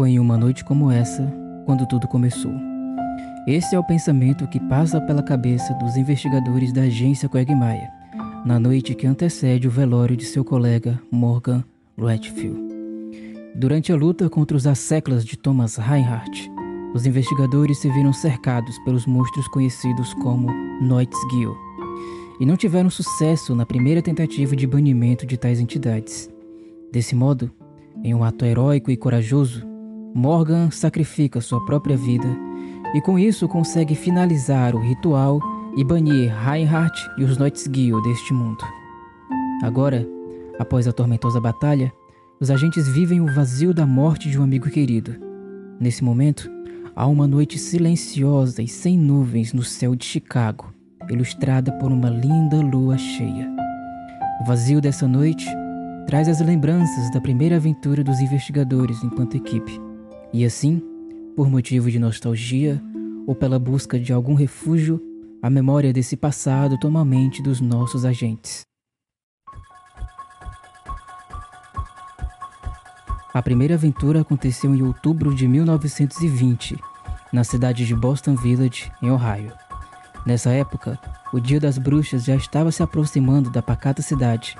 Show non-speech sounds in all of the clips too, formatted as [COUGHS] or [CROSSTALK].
Foi em uma noite como essa quando tudo começou. Esse é o pensamento que passa pela cabeça dos investigadores da agência Quagmire na noite que antecede o velório de seu colega Morgan Redfield. Durante a luta contra os asseclas de Thomas Reinhardt, os investigadores se viram cercados pelos monstros conhecidos como Noitzgil e não tiveram sucesso na primeira tentativa de banimento de tais entidades. Desse modo, em um ato heróico e corajoso, Morgan sacrifica sua própria vida e com isso consegue finalizar o ritual e banir Reinhardt e os Noitzgil deste mundo. Agora, após a tormentosa batalha, os agentes vivem o vazio da morte de um amigo querido. Nesse momento, há uma noite silenciosa e sem nuvens no céu de Chicago, ilustrada por uma linda lua cheia. O vazio dessa noite traz as lembranças da primeira aventura dos investigadores enquanto equipe. E assim, por motivo de nostalgia ou pela busca de algum refúgio, a memória desse passado toma a mente dos nossos agentes. A primeira aventura aconteceu em outubro de 1920, na cidade de Boston Village, em Ohio. Nessa época, o Dia das Bruxas já estava se aproximando da pacata cidade,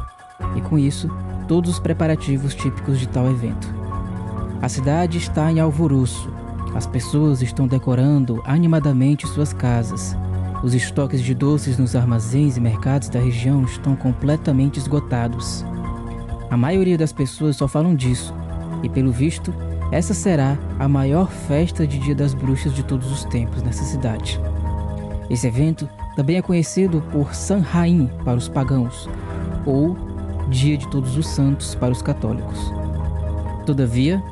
e com isso, todos os preparativos típicos de tal evento. A cidade está em alvoroço, as pessoas estão decorando animadamente suas casas, os estoques de doces nos armazéns e mercados da região estão completamente esgotados. A maioria das pessoas só falam disso, e pelo visto, essa será a maior festa de Dia das Bruxas de todos os tempos nessa cidade. Esse evento também é conhecido por Samhain para os pagãos, ou Dia de Todos os Santos para os católicos. Todavia,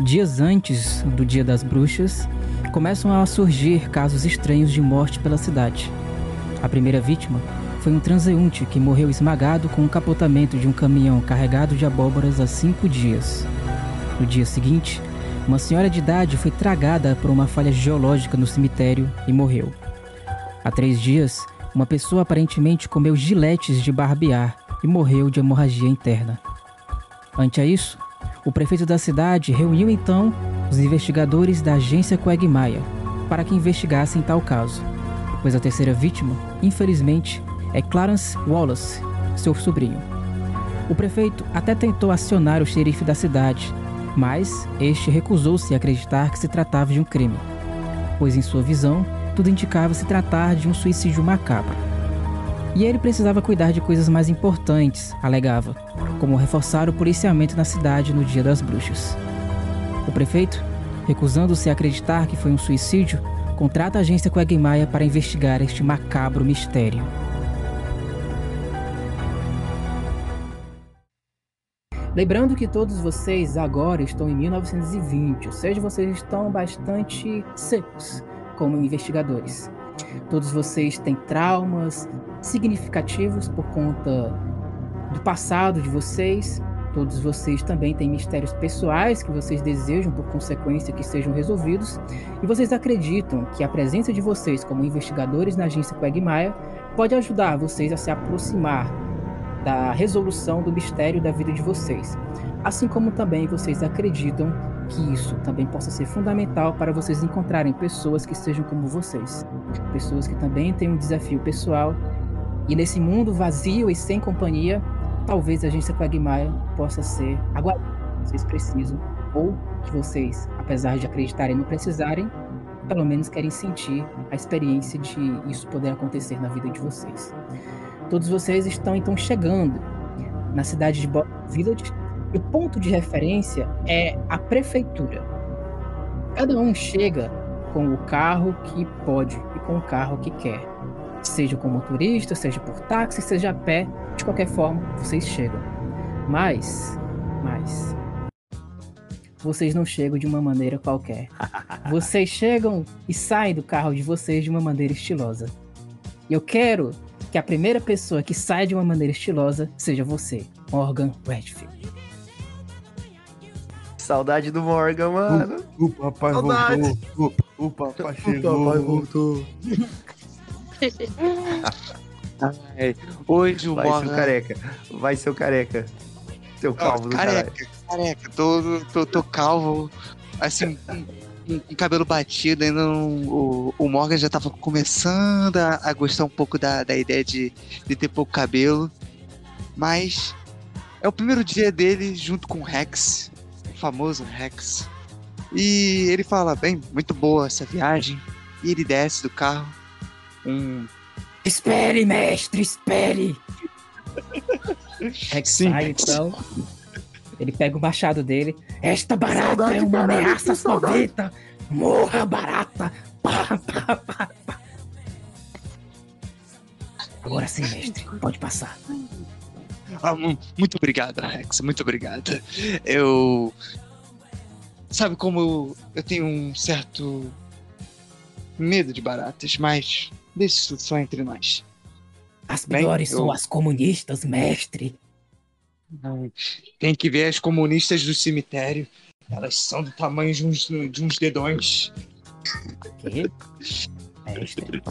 dias antes do Dia das Bruxas, começam a surgir casos estranhos de morte pela cidade. A primeira vítima foi um transeunte que morreu esmagado com o capotamento de um caminhão carregado de abóboras há cinco dias. No dia seguinte, uma senhora de idade foi tragada por uma falha geológica no cemitério e morreu. Há três dias, uma pessoa aparentemente comeu giletes de barbear e morreu de hemorragia interna. Ante a isso, o prefeito da cidade reuniu então os investigadores da agência Quagmire para que investigassem tal caso, pois a terceira vítima, infelizmente, é Clarence Wallace, seu sobrinho. O prefeito até tentou acionar o xerife da cidade, mas este recusou-se a acreditar que se tratava de um crime, pois em sua visão tudo indicava se tratar de um suicídio macabro. E ele precisava cuidar de coisas mais importantes, alegava, como reforçar o policiamento na cidade no Dia das Bruxas. O prefeito, recusando-se a acreditar que foi um suicídio, contrata a agência Quagmire para investigar este macabro mistério. Lembrando que todos vocês agora estão em 1920, ou seja, vocês estão bastante secos como investigadores. Todos vocês têm traumas significativos por conta do passado de vocês, Todos vocês também têm mistérios pessoais que vocês desejam, por consequência, que sejam resolvidos, e vocês acreditam que a presença de vocês como investigadores na agência Quagmire pode ajudar vocês a se aproximar da resolução do mistério da vida de vocês. Assim como também vocês acreditam que isso também possa ser fundamental para vocês encontrarem pessoas que sejam como vocês, pessoas que também têm um desafio pessoal. E nesse mundo vazio e sem companhia, talvez a agência Quagmire possa ser a que vocês precisam, ou que vocês, apesar de acreditarem não precisarem, pelo menos querem sentir a experiência de isso poder acontecer na vida de vocês. Todos vocês estão então chegando na cidade de Boston Village e o ponto de referência é a prefeitura. Cada um chega com o carro que pode e com o carro que quer seja com motorista, seja por táxi, seja a pé, de qualquer forma, vocês chegam. Mas, mas, vocês não chegam de uma maneira qualquer. [LAUGHS] Vocês chegam e saem do carro de vocês de uma maneira estilosa. E eu quero que a primeira pessoa que sai de uma maneira estilosa seja você, Morgan Redfield. Saudade do Morgan, mano. O, o papai Saudade. voltou. O, o papai chegou. O papai voltou. Ai, hoje o Vai Morgan... ser o careca. Vai ser o careca. Seu calvo ah, careca, careca. Tô, tô, tô calvo. assim, um, um cabelo batido, ainda não, o, o Morgan já tava começando a, a gostar um pouco da, da ideia de, de ter pouco cabelo. Mas é o primeiro dia dele junto com o Rex, famoso Rex. E ele fala, bem, muito boa essa viagem. E ele desce do carro. Um. Espere, mestre, espere! Rex Sim, sai, então. Ele pega o machado dele. Esta barata é uma ameaça vida! Morra, barata! Pá, pá, pá, pá. Agora sim, mestre, pode passar. Ah, muito obrigado, Rex. Muito obrigado. Eu. Sabe como eu, eu tenho um certo medo de baratas, mas deixa isso só entre nós. As piores Bem, eu... são as comunistas, mestre. Tem que ver as comunistas do cemitério. Elas são do tamanho de uns, de uns dedões. Que? Mestre.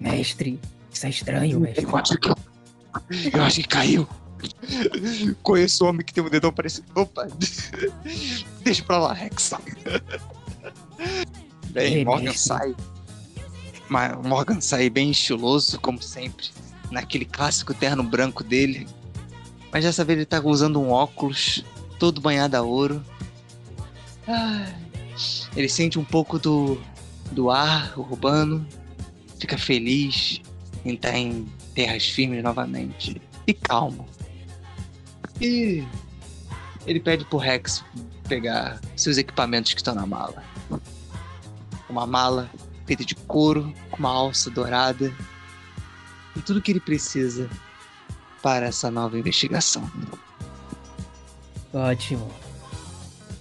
Mestre, isso é estranho, mestre. Eu acho que, eu acho que caiu. Conheço um homem que tem um dedão parecido. Opa! Deixa pra lá, Rex. Bem, Morgan sai. Morgan sai bem estiloso, como sempre. Naquele clássico terno branco dele. Mas dessa vez ele tá usando um óculos todo banhado a ouro. Ele sente um pouco do, do ar urbano, fica feliz em estar em terras firmes novamente e calmo. E ele pede pro Rex pegar seus equipamentos que estão na mala. Uma mala feita de couro, com uma alça dourada e tudo que ele precisa para essa nova investigação. Ótimo.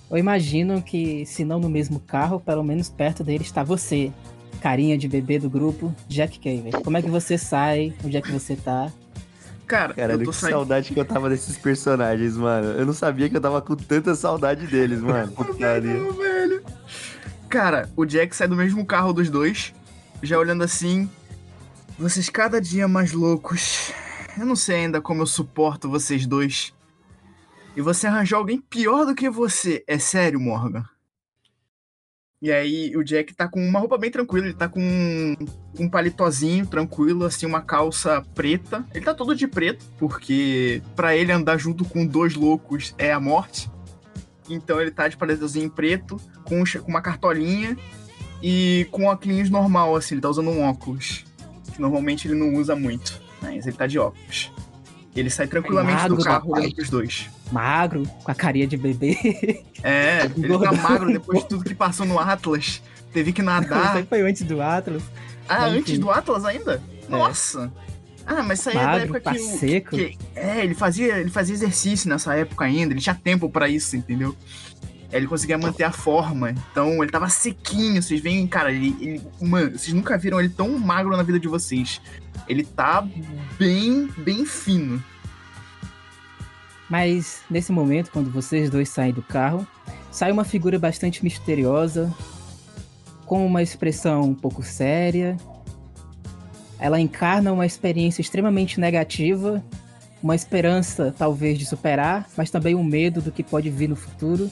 Eu imagino que, se não no mesmo carro, pelo menos perto dele está você. Carinha de bebê do grupo, Jack Caver. Como é que você sai? Onde é que você tá? Cara, Cara, eu tô que saindo... saudade que eu tava desses personagens, mano. Eu não sabia que eu tava com tanta saudade deles, [LAUGHS] mano. Não, velho. Cara, o Jack sai do mesmo carro dos dois, já olhando assim. Vocês cada dia mais loucos. Eu não sei ainda como eu suporto vocês dois. E você arranjou alguém pior do que você. É sério, Morgan? E aí o Jack tá com uma roupa bem tranquila, ele tá com um, um palitozinho tranquilo, assim, uma calça preta. Ele tá todo de preto, porque para ele andar junto com dois loucos é a morte. Então ele tá de palitozinho preto, com, uma cartolinha e com óculos normal, assim, ele tá usando um óculos. Que normalmente ele não usa muito, mas ele tá de óculos. Ele sai tranquilamente do carro olhando pros dois. Magro, com a carinha de bebê. É, [LAUGHS] ele tá magro depois de tudo que passou no Atlas. Teve que nadar. Isso foi antes do Atlas. Ah, antes do Atlas ainda? É. Nossa! Ah, mas isso aí magro, é da época que, o, seco. que. É, ele fazia, ele fazia exercício nessa época ainda, ele tinha tempo para isso, entendeu? Ele conseguia manter a forma. Então ele tava sequinho. Vocês veem, cara, ele, ele, Mano, vocês nunca viram ele tão magro na vida de vocês. Ele tá bem, bem fino. Mas nesse momento, quando vocês dois saem do carro, sai uma figura bastante misteriosa, com uma expressão um pouco séria. Ela encarna uma experiência extremamente negativa, uma esperança talvez de superar, mas também um medo do que pode vir no futuro.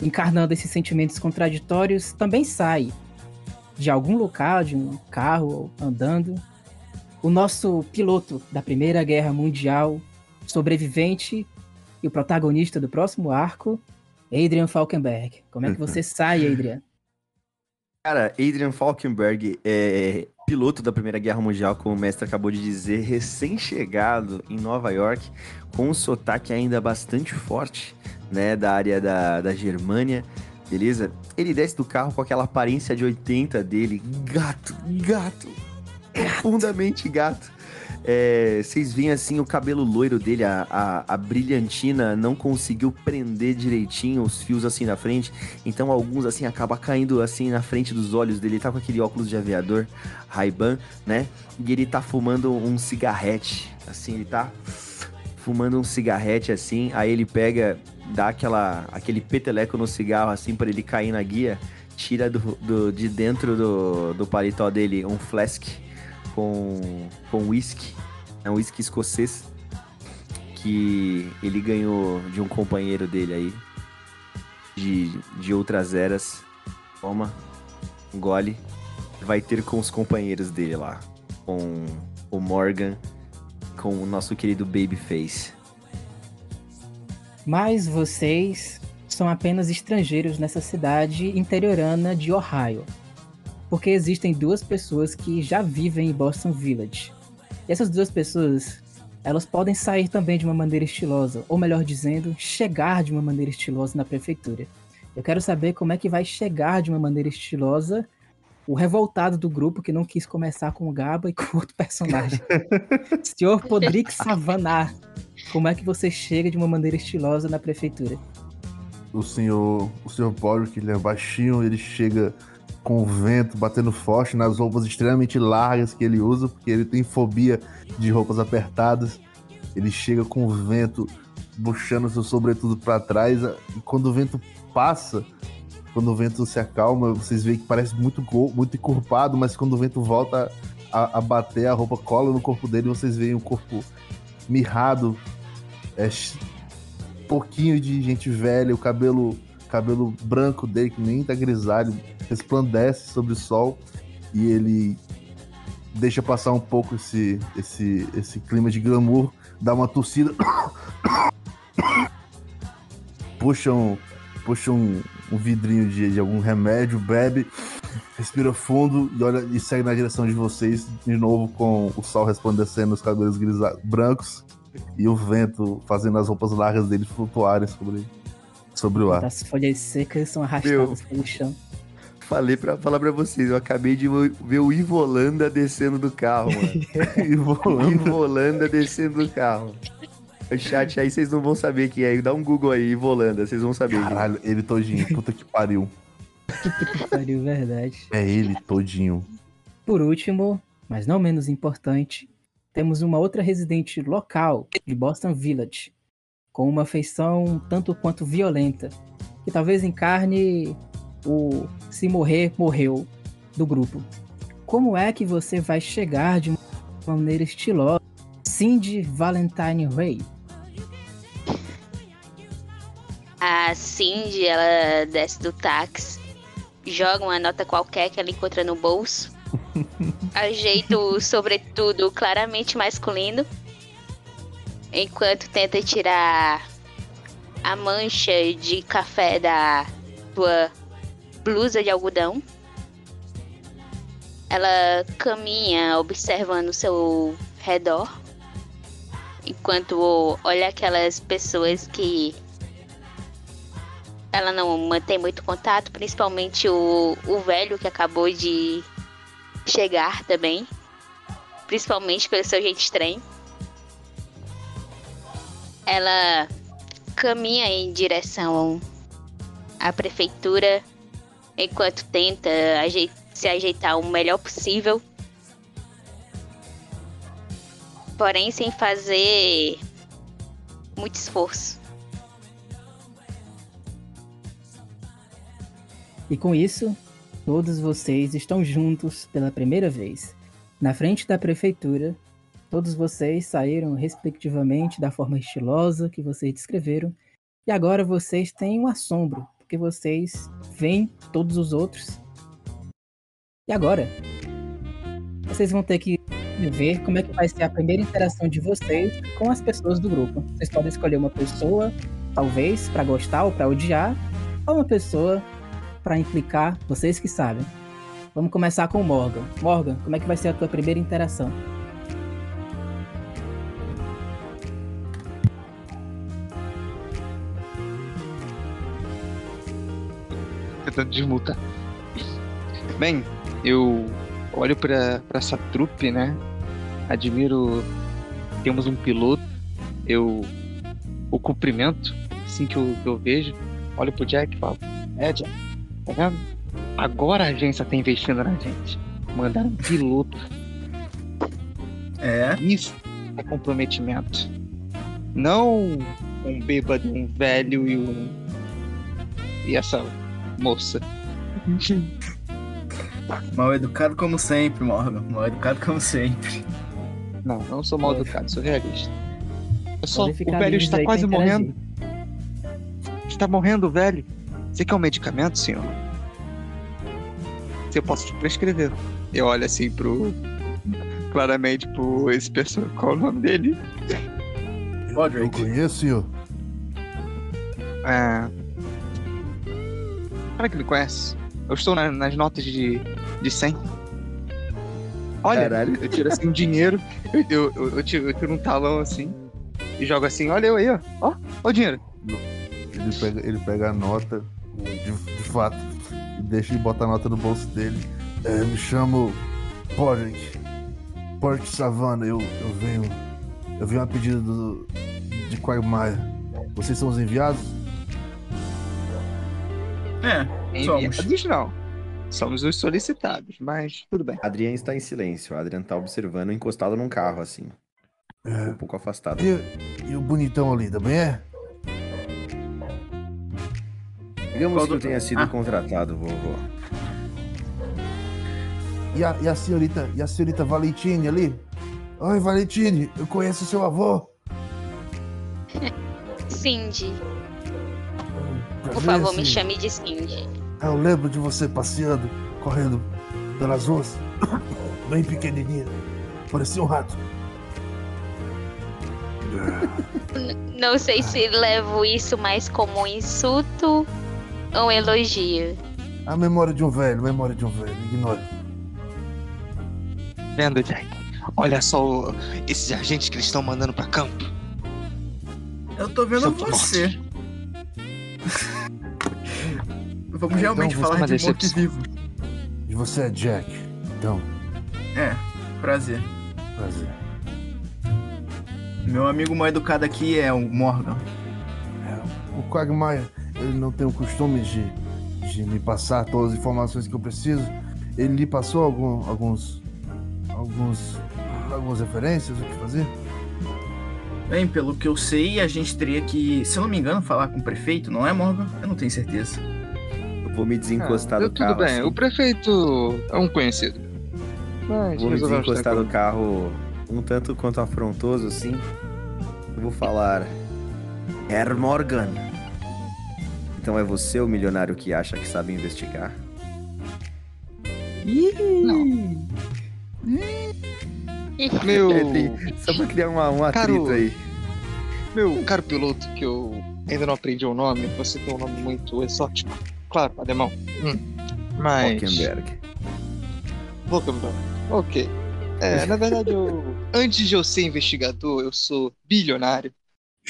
Encarnando esses sentimentos contraditórios, também sai de algum local, de um carro andando, o nosso piloto da Primeira Guerra Mundial, sobrevivente e o protagonista do próximo arco, Adrian Falkenberg. Como é que você [LAUGHS] sai, Adrian? Cara, Adrian Falkenberg é piloto da Primeira Guerra Mundial, como o mestre acabou de dizer, recém-chegado em Nova York, com um sotaque ainda bastante forte, né, da área da, da Germânia, beleza? Ele desce do carro com aquela aparência de 80 dele, gato, gato, profundamente gato. É, vocês veem assim o cabelo loiro dele, a, a, a, brilhantina não conseguiu prender direitinho os fios assim na frente, então alguns assim acaba caindo assim na frente dos olhos dele. Ele tá com aquele óculos de aviador Ray-Ban, né? E ele tá fumando um cigarrete, assim, ele tá fumando um cigarrete assim, aí ele pega, dá aquela aquele peteleco no cigarro assim para ele cair na guia, tira do, do, de dentro do, do paletó dele um flask com, com whisky. É um whisky escocês que ele ganhou de um companheiro dele aí. de, de outras eras. Toma, gole. Vai ter com os companheiros dele lá. Com o Morgan, com o nosso querido Babyface. Mas vocês são apenas estrangeiros nessa cidade interiorana de Ohio. Porque existem duas pessoas que já vivem em Boston Village. E essas duas pessoas, elas podem sair também de uma maneira estilosa, ou melhor dizendo, chegar de uma maneira estilosa na prefeitura. Eu quero saber como é que vai chegar de uma maneira estilosa o revoltado do grupo que não quis começar com o Gaba e com outro personagem. [LAUGHS] Senhor Podrick Savanar, como é que você chega de uma maneira estilosa na prefeitura? O senhor, o senhor Podrick, ele é baixinho, ele chega com o vento batendo forte nas roupas extremamente largas que ele usa, porque ele tem fobia de roupas apertadas. Ele chega com o vento puxando seu sobretudo para trás, e quando o vento passa, quando o vento se acalma, vocês veem que parece muito, muito encorpado, mas quando o vento volta a, a bater, a roupa cola no corpo dele, vocês veem o corpo mirrado, é, pouquinho de gente velha, o cabelo cabelo branco dele, que nem tá grisalho, resplandece sobre o sol e ele deixa passar um pouco esse, esse, esse clima de glamour, dá uma tossida, [COUGHS] puxa um, puxa um, um vidrinho de, de algum remédio, bebe, respira fundo e olha e segue na direção de vocês, de novo com o sol resplandecendo nos cabelos grisa, brancos e o vento fazendo as roupas largas dele flutuarem sobre, sobre o ar. As folhas secas são arrastadas Meu, pelo chão. Falei pra falar pra vocês, eu acabei de ver o Ivolanda descendo do carro, mano. [LAUGHS] Ivolanda. Ivolanda descendo do carro. O chat aí vocês não vão saber quem é. Dá um Google aí, Ivolanda, vocês vão saber. Caralho, ele todinho. Puta que pariu. Puta que pariu, verdade. É ele todinho. Por último, mas não menos importante, temos uma outra residente local de Boston Village, com uma feição tanto quanto violenta, que talvez encarne o se morrer, morreu do grupo. Como é que você vai chegar de uma maneira estilosa? Cindy Valentine Ray. A Cindy, ela desce do táxi, joga uma nota qualquer que ela encontra no bolso, [LAUGHS] ajeita o sobretudo claramente masculino, enquanto tenta tirar a mancha de café da sua blusa de algodão. Ela caminha observando seu redor, enquanto olha aquelas pessoas que ela não mantém muito contato, principalmente o, o velho que acabou de chegar também, principalmente pelo seu jeito estranho. Ela caminha em direção à prefeitura enquanto tenta se ajeitar o melhor possível. Porém, sem fazer muito esforço. E com isso, todos vocês estão juntos pela primeira vez. Na frente da prefeitura, todos vocês saíram respectivamente da forma estilosa que vocês descreveram, e agora vocês têm um assombro, porque vocês veem todos os outros. E agora? Vocês vão ter que ver como é que vai ser a primeira interação de vocês com as pessoas do grupo. Vocês podem escolher uma pessoa, talvez, para gostar ou para odiar, ou uma pessoa para implicar, vocês que sabem. Vamos começar com o Morgan. Morgan, como é que vai ser a tua primeira interação? Tentando desmutar. Bem, eu olho para essa trupe, né? Admiro. Temos um piloto. Eu o cumprimento, assim que eu, que eu vejo. Olho pro Jack e falo: É, Jack, Tá vendo? Agora a agência tá investindo na gente. Mandaram um piloto. É. Isso é comprometimento. Não um bêbado, um velho e um. E essa moça. [LAUGHS] Mal educado como sempre, Morgan. Mal educado como sempre. Não, não sou mal educado, sou realista. É só, o velho está quase morrendo. Está morrendo, velho. Você quer um medicamento, senhor? Se eu posso te prescrever. Eu olho assim pro. Claramente pro esse pessoa. Qual é o nome dele? Eu Podrick. conheço, senhor. É. Cara que me conhece. Eu estou na- nas notas de, de 100. Olha, Caralho. eu tiro assim um dinheiro, eu, eu, eu, tiro, eu tiro um talão assim e jogo assim, olha eu aí, ó. Ó, ó o dinheiro. Ele pega, ele pega a nota, de, de fato, e deixa e bota a nota no bolso dele. É, me chamo Porrick. Porrick Savannah. Eu, eu venho. Eu venho a pedido do, de Quagmire. Vocês são os enviados? É, Somos. Enviados não. Somos os solicitados, mas tudo bem. Adrian está em silêncio. Adrian tá observando encostado num carro, assim. É. Um pouco afastado. E, e o bonitão ali também é? Digamos Qual que eu tenha sido Ah. contratado, vovô. E a, e a senhorita, e a senhorita Valentine ali? Oi, Valentine, eu conheço seu avô. [LAUGHS] Cindy. Por favor, me chame de Cindy. Eu lembro de você passeando, correndo pelas ruas, [COUGHS] bem pequenininha. Parecia um rato. [LAUGHS] Não sei se levo isso mais como um insulto ou um elogio. A memória de um velho, memória de um velho, ignore. Vendo, Jack? Olha só esses agentes que eles estão mandando pra campo. eu tô vendo São você. [LAUGHS] Vamos Ah, realmente então é falar de decepção. morto-vivo. E você é Jack. Então, É, prazer. prazer. Meu amigo mal educado aqui é o Morgan. O Quagmire, ele não tem o costume de, de me passar todas as informações que eu preciso. Ele lhe passou algum, alguns. alguns. algumas referências, o que fazer? Bem, pelo que eu sei, a gente teria que, se eu não me engano, falar com o prefeito, não é, Morgan? Eu não tenho certeza. Vou me desencostar Ah, do carro. Tudo bem, assim. o prefeito é um conhecido. Mas Vou me desencostar do carro um tanto quanto afrontoso, assim. Eu vou falar. Herr Morgan. Então é você o milionário que acha que sabe investigar? Não. [LAUGHS] Meu, É, tem- Só pra criar uma, um atrito Caro- aí. meu caro piloto, que eu ainda não aprendi o nome, você tem um nome muito exótico. Claro, alemão. Hum. Mas. Hockenberg. Hockenberg. Ok. É, na verdade, eu. [LAUGHS] Antes de eu ser investigador, eu sou bilionário.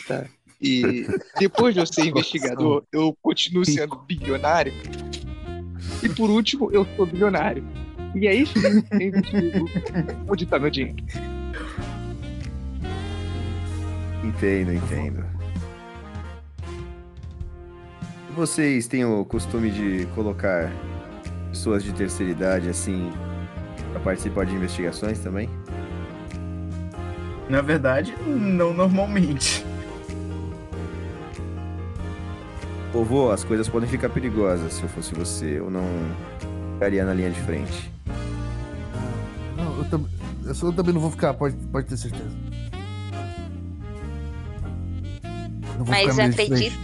Tá? E [LAUGHS] depois de eu ser investigador, eu continuo sendo bilionário. E por último, eu sou bilionário. E aí sim, eu investigo onde tá meu dinheiro. Entendo, entendo. Vocês têm o costume de colocar pessoas de terceira idade assim pra participar de investigações também? Na verdade, não normalmente. Vovô, as coisas podem ficar perigosas se eu fosse você. Eu não ficaria na linha de frente. Não, eu, tam- eu só- eu também não vou ficar, pode, pode ter certeza. Mas de frente.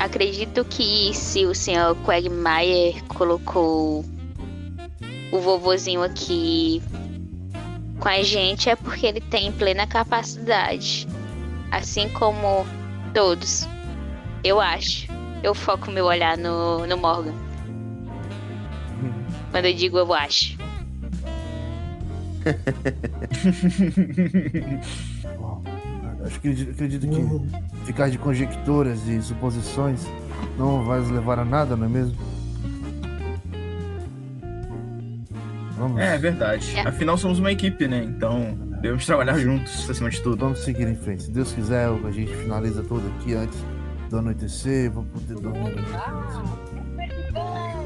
Acredito, que se o senhor Quagmire colocou o vovozinho aqui com a gente é porque ele tem plena capacidade. Assim como todos. Eu acho. Eu foco meu olhar no, no Morgan. [LAUGHS] Quando eu digo eu acho. [LAUGHS] Acho que acredito que ficar de conjecturas e suposições não vai nos levar a nada, não é mesmo? Vamos, É verdade. É. Afinal, somos uma equipe, né? Então, devemos trabalhar juntos, acima de tudo. vamos seguir em frente. Se Deus quiser, a gente finaliza tudo aqui antes do anoitecer, vou poder dormir.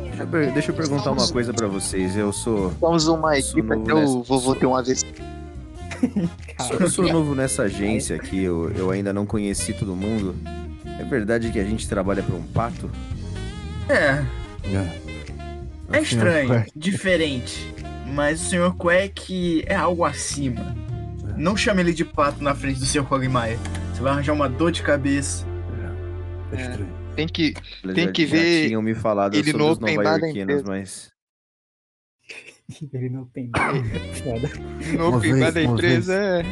Deixa eu, deixa eu perguntar uma coisa pra vocês. Eu sou, Somos uma equipe até o vovô ter um [LAUGHS] Eu sou novo nessa agência aqui. Eu, eu ainda não conheci todo mundo. É verdade que a gente trabalha pra um pato? É, é Assim, estranho, ó, diferente. Mas o Sr. Quack é algo acima. Não chame ele de pato na frente do Sr. Quagmire. Você vai arranjar uma dor de cabeça. É estranho. Tem que. Tem já- que já ver tinham me falado ele sobre no os mas... [LAUGHS] Ele não tem nada. [LAUGHS] No vez, da empresa é.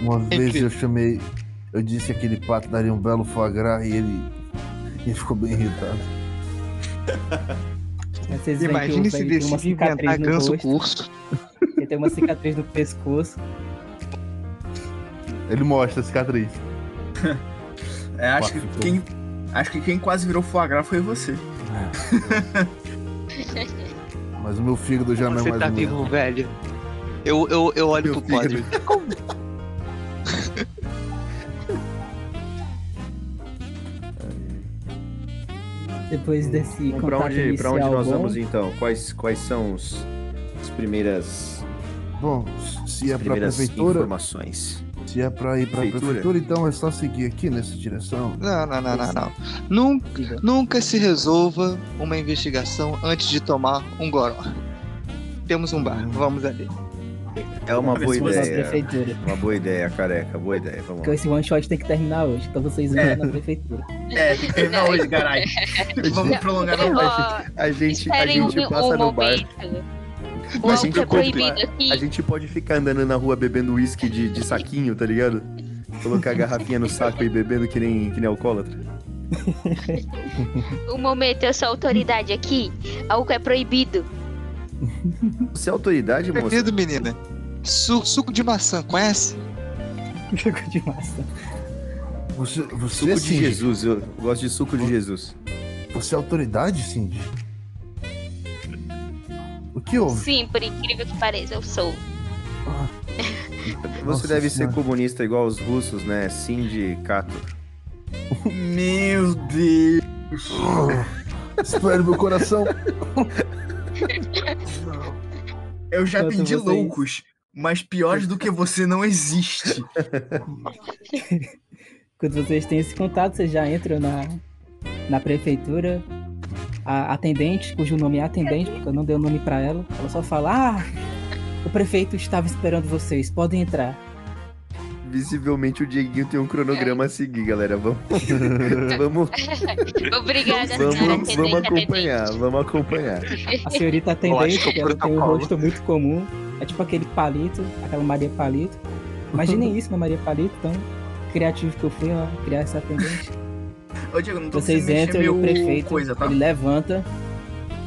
Uma vez Incrível. eu chamei. Eu disse que aquele pato daria um belo foie gras e ele. Ele ficou bem irritado. Vocês Imagine se velho tem uma decide inventar cicatriz no ganso rosto. curso. Ele tem uma cicatriz no pescoço. Ele mostra a cicatriz. É, acho, que quem, acho que quem quase virou foie gras foi você. [LAUGHS] Mas o meu fígado já não é Você mais tá o mesmo. vivo, velho. Eu, eu, eu olho Meu pro quadro. [LAUGHS] Depois desse Então, pra onde, pra onde nós bom, vamos então? Quais, quais são os, as primeiras, Bom, se é as pra primeiras prefeitura, informações? Se é pra ir pra Prefeitura? prefeitura, então é só seguir aqui nessa direção. Não, não, não, não, não. Nunca, nunca se resolva uma investigação antes de tomar um goró. Temos um bar, vamos ali. É uma boa ideia. prefeitura. Uma boa ideia, careca. Boa ideia. Vamos Porque lá. esse one shot tem que terminar hoje. Então vocês vão É. na prefeitura. É, tem que terminar hoje, caralho. Vamos prolongar não. Ó, A gente, a um, gente um passa no bar. A álcool gente é pode- proibido aqui. A gente pode ficar andando na rua bebendo uísque de, de saquinho, tá ligado? Colocar a garrafinha no saco e bebendo que nem, que nem alcoólatra. Um momento, eu sou autoridade aqui. Álcool é proibido. Você é autoridade, moça? Perdido, menina. Su- suco de maçã, conhece? [LAUGHS] Jogo de massa. Você, você, Suco é de Cindy? Jesus. Eu gosto de suco de Jesus. Você é autoridade, Cindy? O que houve? Sim, por incrível que pareça, eu sou. Você Nossa deve ser Senhora. comunista igual os russos, né? Sindicato. Meu Deus. Espere meu coração. Eu já atendi vocês- loucos, mas piores do que você não existe. Quando vocês têm esse contato, vocês já entram na, na prefeitura. A atendente, cujo nome é atendente, porque eu não dei o nome pra ela, ela só fala: Ah, o prefeito estava esperando vocês, podem entrar. Visivelmente o Dieguinho tem um cronograma a seguir, galera. Vamos, [LAUGHS] vamos, Obrigada, senhora vamos, atendente, vamos atendente. acompanhar, vamos acompanhar. A senhorita atendente, que ela tem um rosto muito comum, é tipo aquele palito, aquela Maria Palito. Imaginem [LAUGHS] isso, uma Maria Palito, tão criativo que eu fui, ó, criar essa atendente. Ô, Diego, não tô Vocês entram e o prefeito, coisa, tá? ele levanta,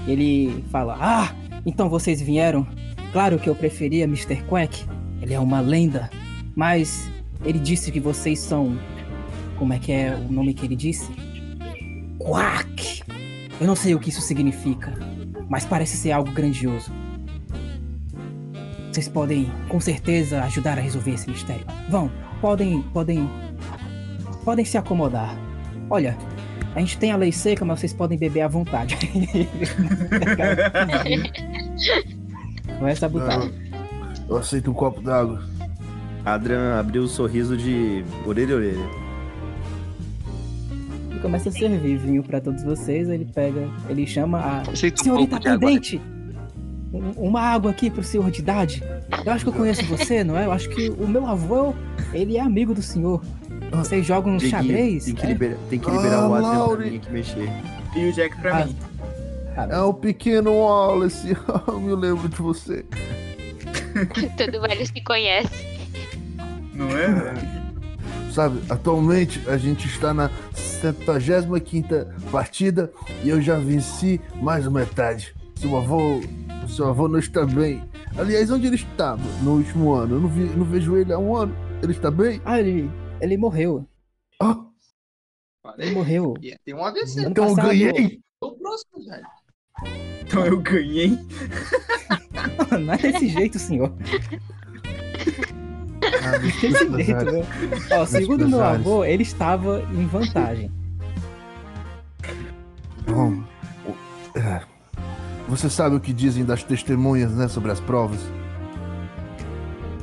ele fala, ah, então vocês vieram? Claro que eu preferia Mr. Quack, ele é uma lenda, mas ele disse que vocês são, como é que é o nome que ele disse? Quack! Eu não sei o que isso significa, mas parece ser algo grandioso. Vocês podem, com certeza, ajudar a resolver esse mistério. Vão, podem, podem, podem se acomodar. Olha, a gente tem a lei seca, mas vocês podem beber à vontade. Começa a botar. Não, eu aceito um copo d'água. Adrian abriu o sorriso de orelha a orelha. E começa a servir vinho pra todos vocês. Ele pega, ele chama a Aceita um senhorita de água. atendente. um- Uma água aqui pro senhor de idade. Eu acho que eu conheço você, não é? Eu acho que o meu avô, ele é amigo do senhor. Vocês jogam Dieguinho, xadrez? Tem que, é? libera- tem que liberar Ah, o Adrian pra Laure. ninguém que mexer. E o Jack pra Ah, mim. Ah, É o pequeno Wallace. [LAUGHS] Eu me lembro de você. [LAUGHS] Todo velho se conhece. Não é? Sabe, atualmente a gente está na 75 partida e eu já venci mais metade. Seu avô, seu avô não está bem. Aliás, onde ele estava no último ano? Eu não, vi, não vejo ele há um ano. Ele está bem? Ah, ele, ele morreu. Ah, Ele morreu. Ter um AVC. Então eu ganhei. O próximo, velho. Então eu ganhei. [LAUGHS] Não é desse jeito, senhor. Ah, Desse jeito, né? Ó, segundo meu avô, ele estava em vantagem. Bom, é, você sabe o que dizem das testemunhas, né, sobre as provas?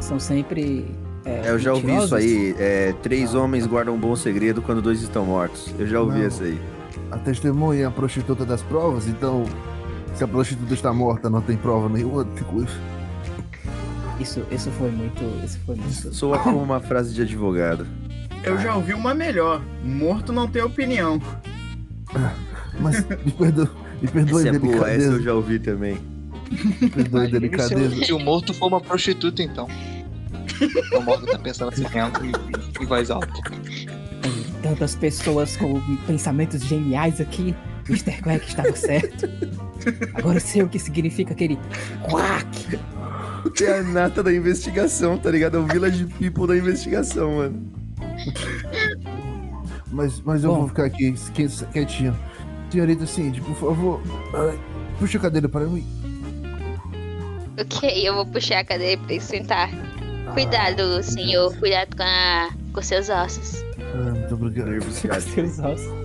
São sempre. É, É, eu já ouvi isso aí. é, três homens guardam um bom segredo quando dois estão mortos. Eu já ouvi Não. isso aí. A testemunha é a prostituta das provas, então se a prostituta está morta, não tem prova nenhuma. Isso. Isso, isso foi muito. Isso foi muito. Soa como uma frase de advogado. Eu já ouvi uma melhor. Morto não tem opinião. [LAUGHS] Mas me perdoa, me perdoa Essa a é boa, essa eu já ouvi também. Me Imagine delicadeza. Se o morto for uma prostituta, então. [LAUGHS] O morto tá pensando assim mesmo em, em voz alta. Tem tantas pessoas com pensamentos geniais aqui. Mr. Quack estava certo. Agora eu sei o que significa aquele quack. É a nata da investigação, tá ligado? É o Village People da investigação, mano. Mas, mas eu Bom. vou ficar aqui qui- quietinho. Senhorita Cindy, por favor, ai, puxa a cadeira para mim. Ok, eu vou puxar a cadeira pra ele sentar. Cuidado, senhor. Cuidado com, a... com seus ossos. Ah, muito obrigado. Nervosidade. Seus ossos. [LAUGHS]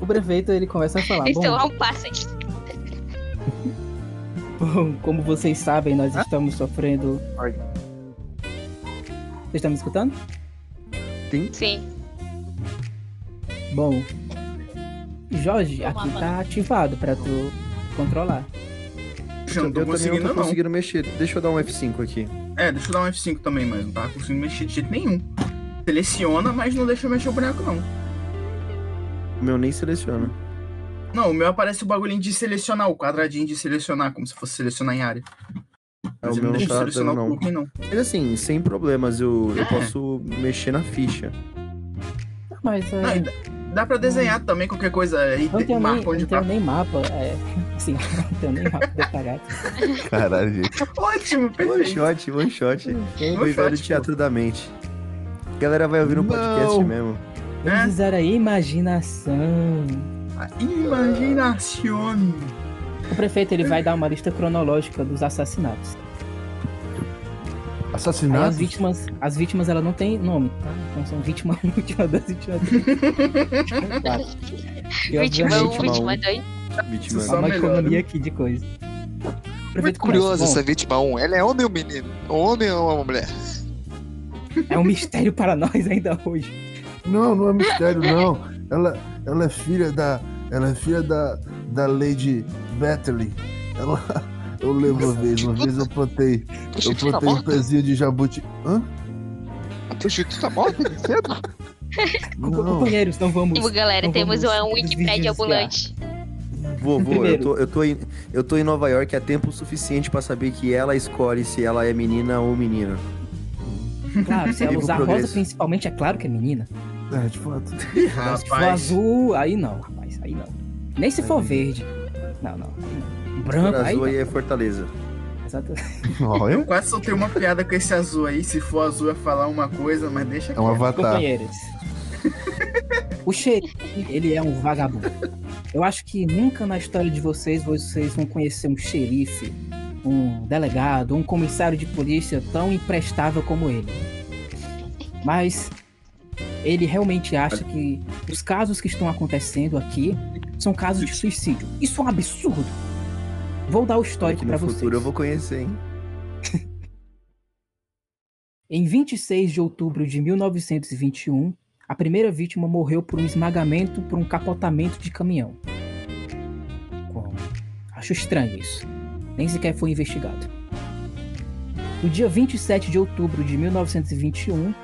O prefeito ele começa a falar. Estão Bom, a um passo de... [LAUGHS] bom, como vocês sabem, nós estamos sofrendo. Vocês estão me escutando? Sim. Bom, Jorge, aqui tá ativado pra tu controlar. Eu não tô eu conseguindo, não tô não. conseguindo mexer. Deixa eu dar um F5 aqui. É, deixa eu dar um F5 também, mas não tava conseguindo mexer de jeito nenhum. Seleciona, mas não deixa eu mexer o boneco, não. O meu nem seleciona. Não, o meu aparece o bagulhinho de selecionar, o quadradinho de selecionar, como se fosse selecionar em área. É, Mas o não meu deixa eu não tá selecionar dando, não. não. Mas assim, sem problemas, eu, eu É. posso mexer na ficha. Mas é, Não, dá, pra desenhar também qualquer coisa aí, eu não tenho, nem, marca eu onde não tenho tá. nem mapa. É, [LAUGHS] assim, eu não tenho nem mapa detalhado. [LAUGHS] Caralho, gente. Ótimo, One perfeito. shot, one shot. One Foi velho teatro da mente. A galera vai ouvir no podcast Não. mesmo. Vamos É. usar a imaginação. A Imaginación. O prefeito ele vai dar uma lista cronológica dos assassinatos. Aí as Assassinato? vítimas, as vítimas ela não tem nome, tá? Então são vítima 1, [LAUGHS] vítima 2, vítima 3. Claro. [LAUGHS] Vítima 1, obviamente vítima vítima um. 2. Vítima. Só há uma economia aqui de coisa. Muito curiosa "Bom, essa vítima 1. Ela é homem ou menino? Um homem ou uma mulher? É um mistério para nós ainda hoje. Não, não é mistério, não. Ela, ela é filha da. Ela é filha da, da Lady Battery. Ela. Eu lembro uma vez, uma vez eu plantei. Eu plantei um pezinho de jabuti. Hã? A prostituta morta de cedo? [LAUGHS] Não. Companheiros, não vamos. Tipo, galera, temos vamos um nos Wikipedia ambulante. Vou, vou. Eu tô, eu, tô em, eu tô em Nova York há tempo suficiente pra saber que ela escolhe se ela é menina ou menino. Claro, se ela usar rosa, principalmente, é claro que é menina. É, de fato. Mas se for azul, aí não, rapaz, aí não. Nem se for verde. Não, não, aí não. Branco, aí azul aí é Fortaleza. Exato. [LAUGHS] [LAUGHS] eu quase soltei uma piada com esse azul aí. Se for azul, é falar uma coisa, mas deixa é um quieto. avatar. Companheiros. O xerife, ele é um vagabundo. Eu acho que nunca na história de vocês, vocês vão conhecer um xerife, um delegado, um comissário de polícia tão imprestável como ele. Mas ele realmente acha que os casos que estão acontecendo aqui são casos de suicídio. Isso é um absurdo. Vou dar o histórico Aqui pra no vocês. futuro eu vou conhecer, hein? [LAUGHS] Em 26 de outubro de 1921, a primeira vítima morreu por um esmagamento por um capotamento de caminhão. Como? Acho estranho isso. Nem sequer foi investigado. No dia 27 de outubro de 1921,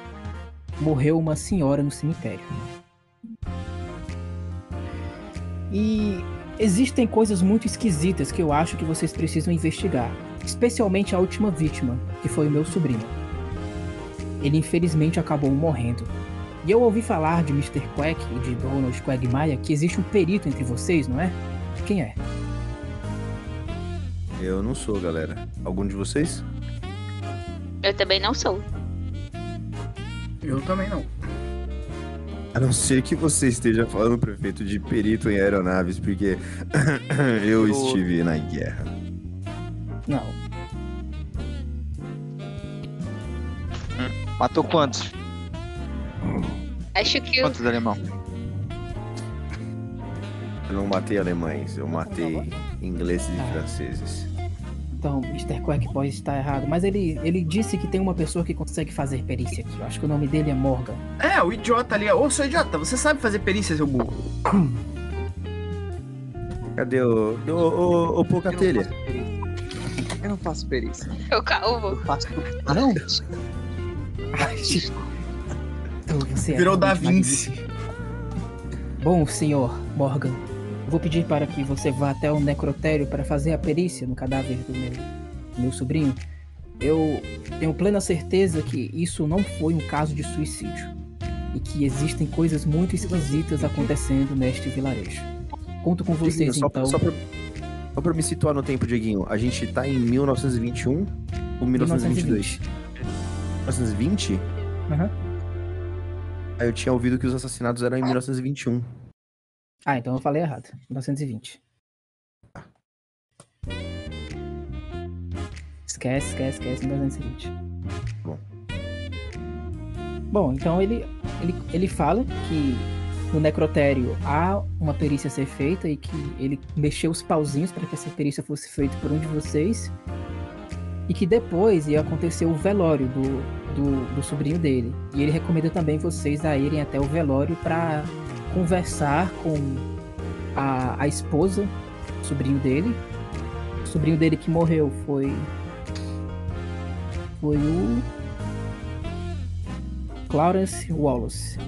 morreu uma senhora no cemitério. E existem coisas muito esquisitas que eu acho que vocês precisam investigar, especialmente a última vítima, que foi o meu sobrinho ele infelizmente acabou morrendo. E eu ouvi falar de Mr. Quack e de Donald Quagmire que existe um perito entre vocês, não é? Quem é? Eu não sou, galera. Algum de vocês? Eu também não sou. Eu também não. A não ser que você esteja falando, prefeito, de perito em aeronaves, porque [COUGHS] eu estive na guerra. Não. Matou quantos? Acho que Quantos alemão? Eu não matei alemães, eu matei ingleses e franceses. Então, Mr. Quack pode estar errado, mas ele, ele disse que tem uma pessoa que consegue fazer perícia aqui. Eu acho que o nome dele é Morgan. É, o idiota ali. Ô, seu idiota, você sabe fazer perícia, seu burro. Cadê o. Ô, ô, ô, Pocatelha? Eu não faço perícia. o calvo. Eu faço. Não! Ai, Chico. Então, você é Virou Da realmente Vinci. magnífico. Bom, senhor Morgan, vou pedir para que você vá até o necrotério para fazer a perícia no cadáver do meu, meu sobrinho. Eu tenho plena certeza que isso não foi um caso de suicídio e que existem coisas muito esquisitas acontecendo neste vilarejo. Conto com vocês Dieguinho, só, então. só, pra, só pra me situar no tempo, Dieguinho. A gente tá em 1921 ou 1922? 1920? Aham. Aí eu tinha ouvido que os assassinatos eram em 1921. Ah, então eu falei errado. 1920. Esquece, esquece, esquece. 1920. Bom. Bom, então ele, ele, ele fala que no necrotério há uma perícia a ser feita e que ele mexeu os pauzinhos para que essa perícia fosse feita por um de vocês. E que depois ia acontecer o velório do, do, do sobrinho dele. E ele recomenda também vocês a irem até o velório para conversar com a, a esposa, sobrinho dele. O sobrinho dele que morreu foi. Foi o. Clarence Wallace.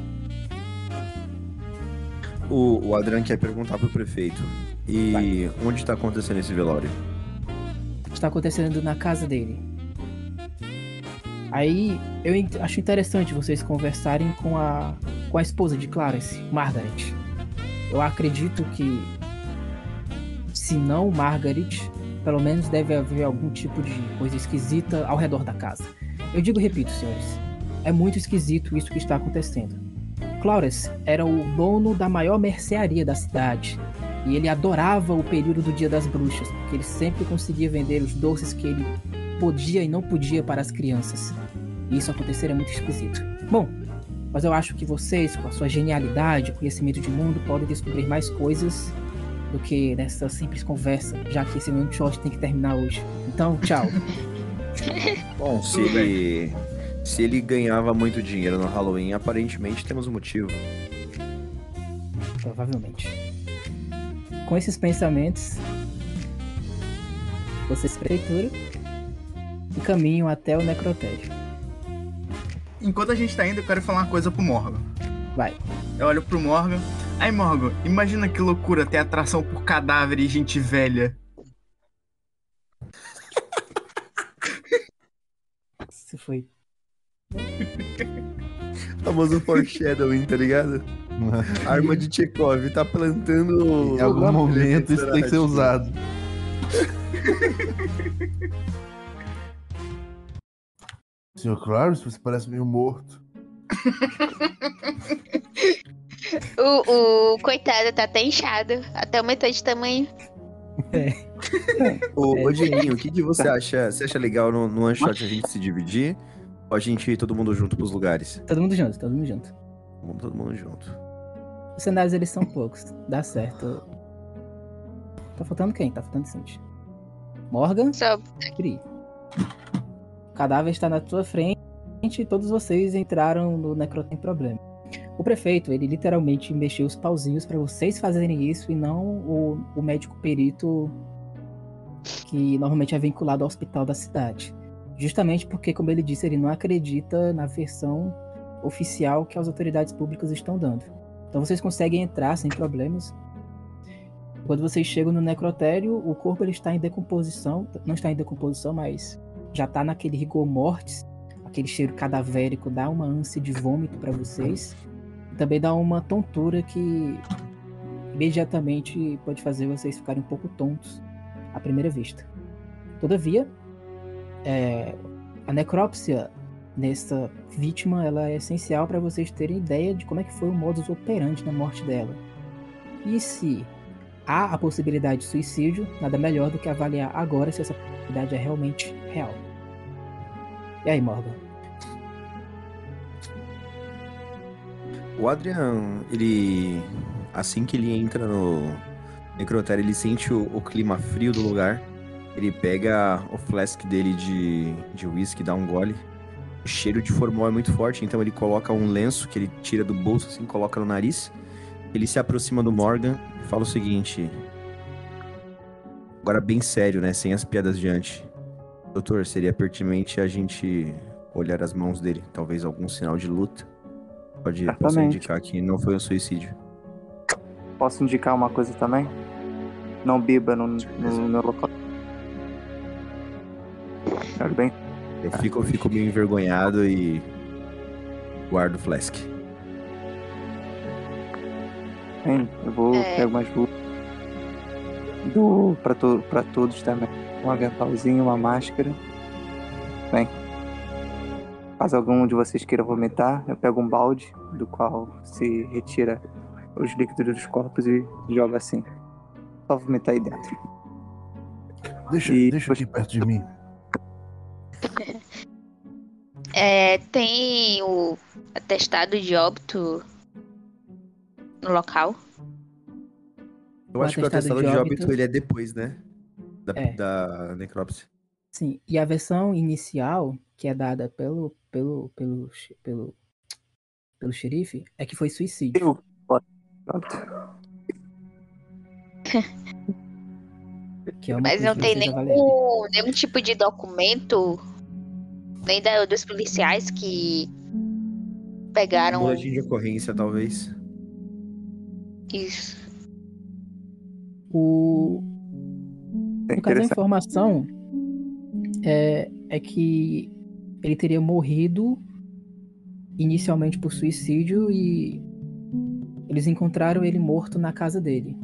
O, o Adrian quer perguntar pro prefeito. E onde tá acontecendo esse velório? Está acontecendo na casa dele. Aí eu acho interessante vocês conversarem com a, com a esposa de Clarence, Margaret. Eu acredito que, se não Margaret, pelo menos deve haver algum tipo de coisa esquisita ao redor da casa. Eu digo e repito, senhores, é muito esquisito isso que está acontecendo. Clarence era o dono da maior mercearia da cidade e ele adorava o período do Dia das Bruxas, porque ele sempre conseguia vender os doces que ele podia e não podia para as crianças. E isso acontecer é muito esquisito. Bom, mas eu acho que vocês, com a sua genialidade, conhecimento de mundo, podem descobrir mais coisas do que nessa simples conversa, já que esse one shot tem que terminar hoje. Então, tchau. [LAUGHS] Bom, se ele. Se ele ganhava muito dinheiro no Halloween, aparentemente temos um motivo. Provavelmente. Com esses pensamentos, vocês prefeitura e caminham até o necrotério. Enquanto a gente tá indo, eu quero falar uma coisa pro Morgan. Vai. Eu olho pro Morgan. Aí, Morgan, imagina que loucura ter atração por cadáver e gente velha. Se foi. [LAUGHS] Famoso foreshadowing, tá ligado? Arma de Chekhov, tá plantando. Em algum momento isso tem que ser usado. [LAUGHS] Senhor Clarence, você parece meio morto. [LAUGHS] O, o coitado tá até inchado. Até aumentou de tamanho. [LAUGHS] Ô, É. ô o que, que você acha? Você acha legal no, no one shot a gente se dividir? Ou a gente ir todo mundo junto pros lugares? Todo mundo junto, todo mundo junto. Vamos todo mundo junto. Os cenários eles são poucos. Dá certo. Tá faltando quem? Tá faltando Cindy. Morgan, Só Pri. O cadáver está na tua frente e todos vocês entraram no necrotério sem problema. O prefeito, ele literalmente mexeu os pauzinhos para vocês fazerem isso e não o, o médico perito que normalmente é vinculado ao hospital da cidade. Justamente porque, como ele disse, ele não acredita na versão oficial que as autoridades públicas estão dando. Então vocês conseguem entrar sem problemas. Quando vocês chegam no necrotério, o corpo ele está em decomposição, não está em decomposição, mas já está naquele rigor mortis, aquele cheiro cadavérico dá uma ânsia de vômito para vocês. Também dá uma tontura que imediatamente pode fazer vocês ficarem um pouco tontos à primeira vista. Todavia, é, a necrópsia nessa vítima ela é essencial para vocês terem ideia de como é que foi o modus operandi na morte dela. E se há a possibilidade de suicídio, nada melhor do que avaliar agora se essa possibilidade é realmente real. E aí, Morgan? O Adrian, ele. Assim que ele entra no necrotério, ele sente o, o clima frio do lugar. Ele pega o flask dele de, de whisky, dá um gole. O cheiro de formol é muito forte, então ele coloca um lenço que ele tira do bolso, assim, coloca no nariz. Ele se aproxima do Morgan e fala o seguinte. Agora bem sério, né? Sem as piadas de antes. Doutor, seria pertinente a gente olhar as mãos dele. Talvez algum sinal de luta. Pode, Certamente. indicar que não foi um suicídio. Posso indicar uma coisa também? Não beba no, no meu local. Tudo bem? Eu fico, eu fico meio envergonhado e guardo o flask. Bem, eu vou É. pegar umas luvas. Do pra, to, pra todos também. Um aventalzinho, uma máscara. Bem. Caso algum de vocês queira vomitar, eu pego um balde do qual se retira os líquidos dos corpos e joga assim. Só vomitar aí dentro. Deixa, E deixa aqui perto de mim. [LAUGHS] É, tem o atestado de óbito no local. Eu acho que o atestado de de óbito óbito- ele é depois, né? Da, É. da necrópsia. Sim, e a versão inicial, que é dada pelo, pelo, pelo, pelo, pelo xerife, é que foi suicídio. Eu. É Mas não tem nenhum, nenhum tipo de documento, nem da, dos policiais que pegaram Um boletim de ocorrência, talvez. Isso. O, É no caso, a informação é, é que ele teria morrido inicialmente por suicídio e eles encontraram ele morto na casa dele.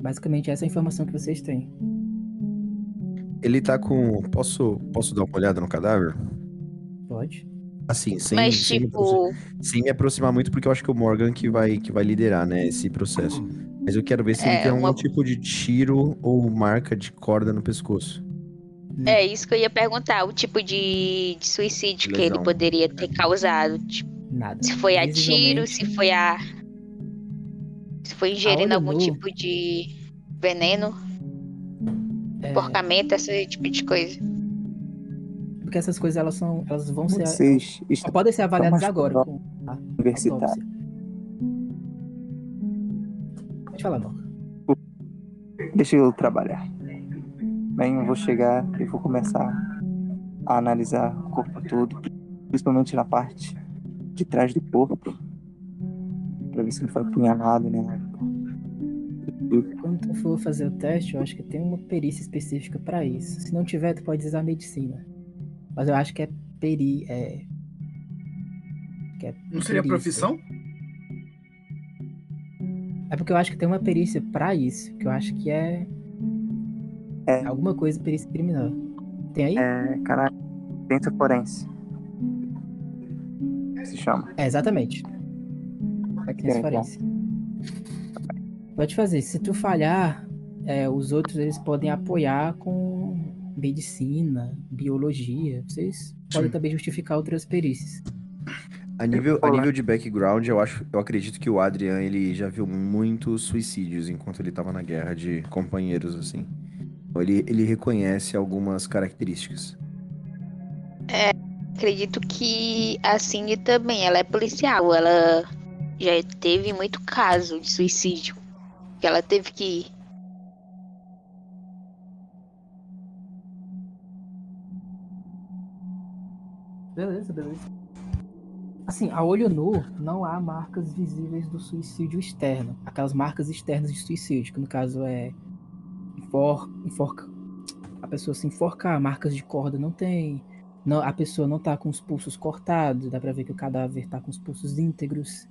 Basicamente, essa é a informação que vocês têm. Ele tá com. Posso, posso dar uma olhada no cadáver? Pode? Assim, sem, Mas sem, me aproximar, tipo, sem me aproximar muito, porque eu acho que o Morgan que vai, que vai liderar, né, esse processo. Mas eu quero ver se É, ele tem algum uma- tipo de tiro ou marca de corda no pescoço. é isso que eu ia perguntar, o tipo de, de suicídio que ele poderia ter causado. Tipo, Nada. se foi a tiro, se foi a. Se foi ingerindo algum nu. tipo de veneno, é, porcamento, esse tipo de coisa. Porque essas coisas elas são, elas vão ser, Vocês só estão podem ser avaliadas agora com a. Pode falar, Morgan. Deixa eu trabalhar. Bem, eu vou chegar e vou começar a analisar o corpo todo, principalmente na parte de trás do corpo, pra ver se não foi apunhalado, né? Quando tu for fazer o teste, eu acho que tem uma perícia específica pra isso. Se não tiver, tu pode usar medicina. Mas eu acho que é peri... É... que é Não seria perícia. profissão? É porque eu acho que tem uma perícia pra isso, que eu acho que é... É. Alguma coisa perícia criminal. Tem aí? É, caralho, ciência forense. Se chama. É, exatamente. É que É, tem forense. Pode fazer. Se tu falhar, é, os outros eles podem apoiar com medicina, biologia. Vocês podem também justificar outras perícias. A nível, a nível de background, eu acho, eu acredito que o Adrian ele já viu muitos suicídios enquanto ele tava na guerra de companheiros assim. Então, Ele, ele reconhece algumas características. Acredito que a Cindy também, ela é policial, ela já teve muito caso de suicídio. Que ela teve que. Beleza, beleza. Assim, a olho nu, não há marcas visíveis do suicídio externo. Aquelas marcas externas de suicídio, que no caso é enfor, enforca. A pessoa se enforcar, marcas de corda não tem. Não, a pessoa não tá com os pulsos cortados, dá pra ver que o cadáver tá com os pulsos íntegros.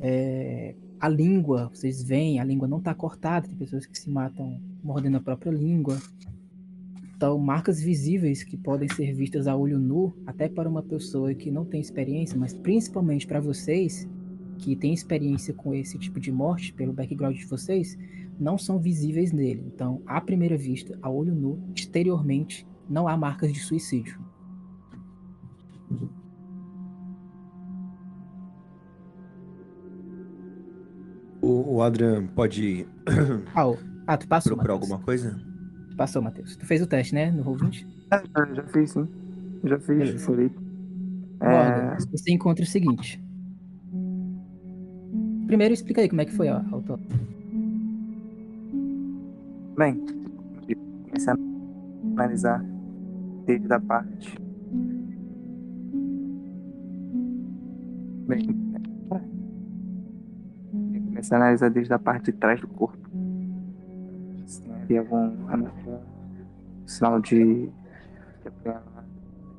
É, a língua, vocês veem, a língua não tá cortada, tem pessoas que se matam mordendo a própria língua. Então, marcas visíveis que podem ser vistas a olho nu, até para uma pessoa que não tem experiência, mas principalmente para vocês que têm experiência com esse tipo de morte, pelo background de vocês, não são visíveis nele. Então, à primeira vista, a olho nu, exteriormente, não há marcas de suicídio. O, o Adrian pode Ah, ah tu passou, procurar Matheus. alguma coisa? Passou, Matheus. Tu fez o teste, né? No Roll20? Ah, já- já fiz, sim. Já fiz, Beleza. falei. É, você encontra o seguinte. Primeiro, explica aí como é que foi a autópsia. bem, comecei a analisar desde a parte. Bem, Começar a analisar desde a parte de trás do corpo. Se tem algum sinal de,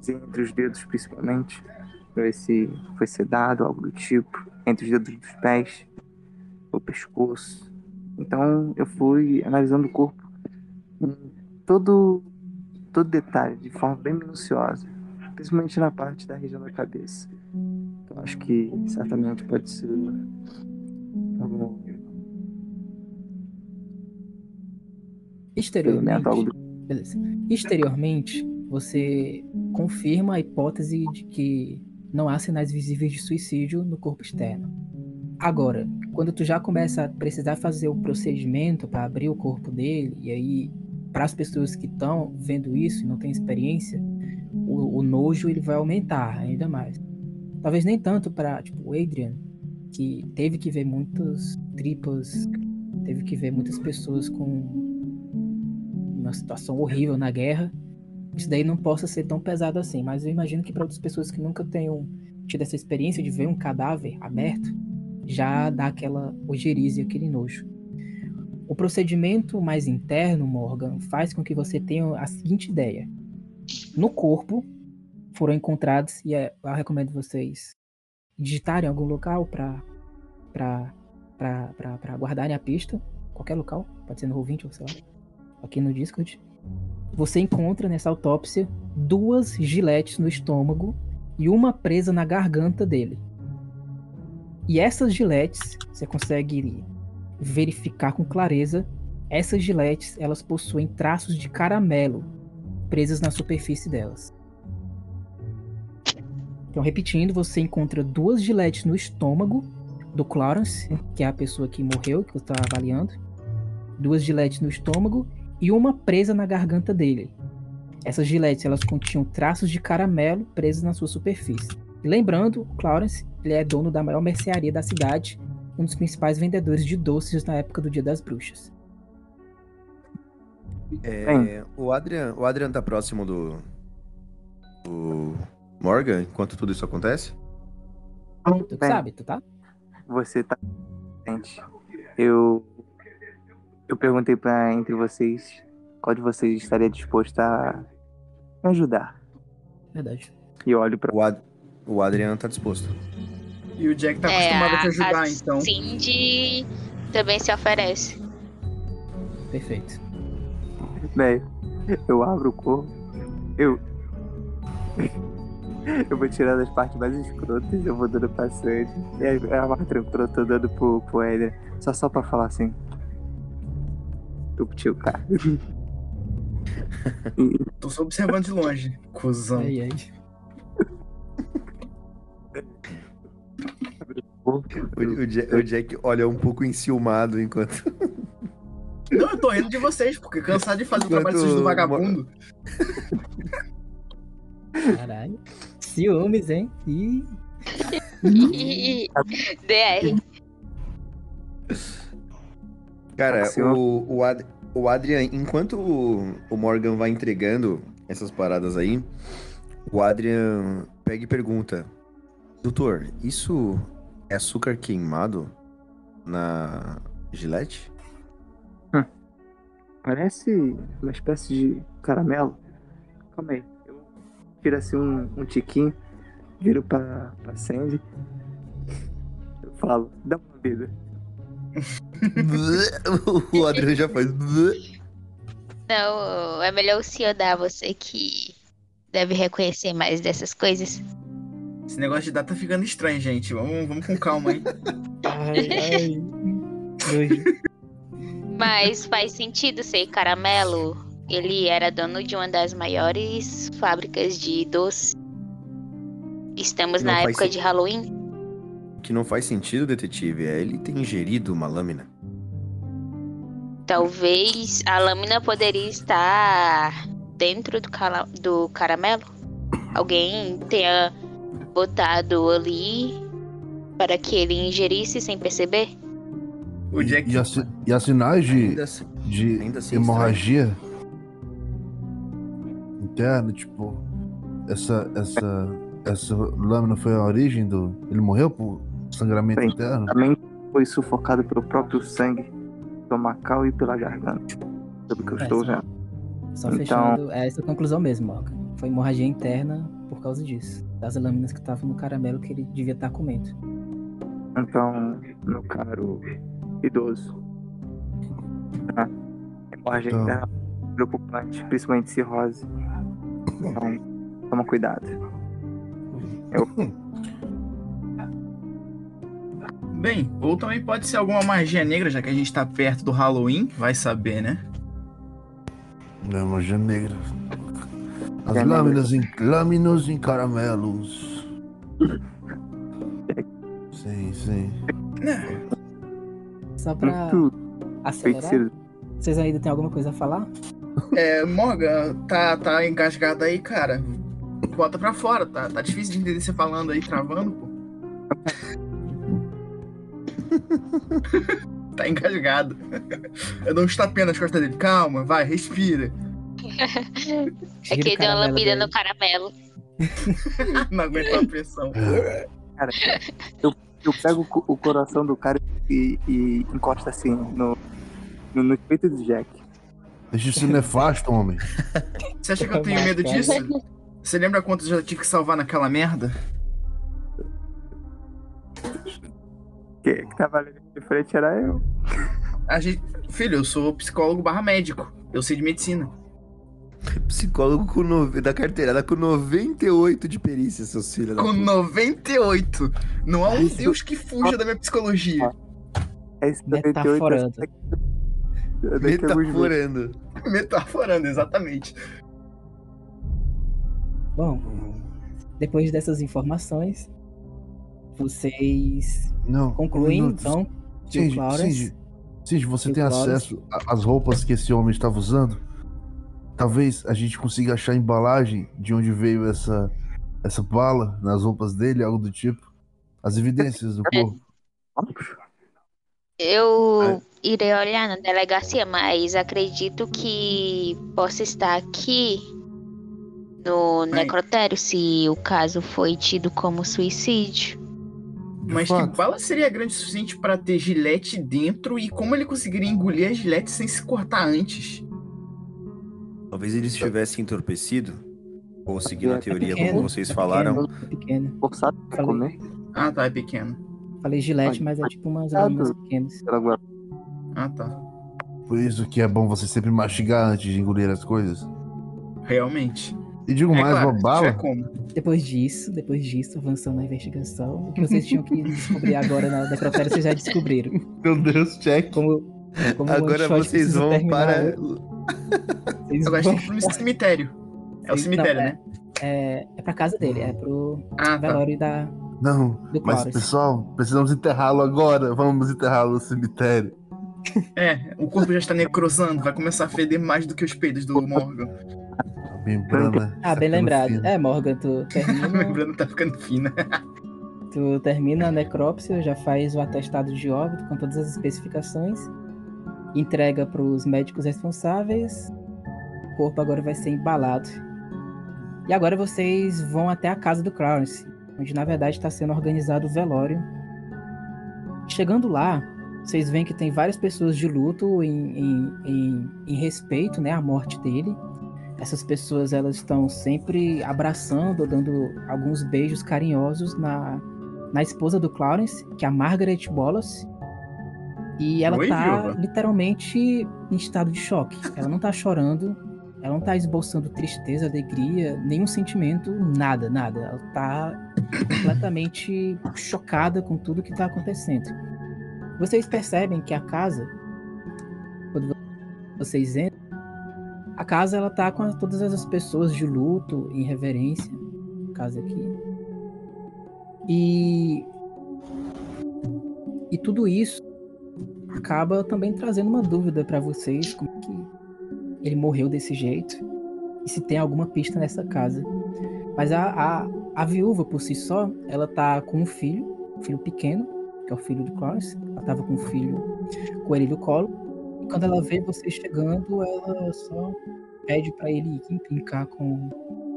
entre os dedos principalmente, para ver se foi sedado, algo do tipo, entre os dedos dos pés, o pescoço. Então eu fui analisando o corpo em todo, todo detalhe, de forma bem minuciosa, principalmente na parte da região da cabeça. Então acho que certamente pode ser algum Exteriormente, algo do beleza. Exteriormente, você confirma a hipótese de que não há sinais visíveis de suicídio no corpo externo. Agora, quando tu já começa a precisar fazer o procedimento para abrir o corpo dele, e aí, para as pessoas que estão vendo isso e não têm experiência, o, o nojo ele vai aumentar ainda mais. Talvez nem tanto para tipo, o Adrian, que teve que ver muitas tripas, teve que ver muitas pessoas com uma situação horrível na guerra. Isso daí não possa ser tão pesado assim, mas eu imagino que para outras pessoas que nunca tenham tido essa experiência de ver um cadáver aberto, já dá aquela ojeriza e aquele nojo. O procedimento mais interno, Morgan, faz com que você tenha a seguinte ideia. No corpo foram encontrados, e é, eu recomendo vocês digitarem em algum local para guardarem a pista, qualquer local, pode ser no Roll20 ou sei lá, aqui no Discord. Você encontra nessa autópsia duas giletes no estômago e uma presa na garganta dele. E essas giletes, você consegue verificar com clareza, essas giletes, elas possuem traços de caramelo presas na superfície delas. Então, repetindo, você encontra duas giletes no estômago do Clarence, que é a pessoa que morreu, que você está avaliando. Duas giletes no estômago e uma presa na garganta dele. Essas giletes elas continham traços de caramelo presos na sua superfície. E lembrando, Clarence ele é dono da maior mercearia da cidade, um dos principais vendedores de doces na época do Dia das Bruxas. É, o Adrian, o Adrian tá próximo do, do Morgan enquanto tudo isso acontece? Tu sabe, tu tá? Você tá. Gente, eu. Eu perguntei pra entre vocês qual de vocês estaria disposto a me ajudar. Verdade. E eu olho pra. O, Ad, o Adrian tá disposto. E o Jack tá É, acostumado a te ajudar, a então. Cindy também se oferece. Perfeito. Velho, eu abro o corpo. Eu. [LAUGHS] Eu vou tirar das partes mais escrotas, eu vou dando pra Sandy. E aí, a mais tranquila, eu tô dando pro, pro Eder. Só só pra falar assim. Tô contigo, cara. [LAUGHS] Tô só observando de longe, cuzão. Ai, ai. O, o Ja- o Jack olha um pouco enciumado enquanto. [LAUGHS] Não, eu tô rindo de vocês, porque cansado de fazer o trabalho Enquanto- sujo do vagabundo. Caralho. Ciúmes, hein? Ih, [LAUGHS] DR. Cara, o, o, Ad, o Adrian, enquanto o, o Morgan vai entregando essas paradas aí, o Adrian pega e pergunta: Doutor, isso é açúcar queimado na gilete? Parece uma espécie de caramelo. Calma aí. Eu tiro assim um, um tiquinho, viro pra, pra Sandy. Eu falo, dá uma bebida. [LAUGHS] o Adrian já faz. Não, é melhor o senhor dar você que deve reconhecer mais dessas coisas. Esse negócio de data tá ficando estranho, gente. Vamos, vamos com calma, hein? ai, ai. Mas faz sentido ser caramelo. Ele era dono de uma das maiores fábricas de doce. Estamos Não na época sen- de Halloween. Que não faz sentido, detetive, é ele ter ingerido uma lâmina. Talvez a lâmina poderia estar dentro do, cala- do caramelo. Alguém tenha botado ali para que ele ingerisse sem perceber. O E- Jack. E, as, e as sinais de, Ainda assim, de ainda assim hemorragia interna, tipo, essa, essa, essa lâmina foi a origem do. Ele morreu por sangramento Sim. interno? Também foi sufocado pelo próprio sangue estomacal e pela garganta. Pelo que eu É, estou vendo. Só Então- fechando, é essa a conclusão mesmo, Morgan. Foi hemorragia interna por causa disso. Das lâminas que estavam no caramelo que ele devia estar comendo. Então, meu caro idoso. A hemorragia Então. interna é preocupante, principalmente cirrose. Então, toma cuidado. [LAUGHS] Bem, ou também pode ser alguma magia negra, já que a gente tá perto do Halloween, vai saber, né? Não é magia negra. As É lâminas em, lâminas em caramelos. Sim, sim. Só pra acelerar, vocês ainda têm alguma coisa a falar? É, Morgan, tá, tá engasgado aí, cara. Bota pra fora, tá, tá difícil de entender você falando aí, travando, pô. [LAUGHS] [LAUGHS] tá engasgado. Eu dou uns tapinhas nas costas dele. Calma, vai, respira. É que deu uma caramelo lambida dele. no caramelo. [LAUGHS] Não aguentou a pressão. Eu pego o co- o coração do cara e, e encosto assim no, no, no peito do Jack. Deixa isso nefasto, homem. Você acha que eu tenho [LAUGHS] medo disso? Você lembra quantos eu já tive que salvar naquela merda? Que, que tava ali de frente era eu. A gente... Filho, eu sou psicólogo barra médico. Eu sei de medicina. Psicólogo com nove- da carteirada com 98 de perícia, seus filhos. Com puta. 98. Não há um Deus que fuja da minha psicologia. É esse 98 Metaforando. daqui a alguns meses. Metaforando. Metaforando, exatamente. Bom, depois dessas informações, vocês Não. concluem, minuto. então, Cindy, Clarence... Cindy, Cindy, você tem Clarence? acesso às roupas que esse homem estava usando? Talvez a gente consiga achar a embalagem de onde veio essa, essa bala nas roupas dele, algo do tipo. As evidências do corpo. Eu irei olhar na delegacia, mas acredito que possa estar aqui no necrotério se o caso foi tido como suicídio. Mas que fato. bala seria grande o suficiente pra ter gilete dentro e como ele conseguiria engolir a gilete sem se cortar antes? Talvez ele estivesse entorpecido. Ou seguindo a teoria pequeno, como vocês é falaram. Pequeno, é pequeno. Forçado Falei. comer Ah, tá, é pequeno. Falei gilete, mas é tipo umas do- pequenas. Ah, tá. Por isso que é bom você sempre mastigar antes de engolir as coisas. Realmente. E digo é mais, claro, bala. como. Depois disso, depois disso, avançando na investigação, o que vocês tinham que descobrir agora na necrotério, vocês já descobriram. Meu Deus, check. Como, como Agora vocês vão para. hoje, vocês Agora a vão- gente tem que ir no cemitério. É o cemitério, não, né? É, é pra casa dele, é pro Ah, tá. velório da, Não, mas pessoal, precisamos enterrá-lo agora. Vamos enterrá-lo no cemitério. É, o corpo já está necrosando, vai começar a feder mais do que os peidos do Morgan. Membrana. Ah, bem ficando lembrado. fina. É, Morgan, tu [LAUGHS] termina, Lembrando, tá ficando fina. tu termina a necrópsia, já faz o atestado de óbito com todas as especificações, entrega pros médicos responsáveis, o corpo agora vai ser embalado. E agora vocês vão até a casa do Clarence, onde na verdade está sendo organizado o velório. Chegando lá, vocês veem que tem várias pessoas de luto em, em, em, em respeito né, à morte dele. Essas pessoas elas estão sempre abraçando, dando alguns beijos carinhosos na, na esposa do Clarence, que é a Margaret Wallace. E ela Oi, tá Viola. literalmente em estado de choque. Ela não tá chorando, ela não tá esboçando tristeza, alegria, nenhum sentimento, nada, nada. Ela tá completamente chocada com tudo que tá acontecendo. Vocês percebem que a casa, quando vo- vocês entram, a casa ela tá com todas as pessoas de luto, em reverência, casa aqui. E e tudo isso acaba também trazendo uma dúvida para vocês, como que ele morreu desse jeito e se tem alguma pista nessa casa. Mas a, a, a viúva por si só, ela tá com um filho, um filho pequeno, que é o filho do Clarence. Ela tava com um filho com ele no colo. E quando ela vê você chegando, ela só pede para ele ir brincar com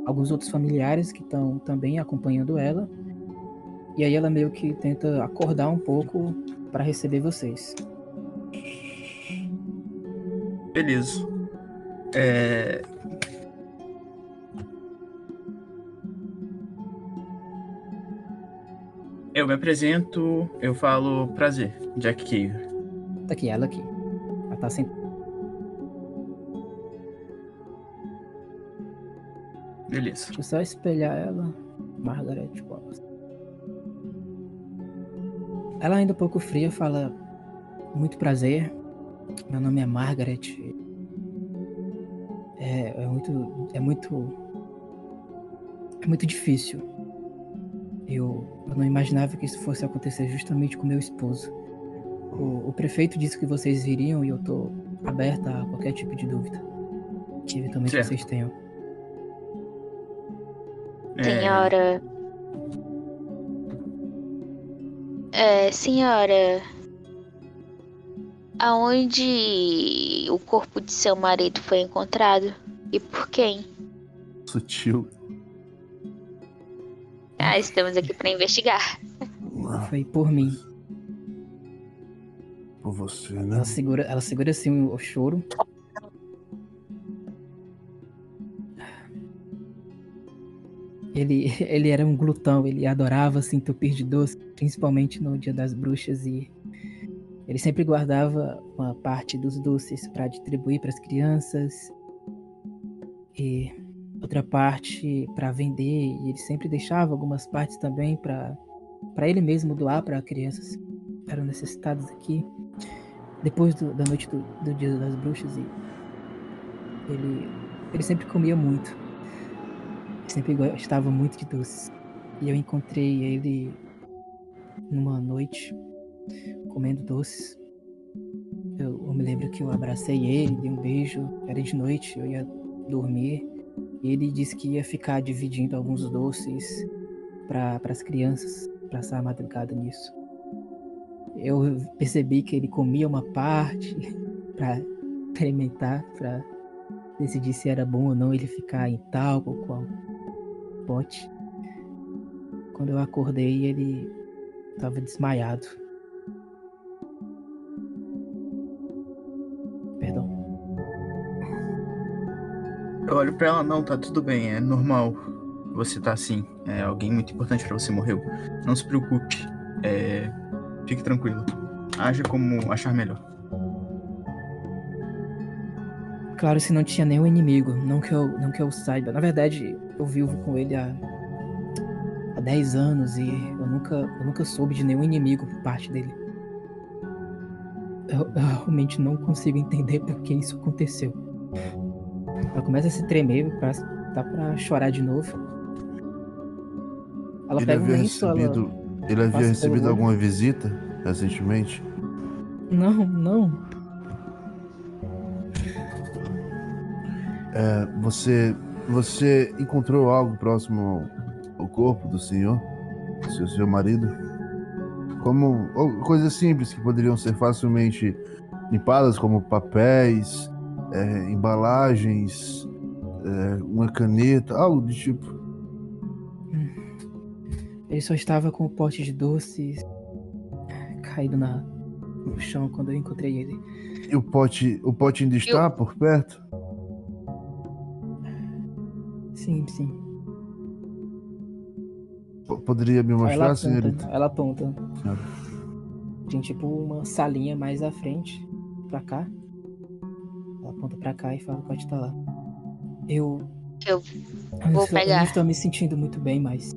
alguns outros familiares que estão também acompanhando ela. E aí ela meio que tenta acordar um pouco para receber vocês. Beleza. É... Eu me apresento, eu falo prazer, Jack Cave. Tá aqui, ela aqui. Ela tá sentada. Beleza. Deixa eu só espelhar ela. Margaret Wallace. Ela ainda um pouco fria fala muito prazer. Meu nome é Margaret. É, é muito. É muito. É muito difícil. Eu, eu não imaginava que isso fosse acontecer justamente com meu esposo. O, o prefeito disse que vocês viriam e eu tô aberta a qualquer tipo de dúvida. Que eventualmente Certo. vocês tenham. É, Senhora. É, senhora. Aonde o corpo de seu marido foi encontrado? E por quem? Sutil. Ah, estamos aqui para investigar. Foi por mim. Por você, né? Ela segura, ela segura assim o, choro. Ele, [LAUGHS] ele era um glutão, ele adorava se entupir de doce, principalmente no Dia das Bruxas e ele sempre guardava uma parte dos doces para distribuir para as crianças e outra parte para vender e ele sempre deixava algumas partes também para ele mesmo doar para crianças eram necessitadas aqui depois do- da noite do, do Dia das Bruxas, e ele, ele sempre comia muito. Sempre gostava muito de doces. E eu encontrei ele numa noite comendo doces. Eu, eu me lembro que eu abracei ele, dei um beijo, era de noite, eu ia dormir. E ele disse que ia ficar dividindo alguns doces para as crianças, passar a madrugada nisso eu percebi que ele comia uma parte [LAUGHS] pra experimentar, pra decidir se era bom ou não ele ficar em tal ou qual pote. Quando eu acordei, ele tava desmaiado. Perdão. Eu olho pra ela, não, tá tudo bem, é normal. Você tá assim. É alguém muito importante pra você morreu. Não se preocupe. É, fique tranquilo. Haja como achar melhor. Claro, se não tinha nenhum inimigo, não que eu, não que eu saiba. Na verdade, eu vivo com ele há, há 10 anos e eu nunca, eu nunca soube de nenhum inimigo por parte dele. Eu, eu realmente não consigo entender por que isso aconteceu. Ela começa a se tremer, pra, tá pra chorar de novo. Ela Ele pega um havia lenço, ela... ele havia recebido alguma visita recentemente? Não, não. É, você, você encontrou algo próximo ao corpo do senhor, do seu, seu marido? Como coisas simples que poderiam ser facilmente limpadas, como papéis, é, embalagens, é, uma caneta, algo do tipo. Ele só estava com o pote de doces caído na, no chão quando eu encontrei ele. E o pote, o pote ainda está por perto? Sim, sim. P- Poderia me Aí ela mostrar, aponta, senhorita? ela aponta. Senhora. Tem tipo uma salinha mais à frente, pra cá. Ela aponta pra cá e fala, pode estar lá. Eu. Eu eu vou Eu pegar. não estou me sentindo muito bem, mas.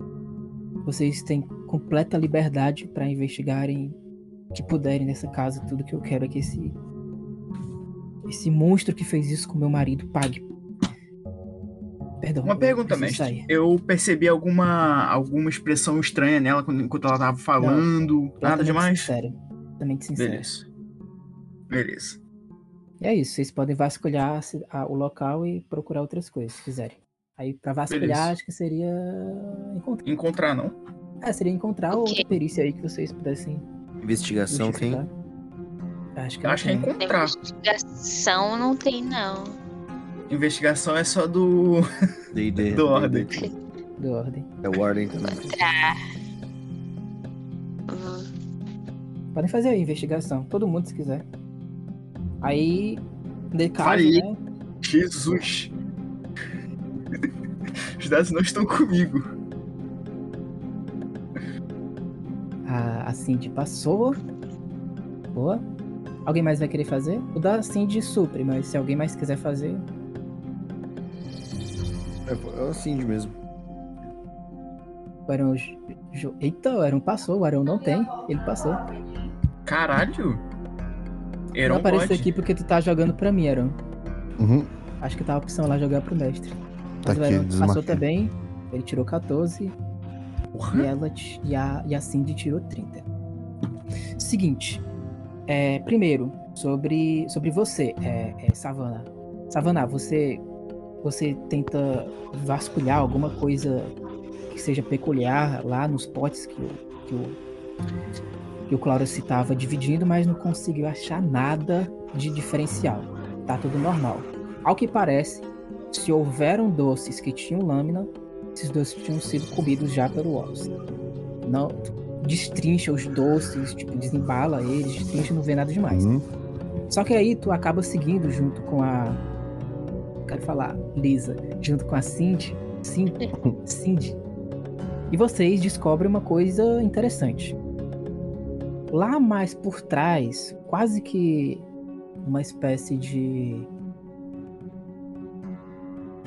Vocês têm completa liberdade pra investigarem o que puderem nessa casa. Tudo que eu quero é que esse. Esse monstro que fez isso com meu marido pague. Perdão. Uma pergunta, mestre. Eu percebi alguma, alguma expressão estranha nela quando, enquanto ela tava falando. Nada Completamente demais? Sincero. Completamente sincero. Beleza. Beleza. E é isso, vocês podem vasculhar o local e procurar outras coisas, se quiserem. Aí, pra vasculhar, Beleza. acho que seria encontrar. Encontrar, não? É, seria encontrar Ok. outra perícia aí que vocês pudessem Investigação tem. Acho que acho que é encontrar. Investigação não tem, não. Investigação é só do. [LAUGHS] Do ordem. Do ordem. É o Ordem também. Encontrar. Podem fazer aí, investigação. Todo mundo, se quiser. Aí, de caso, Falhei. né? Jesus. Os dados não estão comigo. A, a Cindy passou. Boa. Alguém mais vai querer fazer? O da Cindy supre, mas se alguém mais quiser fazer. É, é assim mesmo. O Arão. jo- Eita, o Arão passou, o Arão não tem. Ele passou. Caralho. não pode. aqui porque tu tá jogando pra mim, Arão. Uhum. Acho que tá a opção lá jogar pro mestre. Tá aqui, passou também. Ele tirou 14. E, Porra. ela, t- e, a, e a Cindy tirou 30. Seguinte. É, primeiro, sobre, sobre você, é, é, Savana. Savana, você, você tenta vasculhar alguma coisa que seja peculiar lá nos potes que, o- que o, que o Cláudio estava dividindo, mas não conseguiu achar nada de diferencial. Tá tudo normal. Ao que parece, se houveram doces que tinham lâmina, esses doces tinham sido comidos já pelo Wallace. Não destrincha os doces, tipo, desembala eles, destrincha e não vê nada demais. Uhum. Só que aí tu acaba seguindo junto com a. Quero falar, Lisa, junto com a Cindy. Cindy. [LAUGHS] Cindy. E vocês descobrem uma coisa interessante. Lá mais por trás, quase que uma espécie de.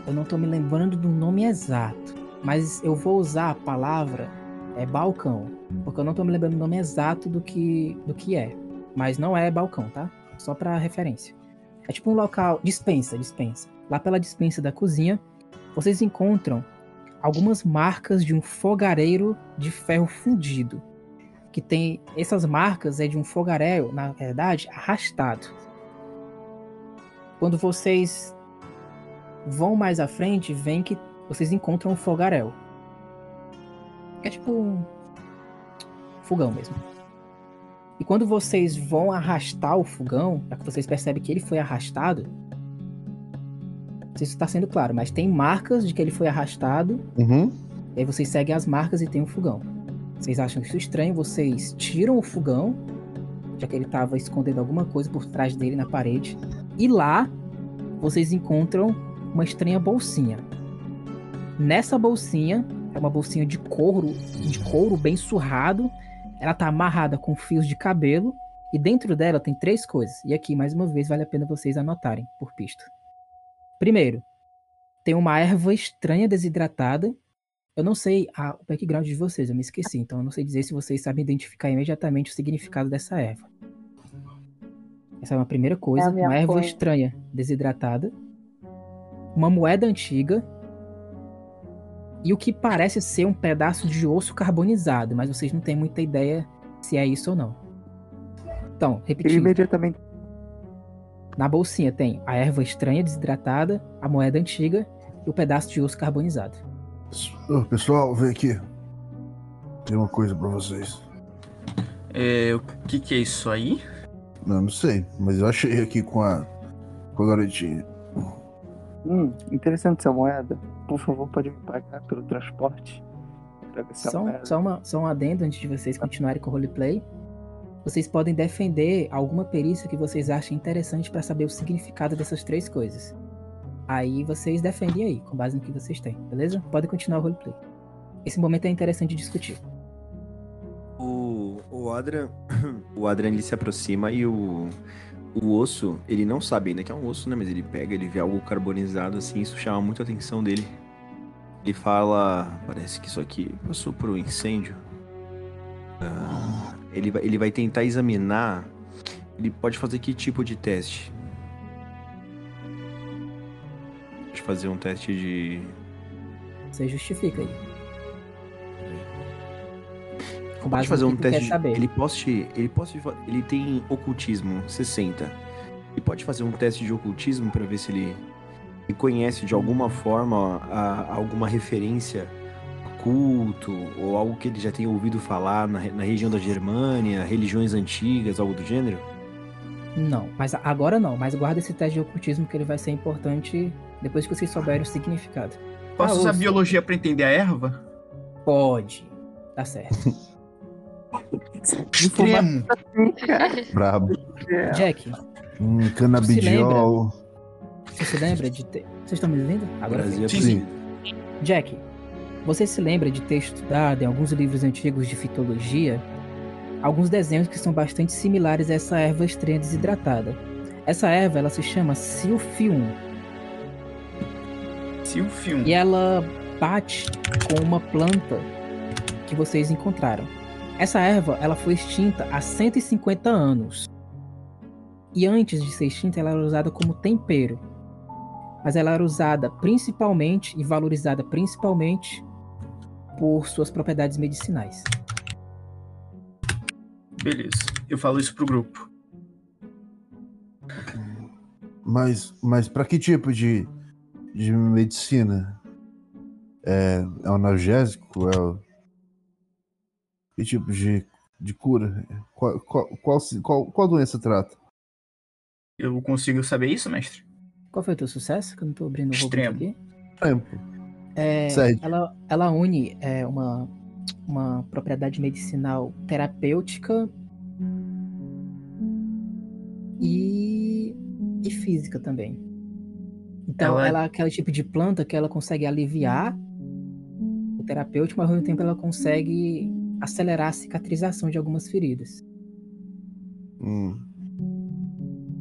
Eu não tô me lembrando do nome exato, mas eu vou usar a palavra é balcão, porque eu não tô me lembrando do nome exato do que do que é, mas não é balcão, tá? Só para referência. É tipo um local dispensa, dispensa. Lá pela dispensa da cozinha, vocês encontram algumas marcas de um fogareiro de ferro fundido, que tem essas marcas é de um fogaréu, na verdade, arrastado. Quando vocês vão mais à frente, vem que vocês encontram um fogaréu. É tipo um fogão mesmo. E quando vocês vão arrastar o fogão, já que vocês percebem que ele foi arrastado, não sei se está sendo claro, mas tem marcas de que ele foi arrastado Uhum. e aí vocês seguem as marcas e tem um fogão. Vocês acham isso estranho, vocês tiram o fogão, já que ele estava escondendo alguma coisa por trás dele na parede. E lá vocês encontram uma estranha bolsinha. Nessa bolsinha, é uma bolsinha de couro, de couro bem surrado. Ela tá amarrada com fios de cabelo e dentro dela tem três coisas. E aqui mais uma vez vale a pena vocês anotarem por pista. Primeiro, tem uma erva estranha desidratada eu não sei a- o background de vocês, eu me esqueci, então eu não sei dizer se vocês sabem identificar imediatamente o significado dessa erva. Essa é uma primeira coisa, É uma erva maconha. estranha, desidratada, uma moeda antiga e o que parece ser um pedaço de osso carbonizado, mas vocês não têm muita ideia se é isso ou não. Então, repetindo, imediatamente. na bolsinha tem a erva estranha desidratada, a moeda antiga e o pedaço de osso carbonizado. Pessoal, vem aqui. Tem uma coisa pra vocês. É, o que que é isso aí? Não, não sei, mas eu achei aqui com a, com a garotinha. Hum, interessante essa moeda. Por favor, pode me pagar pelo transporte. Só, um- moeda. só, uma, só um adendo antes de vocês continuarem com o roleplay. Vocês podem defender alguma perícia que vocês achem interessante para saber o significado dessas três coisas. Aí vocês defendem aí, com base no que vocês têm, beleza? Podem continuar o roleplay. Esse momento é interessante discutir. O, o Adrian, [COUGHS] o Adrian ele se aproxima e o, o osso, ele não sabe ainda que é um osso, né? Mas ele pega, ele vê algo carbonizado assim, isso chama muito a atenção dele. Ele fala, parece que isso aqui passou por um incêndio. Ah, ele, vai, ele vai tentar examinar. Ele pode fazer que tipo de teste? Pode fazer um teste de. Você justifica aí. Com Pode base fazer no um teste. de-. Ele poste, ele poste, ele tem ocultismo 60. Ele pode fazer um teste de ocultismo pra ver se ele, ele conhece de alguma forma a- alguma referência a culto ou algo que ele já tenha ouvido falar na, na região da Germânia, religiões antigas, algo do gênero. Não, mas agora não. Mas guarda esse teste de ocultismo que ele vai ser importante depois que vocês souberem o significado. Posso Ah, usar biologia pra entender a erva? Pode. Tá certo. [LAUGHS] Extremo. Brabo. Jack, Hum, canabidiol. você se lembra de ter. Vocês estão me ouvindo? Agora Brasil é sim. Sim. Jack, você se lembra de ter estudado em alguns livros antigos de fitologia alguns desenhos que são bastante similares a essa erva estranha desidratada. Essa erva, ela se chama o filme. e ela bate com uma planta que vocês encontraram. Essa erva, ela foi extinta há 150 anos. E antes de ser extinta, ela era usada como tempero. Mas ela era usada principalmente e valorizada principalmente por suas propriedades medicinais. Beleza. Eu falo isso pro grupo. Mas, mas para que tipo de, de medicina? É, é analgésico? É o- que tipo de, de cura? Qual, qual, qual, qual, qual doença trata? Eu consigo saber isso, mestre? Qual foi o teu sucesso? Que eu não tô abrindo o robô Extremo. aqui. Tempo. É, ela, ela une é, uma, uma propriedade medicinal terapêutica e, e física também. Então, Ela- ela... é aquele tipo de planta que ela consegue aliviar o terapêutico, mas ao mesmo tempo ela consegue acelerar a cicatrização de algumas feridas. Hum.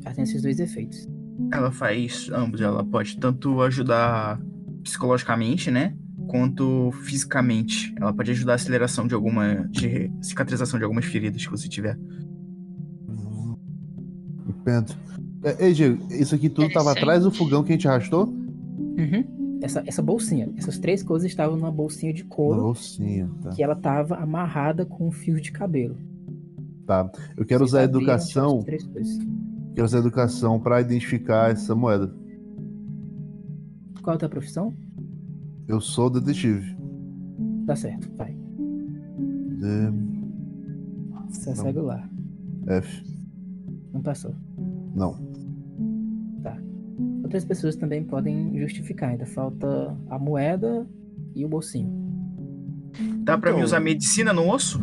Ela tem esses dois efeitos. Ela faz ambos. Ela pode tanto ajudar psicologicamente, né? Quanto fisicamente. Ela pode ajudar a aceleração de alguma. de cicatrização de algumas feridas que você tiver. Entendo. É, Ei, Diego, isso aqui tudo tava atrás do fogão que a gente arrastou? Uhum. Essa, essa bolsinha, essas três coisas estavam numa bolsinha de couro bolsinha, tá. que ela tava amarrada com um fio de cabelo. Tá. Eu quero Vocês usar a educação, quero usar a educação para identificar essa moeda. Qual é a tua profissão? Eu sou detetive. Tá certo, vai. D Você segue lá. F. Não passou. Não. Outras pessoas também podem justificar. Ainda falta a moeda e o bolsinho. Dá pra mim Então- usar medicina no osso?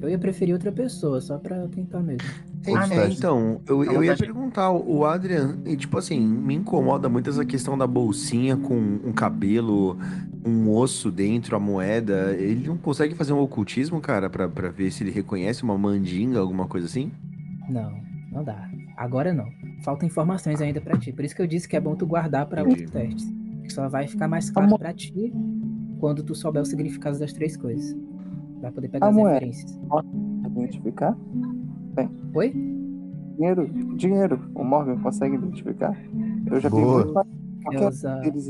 Eu ia preferir outra pessoa, só pra tentar mesmo. Ah, É, então, eu, à eu ia perguntar, o Adrian, e, tipo assim, me incomoda muito essa questão da bolsinha com um cabelo, um osso dentro, a moeda. Ele não consegue fazer um ocultismo, cara, pra, pra ver se ele reconhece uma mandinga, alguma coisa assim? Não, não dá. Agora não. Faltam informações ainda pra ti. Por isso que eu disse que é bom tu guardar pra Entendi. outros testes. Que só vai ficar mais claro pra ti quando tu souber o significado das três coisas. Vai poder pegar A as moeda. referências. Identificar? Oi? Dinheiro, dinheiro. O Morgan consegue identificar? Eu já Boa. muito Usa... deles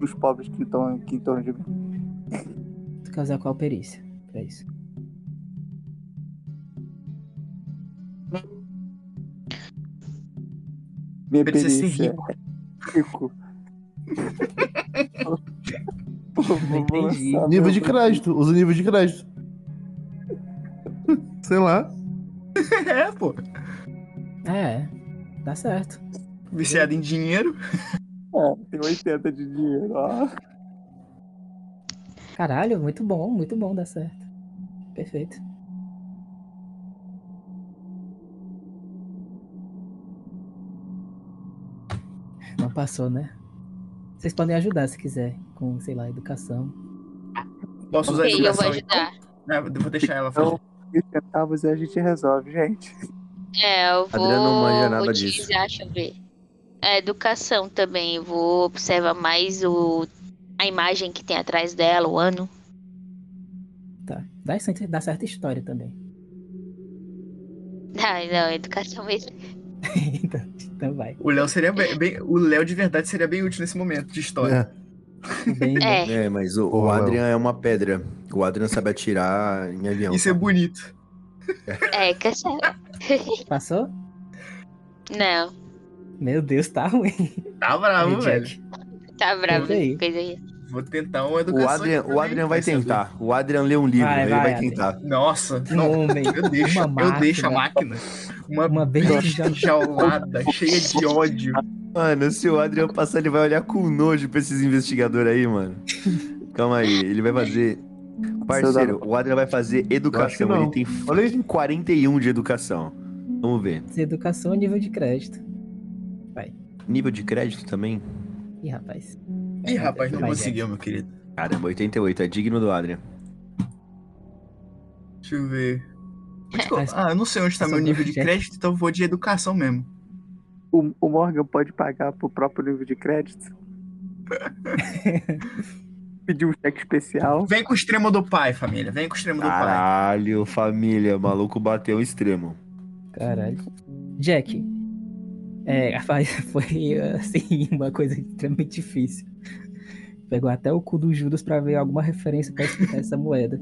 dos pobres que estão aqui em torno de mim. Tu quer usar qual perícia pra isso? Minha Perícia ser rico. Não [LAUGHS] entendi. Nível de crédito. Usa nível de crédito. Sei lá. [LAUGHS] é, pô. É, dá certo. Viciado em dinheiro. É, tem 80 de dinheiro, ó. Caralho, muito bom, muito bom, dá certo. Perfeito. Passou, né? Vocês podem ajudar se quiser, com, sei lá, educação. Posso usar Ok, eu vou educação ajudar. então? É, eu vou deixar ela fazer. Então, 20 centavos e a gente resolve, gente. É, eu vou Adriana não manja nada disso. utilizar, deixa eu ver. A educação também, eu vou observar mais o, a imagem que tem atrás dela, o ano. Tá. Dá, certa- dá certa história também. [LAUGHS] Ah, não, educação mesmo. então, [LAUGHS] então vai. O Léo seria bem, bem- O Léo de verdade seria bem útil nesse momento de história. É. Bem, É, É, mas o, o. Adrian é uma pedra. O Adrian sabe atirar em avião. Isso é bonito. é, cancela. Passou? Não, Meu Deus, tá ruim. Tá bravo, velho. Jack. tá bravo coisa aí. Vou tentar uma O educação. Adrian, aqui o Adrian vai saber. tentar. O Adrian lê um livro, Vai, ele vai, vai Adrian. tentar. Nossa, não. homem, Eu deixo, uma eu deixo a máquina. máquina. Uma Uma besta enjaulada, [LAUGHS] cheia de ódio. Mano, se o Adrian passar, ele vai olhar com nojo pra esses investigadores aí, mano. Calma aí, ele vai fazer Parceiro, o Adrian vai fazer educação. Ele tem, Olha ele tem 41 de educação. Vamos ver. Se educação é nível de crédito. Nível de crédito também? Ih, rapaz. Ih, rapaz, não Vai, conseguiu, meu querido. Caramba, 88. É digno do Adrian. Deixa eu ver. Ah, eu não sei onde tá Essa meu nível de crédito, então eu vou de educação mesmo. O, o Morgan pode pagar pro próprio nível de crédito? [LAUGHS] Pedir um cheque especial. Vem com o extremo do pai, família. Vem com o extremo do pai. Caralho, família. Maluco bateu o extremo. Caralho. Jack. É, [LAUGHS] foi assim, [LAUGHS] uma coisa extremamente difícil. Pegou até o cu do Judas pra ver alguma referência pra explicar essa moeda.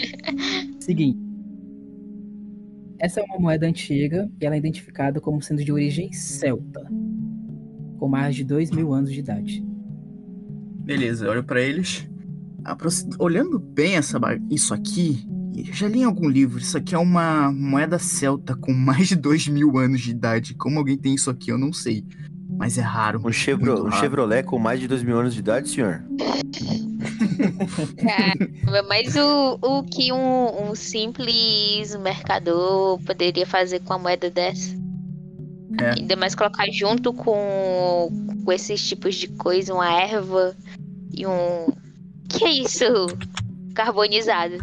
[LAUGHS] Seguinte. Essa é uma moeda antiga e ela é identificada como sendo de origem celta, com mais de dois mil anos de idade. Beleza, olho pra eles. Olhando bem essa isso aqui, eu já li em algum livro. Isso aqui é uma moeda celta com [LAUGHS] mais de dois mil anos de idade. Como alguém tem isso aqui, eu não sei. Mas é raro. Um, Chevro, muito um raro. Chevrolet com mais de 2 mil anos de idade, senhor? [LAUGHS] Caramba, mas o, o que um, um simples mercador poderia fazer com a moeda dessa? É. Ainda mais colocar junto com, com esses tipos de coisa, uma erva e um. Que é isso? Carbonizado.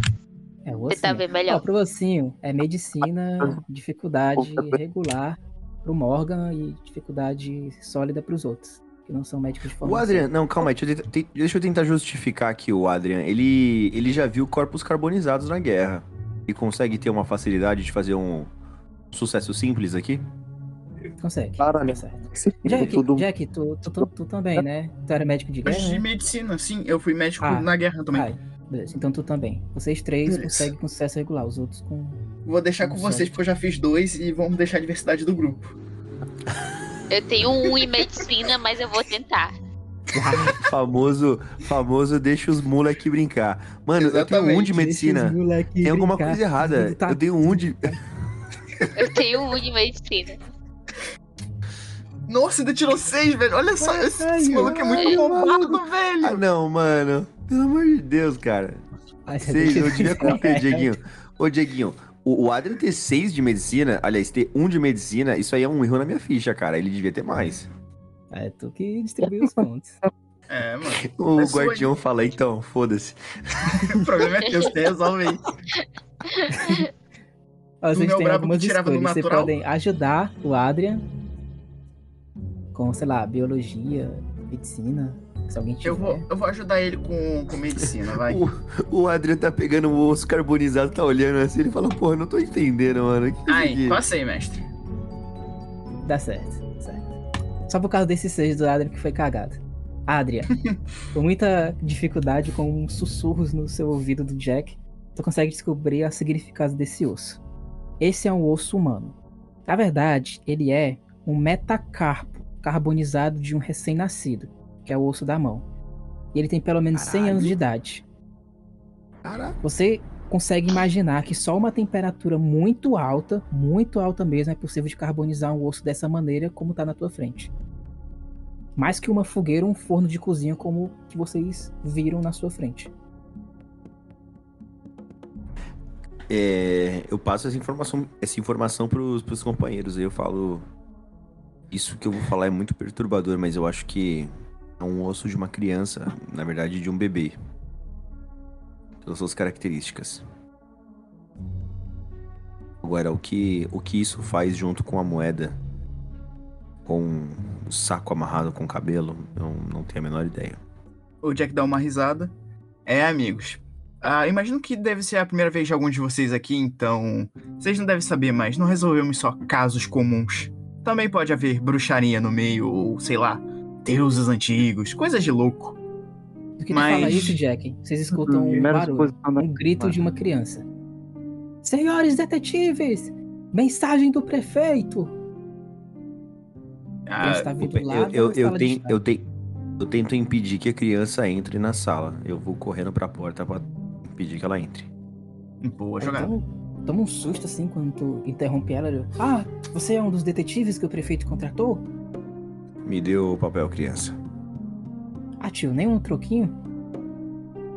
É o Você tá vendo Ó, melhor? pro ossinho é medicina, dificuldade regular pro Morgan e dificuldade sólida pros outros, que não são médicos de O formação. Adrian, não, calma aí, deixa eu, tentar- te- deixa eu tentar justificar aqui o Adrian. Ele, ele já viu corpos carbonizados na guerra. E consegue ter uma facilidade de fazer um sucesso simples aqui? Consegue. Claro, tá né? Jack, tudo... Jack tu, tu, tu, tu também, né? Tu era médico de guerra, de né? medicina, sim. Eu fui médico Ah. na guerra também. Ai, beleza. Então tu também. Vocês três Beleza. conseguem com sucesso regular, os outros com... Vou deixar com Não vocês sei. porque eu já fiz dois e vamos deixar a diversidade do grupo. Eu tenho um em medicina, mas eu vou tentar. [LAUGHS] famoso, famoso deixa os moleque brincar. Mano, eu tenho um de Exatamente, medicina. Tem alguma coisa errada. Tá Eu tenho um de. [LAUGHS] Eu tenho um de medicina. Nossa, ainda tirou seis, velho. Olha só, esse, Ai, esse maluco é muito roubado, Ah, velho. não, mano. Pelo amor de Deus, cara. Seis, eu devia conter, Dieguinho. Ô, Dieguinho, o, o Adrian ter seis de medicina, aliás, ter um de medicina, isso aí é um erro na minha ficha, cara. Ele devia ter mais. É tu que distribuiu os pontos. É, mano. [LAUGHS] O É sua guardião fala, então, foda-se. O problema é teu, você resolve aí. Ó, vocês têm algumas escolhas. Vocês podem ajudar o Adrian com, sei lá, biologia, medicina, se alguém tiver. Eu vou, eu vou ajudar ele com, com medicina, vai. [LAUGHS] O, o Adrian tá pegando o osso carbonizado, tá olhando assim, ele fala, porra, não tô entendendo, mano. Que que é Ai, aqui? passei, mestre. Dá certo, certo. Só por causa desses seis do Adrian que foi cagado. Adrian, [LAUGHS] com muita dificuldade, com sussurros no seu ouvido do Jack, tu consegue descobrir a significado desse osso. Esse é um osso humano. Na verdade, ele é um metacarpo carbonizado de um recém-nascido, que é o osso da mão. E ele tem pelo menos 100 anos Caralho. de idade. Caraca. Você consegue imaginar que só uma temperatura muito alta, muito alta mesmo, é possível de carbonizar um osso dessa maneira como tá na tua frente. Mais que uma fogueira ou um forno de cozinha como que vocês viram na sua frente. É, eu passo essa informação, essa informação pros, pros companheiros. Aí eu falo. Isso que eu vou falar é muito perturbador, mas eu acho que é um osso de uma criança, na verdade, de um bebê. Pelas suas características. Agora, o que, o que isso faz junto com a moeda? Com o saco amarrado com o cabelo? Eu não tenho a menor ideia. O Jack dá uma risada. É, amigos. Ah, imagino que deve ser a primeira vez de algum de vocês aqui, então. Vocês não devem saber, mas não resolvemos só casos comuns. Também pode haver bruxaria no meio, ou sei lá, deuses antigos, coisas de louco. Do que Mas- fala isso, Jack? Vocês escutam um barulho, um grito de uma criança. Senhores detetives! Mensagem do prefeito! A Ah, tá Eu, eu, eu, tenho, eu, tenho, eu tento impedir que a criança entre na sala. Eu vou correndo pra porta pra impedir que ela entre. boa jogada. Então, toma um susto assim quando tu interrompe ela. ele, Ah, você é um dos detetives que o prefeito contratou? Me deu o papel, criança. Ah, tio, nem um troquinho?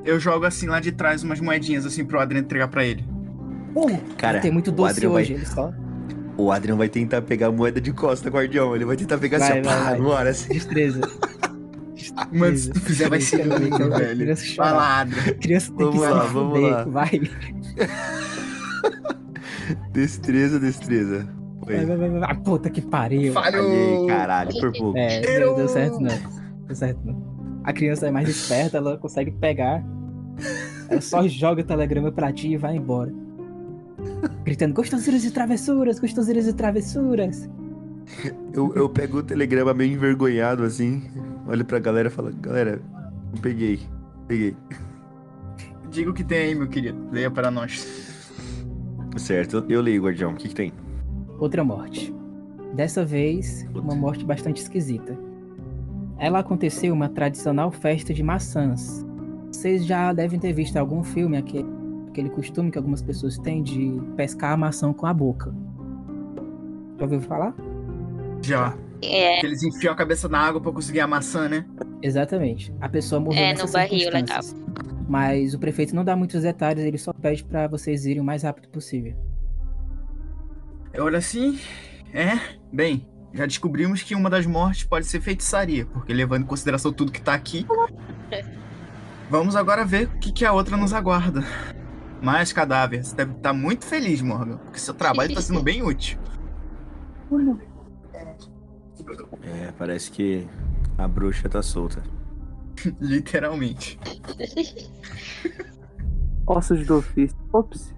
Eu jogo assim lá de trás umas moedinhas assim pro Adrian entregar pra ele. Cara, Tem muito o doce Adrian hoje, vai- ele só. O Adrian vai tentar pegar a moeda de costa, guardião. Ele vai tentar pegar Vai, assim, vai, pá, vai. bora, assim. Destreza. [LAUGHS] Mano, se tu fizer vai ser lindo, criança velho. Vai lá, Adrian. Criança tem Vamos que lá, se vamos fuder, lá. Vai. [LAUGHS] Destreza, destreza. Foi. Vai, vai, vai, vai. Ah, puta que pariu. Falhou! Falhei, caralho, por pouco. É, deu, deu certo não. Deu certo não. A criança é mais esperta, ela consegue pegar. Ela só [LAUGHS] joga o telegrama pra ti e vai embora. Gritando, gostoseiras e travessuras, gostoseiras e travessuras. Eu, eu pego o telegrama meio envergonhado, assim. Olho pra galera e falo, galera, eu peguei. Peguei. Diga o que tem aí, meu querido. Leia para nós. Certo, eu, leio, guardião. O que, que tem? Outra morte. Dessa vez, uma morte bastante esquisita. Ela aconteceu uma tradicional festa de maçãs. Vocês já devem ter visto algum filme aquele, aquele costume que algumas pessoas têm de pescar a maçã com a boca. Já ouviu falar? Já. É, Que eles enfiam a cabeça na água pra conseguir a maçã, né? Exatamente. A pessoa morreu É, no barril, circunstâncias. Mas o prefeito não dá muitos detalhes, ele só pede pra vocês irem o mais rápido possível. Eu olho assim. É, bem, já descobrimos que uma das mortes pode ser feitiçaria, porque levando em consideração tudo que tá aqui. Vamos agora ver o que, que a outra nos aguarda. Mais cadáver. Você deve estar muito feliz, Morgan, porque seu trabalho tá sendo bem útil. É, parece que a bruxa tá solta. [LAUGHS] Literalmente. Ossos do ofício. Ops.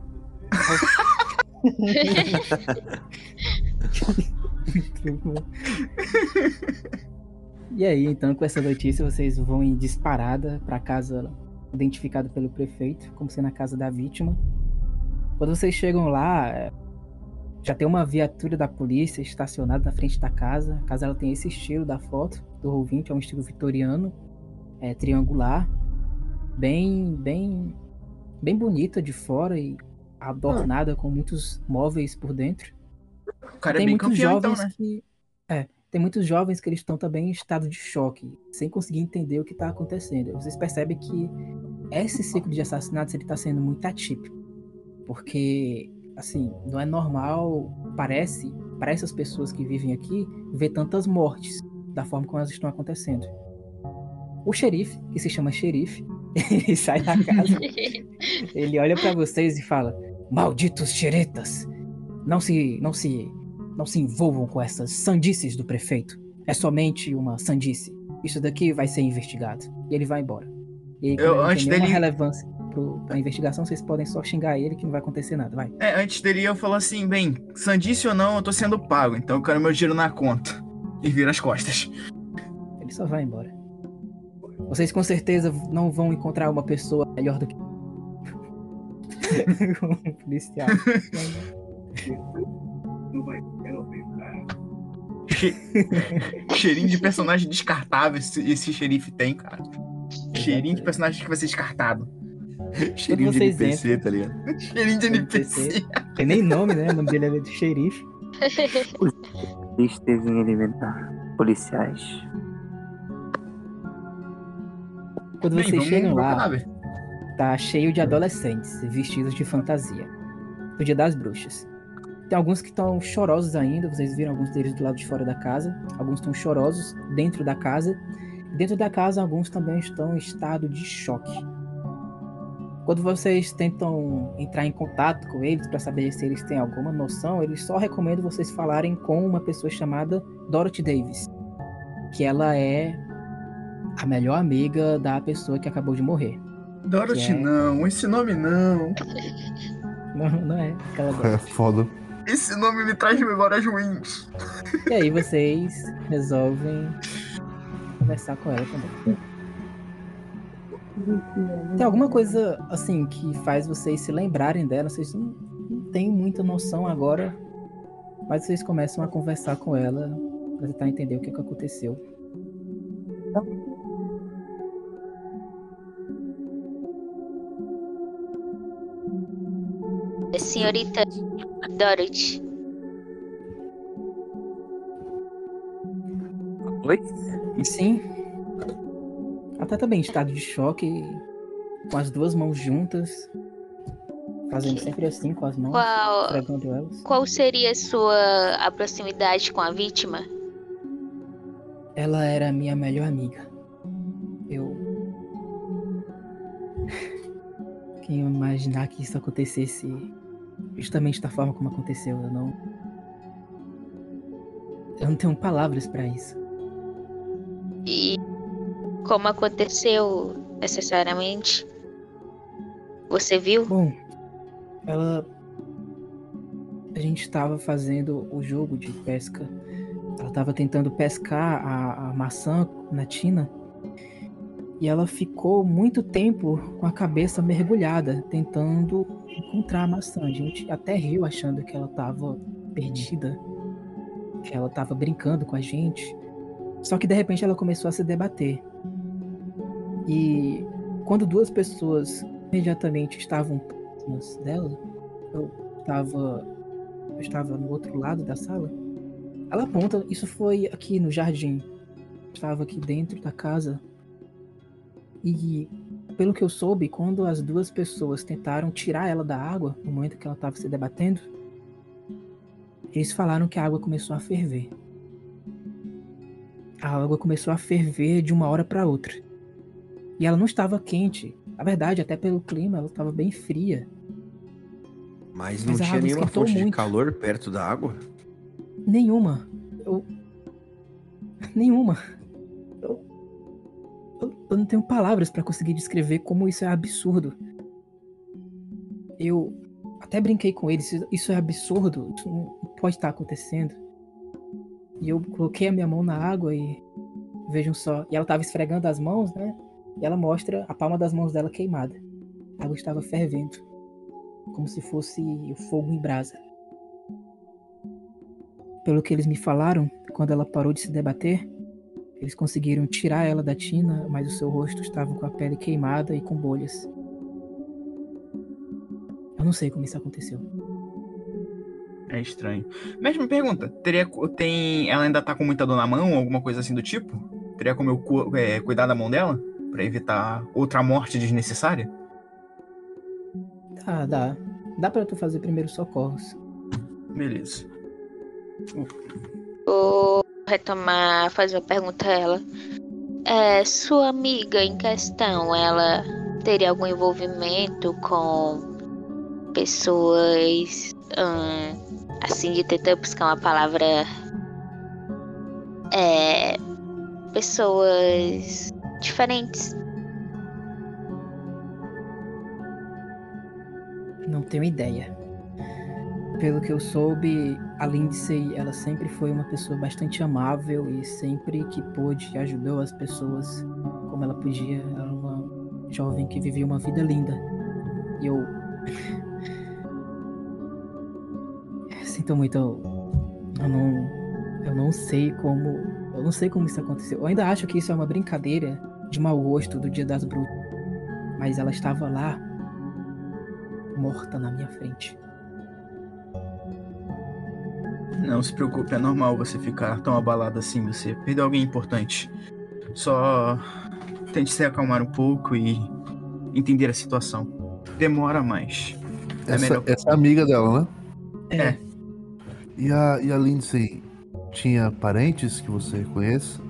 E aí, então, com essa notícia, vocês vão em disparada pra casa identificada pelo prefeito, como sendo a casa da vítima. Quando vocês chegam lá, já tem uma viatura da polícia estacionada na frente da casa. A casa ela tem esse estilo da foto do Roll20, é um estilo vitoriano, é, triangular, bem, bem, bem bonita de fora e adornada com muitos móveis por dentro O cara é tem bem muitos campeão, jovens então, né? que. É, tem muitos jovens que eles estão também em estado de choque, sem conseguir entender o que está acontecendo. Vocês percebem que esse ciclo de assassinatos ele está sendo muito atípico. Porque, assim, não é normal, parece, para essas pessoas que vivem aqui, ver tantas mortes da forma como elas estão acontecendo. O xerife, que se chama xerife, [LAUGHS] ele sai da casa, [LAUGHS] ele olha para vocês e fala: Malditos xeretas! Não se, não se, não se envolvam com essas sandices do prefeito. É somente uma sandice. Isso daqui vai ser investigado. E ele vai embora. E Eu- ele não antes tem nenhuma dele- relevância pro, pra investigação, vocês podem só xingar ele que não vai acontecer nada. Vai. É, antes dele eu falo assim, bem, sandice ou não, eu tô sendo pago, então eu quero meu dinheiro na conta. E vira as costas. Ele só vai embora. Vocês com certeza não vão encontrar uma pessoa melhor do que. [LAUGHS] um policial. Che- Cheirinho de personagem descartável esse, esse xerife tem, cara. Cheirinho de personagem que vai ser descartado. Cheirinho de NPC, entram- tá ligado? Cheirinho de NPC. Tem nem nome, né? O nome dele é de xerife. [LAUGHS] Devem eliminar policiais. Quando Bem, vocês chegam lá, tá cheio de adolescentes vestidos de fantasia. Do Dia das Bruxas. Tem alguns que estão chorosos ainda, vocês viram alguns deles do lado de fora da casa. Alguns estão chorosos dentro da casa. Dentro da casa, alguns também estão em estado de choque. Quando vocês tentam entrar em contato com eles para saber se eles têm alguma noção, eles só recomendam vocês falarem com uma pessoa chamada Dorothy Davis, que ela é a melhor amiga da pessoa que acabou de morrer. Dorothy é- não, esse nome não. [LAUGHS] Não, não é aquela É Dorothy. foda. Esse nome me traz memórias ruins. E aí vocês resolvem conversar com ela também. Tem alguma coisa assim que faz vocês se lembrarem dela? Vocês não, não têm muita noção agora, mas vocês começam a conversar com ela para tentar entender o que, que aconteceu. Senhorita Dorothy. Oi? E sim, ela tá também em estado de choque. com as duas mãos juntas, fazendo sempre assim com as mãos, Qual, qual seria a sua a proximidade com a vítima? Ela era minha melhor amiga. Eu. [LAUGHS] Quem ia imaginar que isso acontecesse justamente da forma como aconteceu? Eu não. Eu não tenho palavras pra isso. E como aconteceu necessariamente? Você viu? Bom, ela. A gente estava fazendo o jogo de pesca. Ela estava tentando pescar a, a maçã na tina. E ela ficou muito tempo com a cabeça mergulhada, tentando encontrar a maçã. A gente até riu achando que ela estava perdida, que ela estava brincando com a gente. Só que de repente ela começou a se debater. E quando duas pessoas imediatamente estavam próximas dela, eu estava, eu estava no outro lado da sala. Ela aponta, isso foi aqui no jardim. Estava aqui dentro da casa. E pelo que eu soube, quando as duas pessoas tentaram tirar ela da água, no momento que ela estava se debatendo, eles falaram que a água começou a ferver. A água começou a ferver de uma hora para outra. E ela não estava quente. Na verdade, até pelo clima, ela estava bem fria. Mas não Mas tinha nenhuma fonte de muito. calor perto da água? Nenhuma. Eu. Nenhuma. Eu. Não tenho palavras pra conseguir descrever como isso é absurdo. Eu até brinquei com eles. Isso, é absurdo. Isso não pode estar acontecendo. E eu coloquei a minha mão na água e. Vejam só. E ela tava esfregando as mãos, né? E ela mostra a palma das mãos dela queimada. A água estava fervendo. Como se fosse o fogo em brasa. Pelo que eles me falaram, quando ela parou de se debater, eles conseguiram tirar ela da tina, mas o seu rosto estava com a pele queimada e com bolhas. Eu não sei como isso aconteceu. É estranho. Mas me pergunta, teria, tem, ela ainda tá com muita dor na mão, alguma coisa assim do tipo? Teria como eu cu- é, cuidar da mão dela? Pra evitar outra morte desnecessária? Tá, dá. Dá pra tu fazer primeiro socorros. Beleza. Vou retomar, fazer uma pergunta a ela. É, sua amiga em questão, ela teria algum envolvimento com pessoas hum, assim de tentar buscar uma palavra é pessoas diferentes. Não tenho ideia. Pelo que eu soube, a Lindsay, ela sempre foi uma pessoa bastante amável e sempre que pôde ajudou as pessoas como ela podia. Ela era uma jovem que vivia uma vida linda. E eu. [LAUGHS] Sinto muito. Eu, eu não. Eu não sei como. Eu não sei como isso aconteceu. Eu ainda acho que isso é uma brincadeira de mau gosto do Dia das Bruxas. Mas ela estava lá, morta na minha frente. Não se preocupe, é normal você ficar tão abalado assim. Você perdeu alguém importante. Só tente se acalmar um pouco e entender a situação. Demora mais. É Essa, melhor. essa é a amiga dela, né? É. E a, e a Lindsay tinha parentes que você conhece?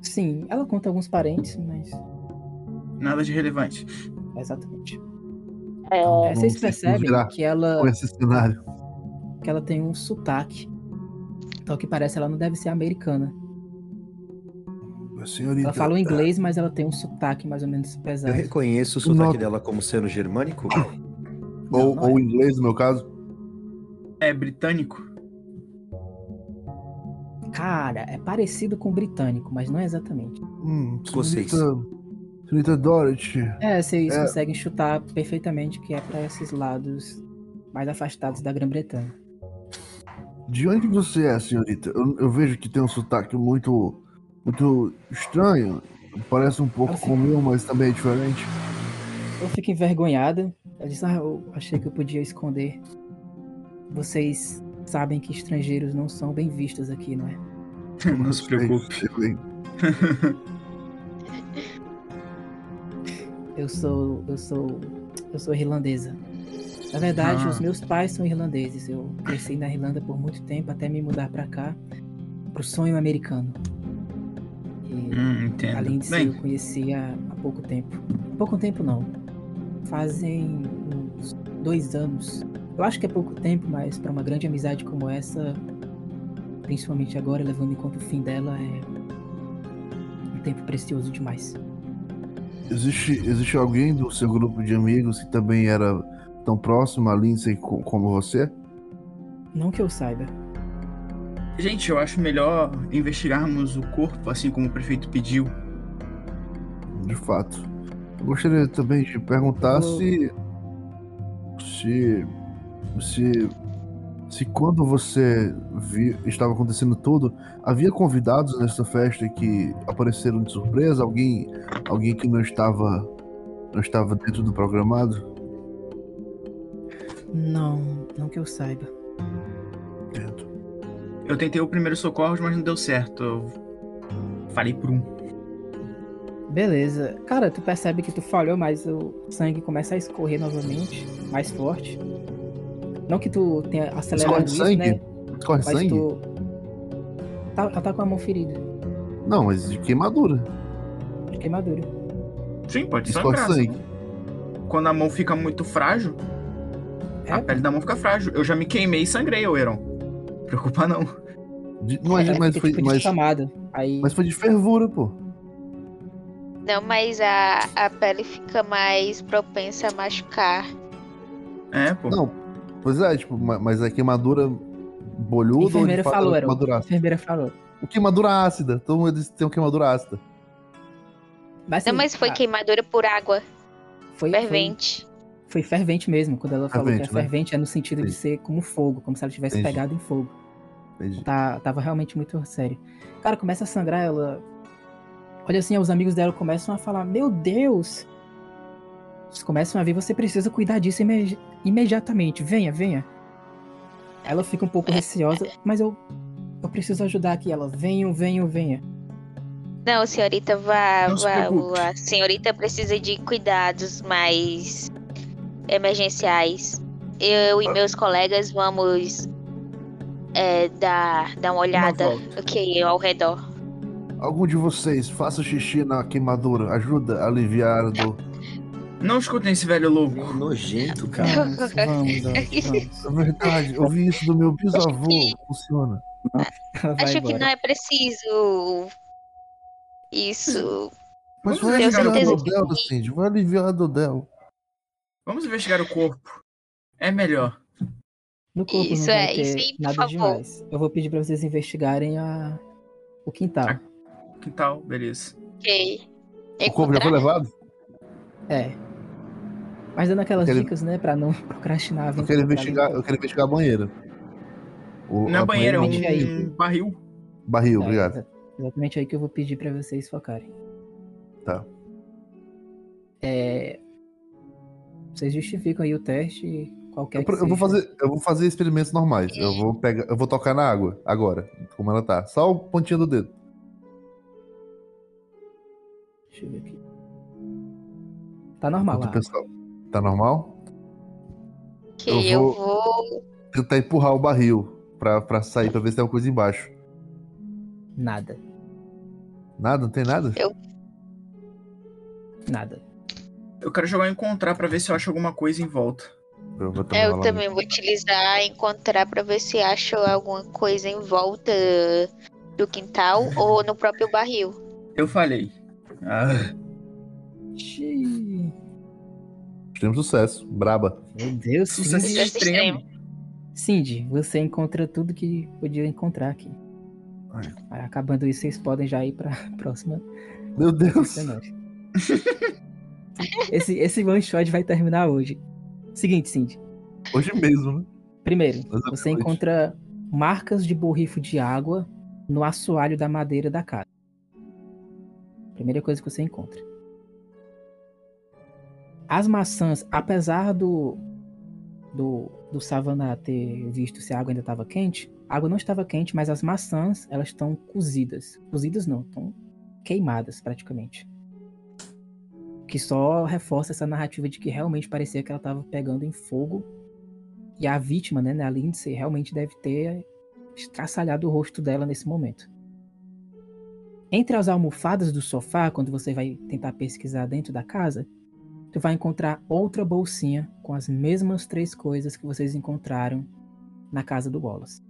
Sim, ela conta alguns parentes, mas. Nada de relevante. Exatamente. É, É, Vamos vocês percebem que ela, Com esse cenário. que ela tem um sotaque. Então, que parece ela não deve ser americana. Senhorita, Ela fala o inglês, mas ela tem um sotaque mais ou menos Eu pesado. reconheço o sotaque Nossa. dela como sendo germânico. [COUGHS] Ou, Não, não ou é. inglês, no meu caso. É britânico? Cara, é parecido com britânico, mas não é exatamente. Hum, Escocês. senhorita, senhorita Dorothy. É, vocês É. conseguem chutar perfeitamente que é pra esses lados mais afastados da Grã-Bretanha. De onde você é, senhorita? Eu, eu vejo que tem um sotaque muito, muito estranho. Parece um pouco Assim. com o meu, mas também é diferente. Eu fico envergonhada. Eu disse, ah, eu achei que eu podia esconder. Vocês sabem que estrangeiros não são bem vistos aqui, não é? [LAUGHS] Não se preocupe. [LAUGHS] eu sou. Eu sou. Eu sou irlandesa. Na verdade, Ah. os meus pais são irlandeses. Eu cresci na Irlanda por muito tempo até me mudar pra cá, pro sonho americano. E, Hum, entendo. além disso, Bem, eu conheci há, há pouco tempo. Pouco tempo não. Fazem uns dois anos. Eu acho que é pouco tempo, mas para uma grande amizade como essa, principalmente agora, levando em conta o fim dela, é um tempo precioso demais. Existe, existe alguém do seu grupo de amigos que também era tão próximo a Lindsay co- como você? Não que eu saiba. gente, eu acho melhor investigarmos o corpo, assim como o prefeito pediu. De fato. Eu gostaria também de perguntar Eu- se. Se. Se. Se quando você vi, estava acontecendo tudo, havia convidados nessa festa que apareceram de surpresa? Alguém, alguém que não estava, não estava dentro do programado? Não, não que eu saiba. Entendo. Eu tentei o primeiro socorro, mas não deu certo. Eu falei por um. Beleza. Cara, tu percebe que tu falhou, mas o sangue começa a escorrer novamente, mais forte. Não que tu tenha acelerado isso, sangue? né? Escorre Mas sangue? tu. Tá, ela tá com a mão ferida, Não, mas de queimadura. de queimadura. Sim, pode Escorre sangrar. sangue. Quando a mão fica muito frágil, É, a pele da mão fica frágil. Eu já me queimei e sangrei, ô Eron. Preocupa não. De- não é, é, mas, foi, tipo de mas, chamada. Aí. mas foi de fervura, pô. Não, mas a, a pele fica mais propensa a machucar. É, pô. Não, pois é, tipo, ma- mas é queimadura bolhuda ou de enfermeira fato falou, era. queimadura enfermeira falou. O queimadura ácida. Todo mundo diz que tem uma queimadura ácida. Mas, Não, mas foi ah, queimadura por água, foi, foi, fervente. foi fervente mesmo. Quando ela falou que Fervente, é né? fervente, é no sentido de Sim. ser como fogo, como se ela tivesse Entendi. pegado em fogo. Entendi. Tá, tava realmente muito sério. Cara, começa a sangrar, ela. Olha assim, os amigos dela começam a falar: Meu Deus! Eles começam a ver, você precisa cuidar disso imedi- imediatamente. Venha, venha. Ela fica um pouco receosa, mas eu. Eu preciso ajudar aqui. Ela, venham, venham, venha. Não, senhorita, vá, Não vá. preocupe. A senhorita precisa de cuidados mais emergenciais. Eu e meus colegas vamos é, dar, dar uma olhada volta. aqui ao redor. Algum de vocês faça xixi na queimadura. Ajuda a aliviar a dor. Não escutem esse velho louco. Nojento, cara. Vamos, vamos, vamos. É verdade, eu vi isso do meu bisavô. Funciona. Acho que embora. não é preciso isso. Mas Vamos vai aliviar a dor que- Cindy. Vai aliviar a dor dela. Vamos investigar o corpo. É melhor. No corpo Isso não vai é, ter isso aí, por nada favor. demais. Eu vou pedir pra vocês investigarem a... o quintal. Ah. Que tal? Beleza. Ok. O corpo já foi levado? É. Mas dando aquelas quero- dicas, né, pra não [LAUGHS] procrastinar a Eu quero investigar, eu quero investigar a banheira. O, Não é a banheiro, é banheira um aí. barril. Barril, É, obrigado. exa- Exatamente aí que eu vou pedir pra vocês focarem. Tá. É... Vocês justificam aí o teste, qualquer Eu, que eu vou fazer, eu vou fazer experimentos normais. Eu vou pegar, eu vou tocar na água agora, como ela tá. Só o pontinho do dedo. Deixa eu ver aqui. Tá normal Enquanto lá. o pessoal- Tá normal? Ok, Eu eu vou- vou. Tentar empurrar o barril pra, pra sair, pra ver se tem alguma coisa embaixo. Nada. Nada? Não tem nada? Nada. Eu quero jogar encontrar pra ver se eu acho alguma coisa em volta. Eu, vou Eu também vou utilizar encontrar pra ver se acho alguma coisa em volta do quintal [LAUGHS] ou no próprio barril. Eu falhei. Ah, Xiii. Extremo sucesso. Braba. Meu Deus, sucesso Cindy. extremo. Cindy, você encontra tudo que podia encontrar aqui. Ai. Acabando isso, vocês podem já ir pra [LAUGHS] próxima Meu Deus. esse, esse one shot vai terminar hoje. Seguinte, Cindy. Hoje mesmo, né? Primeiro, Exatamente. você encontra marcas de borrifo de água no assoalho da madeira da casa. Primeira coisa que você encontra. As maçãs, apesar do do, do Savannah ter visto se a água ainda estava quente, a água não estava quente, mas as maçãs elas estão cozidas. Cozidas não, estão queimadas praticamente. que só reforça essa narrativa de que realmente parecia que ela estava pegando em fogo. E a vítima, né, a Lindsay, realmente deve ter estraçalhado o rosto dela nesse momento. Entre as almofadas do sofá, quando você vai tentar pesquisar dentro da casa, tu vai encontrar outra bolsinha com as mesmas três coisas que vocês encontraram na casa do Wallace.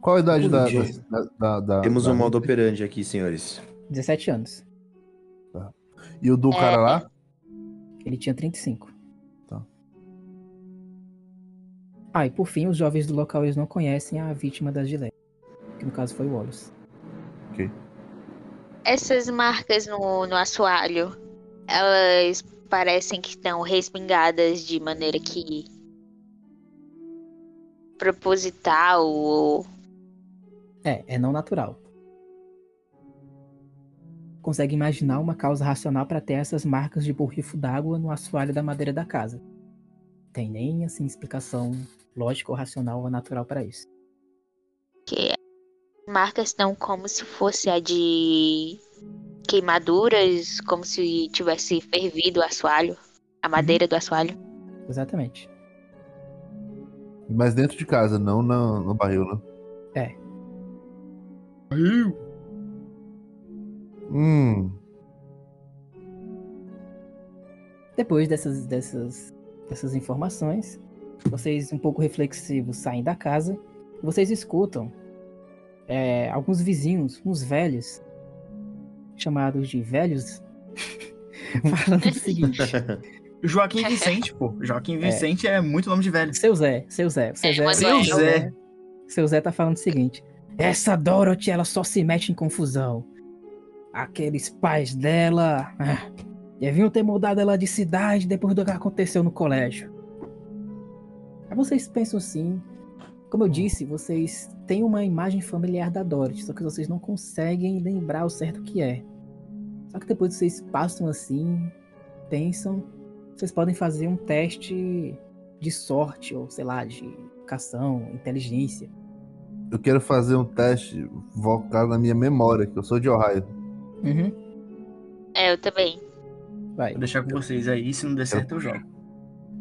Qual a idade da, da, da, da- Temos da- um modo operandi aqui, senhores. 17 anos. E o do É. cara lá? Ele tinha 35. Tá. Ah, e por fim, os jovens do local eles não conhecem a vítima das giletes. Que no caso foi o Wallace. Essas marcas no, no assoalho, elas parecem que estão respingadas de maneira que. proposital ou. É, é não natural. Consegue imaginar uma causa racional para ter essas marcas de borrifo d'água no assoalho da madeira da casa. Tem nem assim explicação lógica ou racional ou natural para isso. que marcas estão como se fosse a de queimaduras, como se tivesse fervido o assoalho, a madeira do assoalho. Exatamente. Mas dentro de casa, não na- no barril, né? Hum. Depois dessas, dessas, dessas informações, vocês, um pouco reflexivos, saem da casa. Vocês escutam é, alguns vizinhos, uns velhos, chamados de velhos, [LAUGHS] falando o seguinte: [LAUGHS] Joaquim Vicente, pô. Joaquim Vicente é, muito nome de velho. Seu Zé, seu Zé, seu É, Zé, Seu é, Zé. Seu Zé tá falando o seguinte: essa Dorothy, ela só se mete em confusão. Aqueles pais dela. ah, deviam ter mudado ela de cidade depois do que aconteceu no colégio. Aí vocês pensam assim. Como eu disse, vocês têm uma imagem familiar da Dorothy, só que vocês não conseguem lembrar o certo que é. Só que depois vocês passam assim, pensam, vocês podem fazer um teste de sorte, ou sei lá, de educação, inteligência. Eu quero fazer um teste voltado na minha memória, que eu sou de Ohio. Uhum. É, eu também. Vai. Vou deixar com vocês aí, se não der certo eu jogo.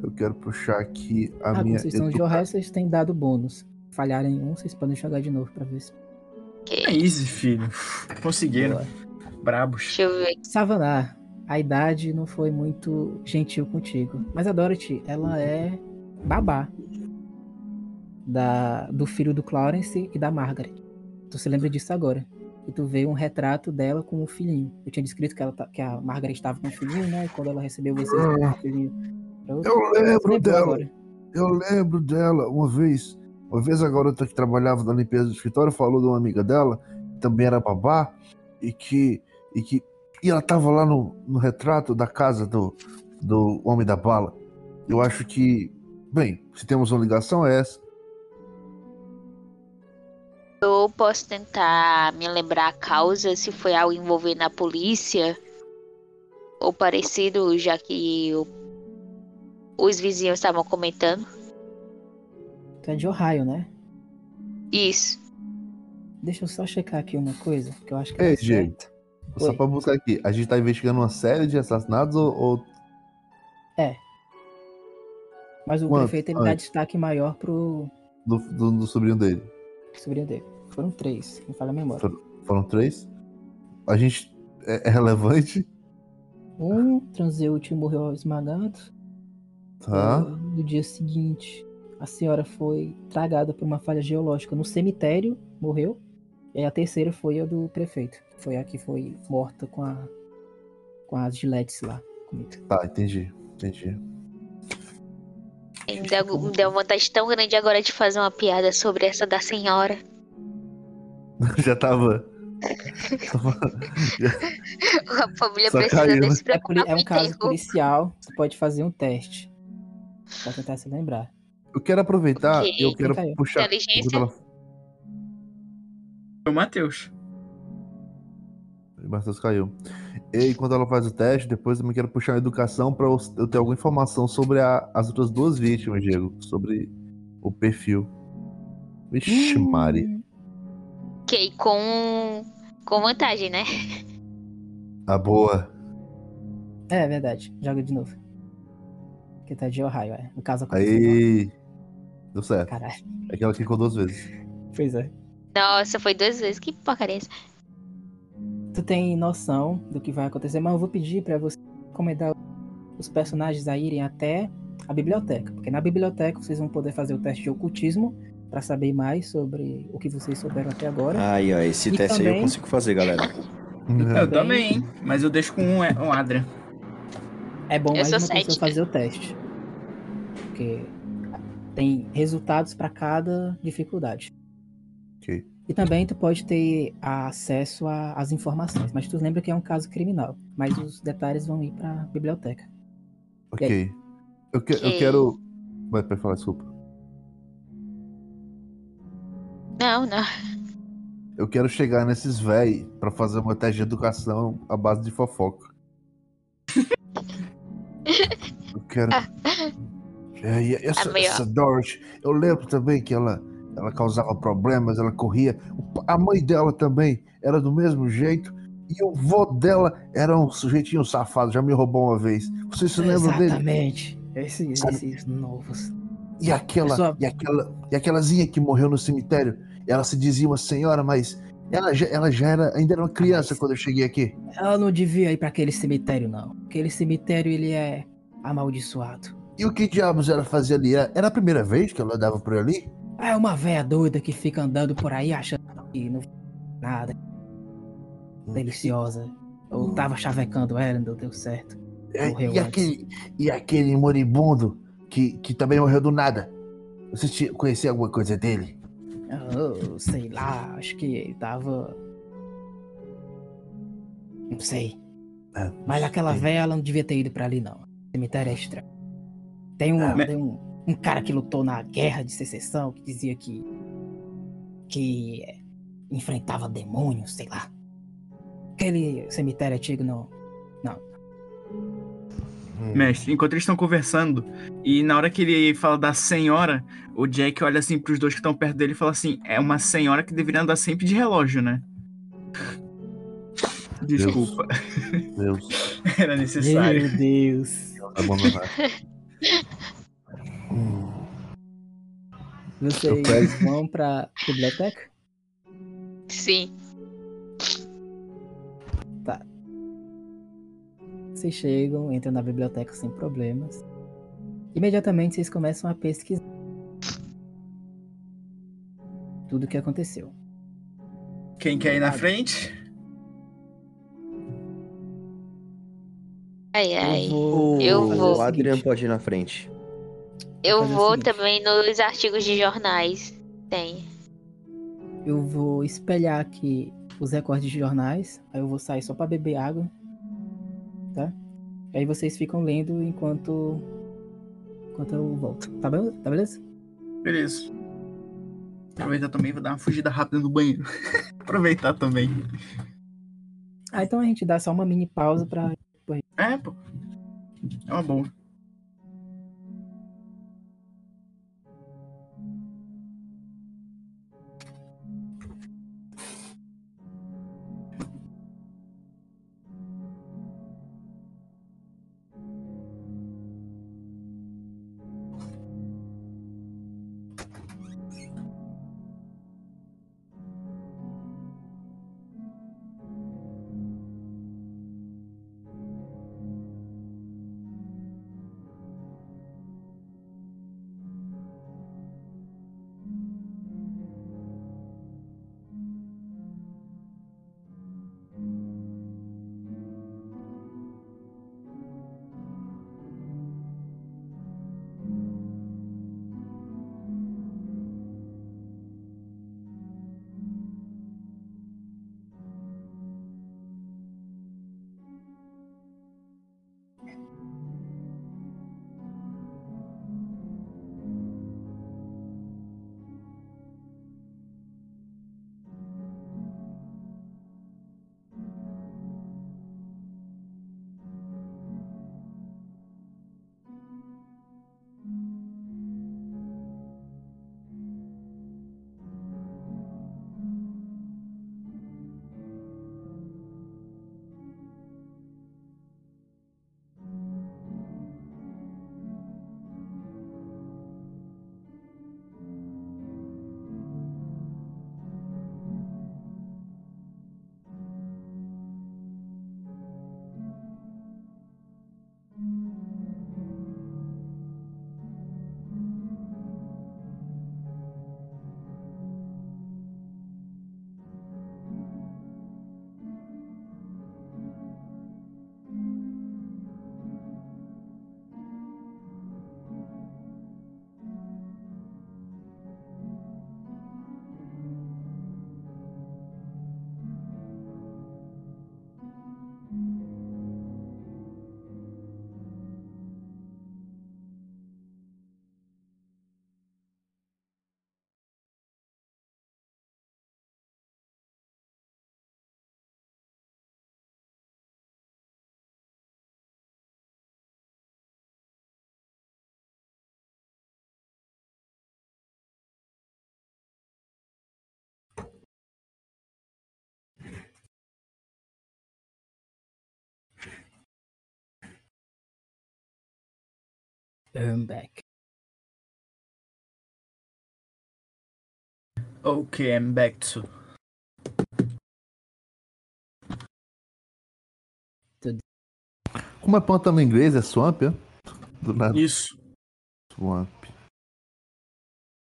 Eu quero puxar aqui a Ah, minha. de educa- Ohio, vocês têm dado bônus. Falharem um, vocês podem jogar de novo pra ver se. Que- É easy, filho. Conseguiram. Boa. Brabos. Deixa eu ver. Savanar, a idade não foi muito gentil contigo. Mas a Dorothy, ela é babá. Da, do filho do Clarence e da Margaret. Tu se lembra disso agora. E tu vê um retrato dela com o filhinho. Eu tinha descrito que, ela, tá- que a Margaret estava com o filhinho, né? E quando ela recebeu vocês, ela deu o filhinho Eu Tu lembro dela. agora. Eu lembro dela uma vez. Uma vez a garota que trabalhava na limpeza do escritório falou de uma amiga dela, que também era babá, e que. E, que, e ela tava lá no, no retrato da casa do, do Homem da Bala. Eu acho que. Bem, se temos uma ligação, é essa. Eu posso tentar me lembrar a causa, se foi algo envolvendo a polícia ou parecido, já que o- os vizinhos estavam comentando. Tu é de Ohio, né? Isso. Deixa eu só checar aqui uma coisa, que eu acho que Ei, é certo. Só Oi. pra buscar aqui. A gente tá investigando uma série de assassinatos ou. ou- Mas o Quanto? prefeito ele dá destaque maior pro do, do, do sobrinho dele? sobrinho dele. Foram três, não falha a memória. Foram três? A gente. É, é relevante? Um transeúnte morreu esmagado. Tá. E no dia seguinte, a senhora foi tragada por uma falha geológica no cemitério, morreu. E aí a terceira foi a do prefeito. Foi a que foi morta com a com as giletes lá. Tá, entendi. Entendi. Me deu, me deu vontade tão grande agora de fazer uma piada sobre essa da senhora. [LAUGHS] Já tava. [LAUGHS] A família Só precisa caiu, né? desse É, é um caso enterro. policial, você pode fazer um teste. Pra tentar se lembrar. Eu quero aproveitar Ok, e eu quero caiu. puxar. Inteligência? o Matheus. O Matheus caiu. E quando ela faz o teste, depois eu também quero puxar a educação pra eu ter alguma informação sobre a- as outras duas vítimas, Diego. Sobre o perfil. Vixe, Mari. Hum, Ok, com, com vantagem, né? A boa. É, é verdade. Joga de novo. Que tá de Ohio, é. No caso, aconteceu. Aí. Deu certo. Caralho. É que ela clicou duas vezes. Pois é. Nossa, foi duas vezes. Que porcaria é essa? Tu tem noção do que vai acontecer, mas eu vou pedir pra você recomendar os personagens a irem até a biblioteca. Porque na biblioteca vocês vão poder fazer o teste de ocultismo pra saber mais sobre o que vocês souberam até agora. Aí, ó, esse E teste aí eu também- consigo fazer, galera. Eu também, hein? Mas eu deixo com um, um Adrian. É bom Eu mais sou uma pessoa cética. fazer o teste. Porque tem resultados pra cada dificuldade. Ok. E também tu pode ter acesso a- às informações, mas tu lembra que é um caso criminal. Mas os detalhes vão ir pra biblioteca. Ok. Eu, que- eu Ok. quero. Vai, pode falar, desculpa. Não, não. Eu quero chegar nesses véi pra fazer uma teste de educação à base de fofoca. Quero. É, e [LAUGHS] essa, meio- essa Dorothy, eu lembro também que ela, ela causava problemas, ela corria. A mãe dela também era do mesmo jeito. E o vô dela era um sujeitinho safado, já me roubou uma vez. Vocês se lembram dele? Exatamente. Esses, Sabe- esses novos. E aquela, Pessoal- e aquela, e aquelazinha que morreu no cemitério, ela se dizia uma senhora, mas ela já, ela já era, ainda era uma criança mas- quando eu cheguei aqui. Ela não devia ir pra aquele cemitério, não. Aquele cemitério, ele é amaldiçoado. E o que diabos ela fazia ali? Era a primeira vez que ela andava por ali? É uma véia doida que fica andando por aí achando que não nada. Deliciosa. Eu tava chavecando ela, não deu certo. É, Morreu e, antes. aquele, e aquele moribundo que, que também morreu do nada? Você conhecia alguma coisa dele? Eu sei lá, acho que ele tava. Não sei. É, Mas aquela sei. véia, ela não devia ter ido pra ali, não. Cemitério é estranho. Tem um, Ah, tem um, um cara que lutou na guerra de secessão que dizia que. que é, enfrentava demônios, sei lá. Aquele cemitério antigo não. Hum. Mestre, enquanto eles estão conversando, e na hora que ele fala da senhora, o Jack olha assim pros dois que estão perto dele e fala assim: é uma senhora que deveria andar sempre de relógio, né? Desculpa, Deus, [LAUGHS] era necessário. Meu Deus. Abandonar. Hum, Vocês pego- vão pra biblioteca? Sim. Vocês chegam, entram na biblioteca sem problemas. Imediatamente vocês começam a pesquisar tudo o que aconteceu. Quem quer ir na frente? Ai, ai. vou, Eu vou. o Adrian pode ir na frente. Eu vou também nos artigos de jornais. Tem. Eu vou espelhar aqui os recortes de jornais. Aí eu vou sair só pra beber água. Tá? E aí vocês ficam lendo enquanto. Enquanto eu volto. Tá, bem? tá beleza? Beleza. Aproveitar também, vou dar uma fugida rápida no banheiro. [LAUGHS] Aproveitar também. Ah, então a gente dá só uma mini pausa pra. É, pô. É uma boa. Back. Ok, I'm back to. Como é planta no inglês? É swamp, é? Do nada. Isso. Swamp.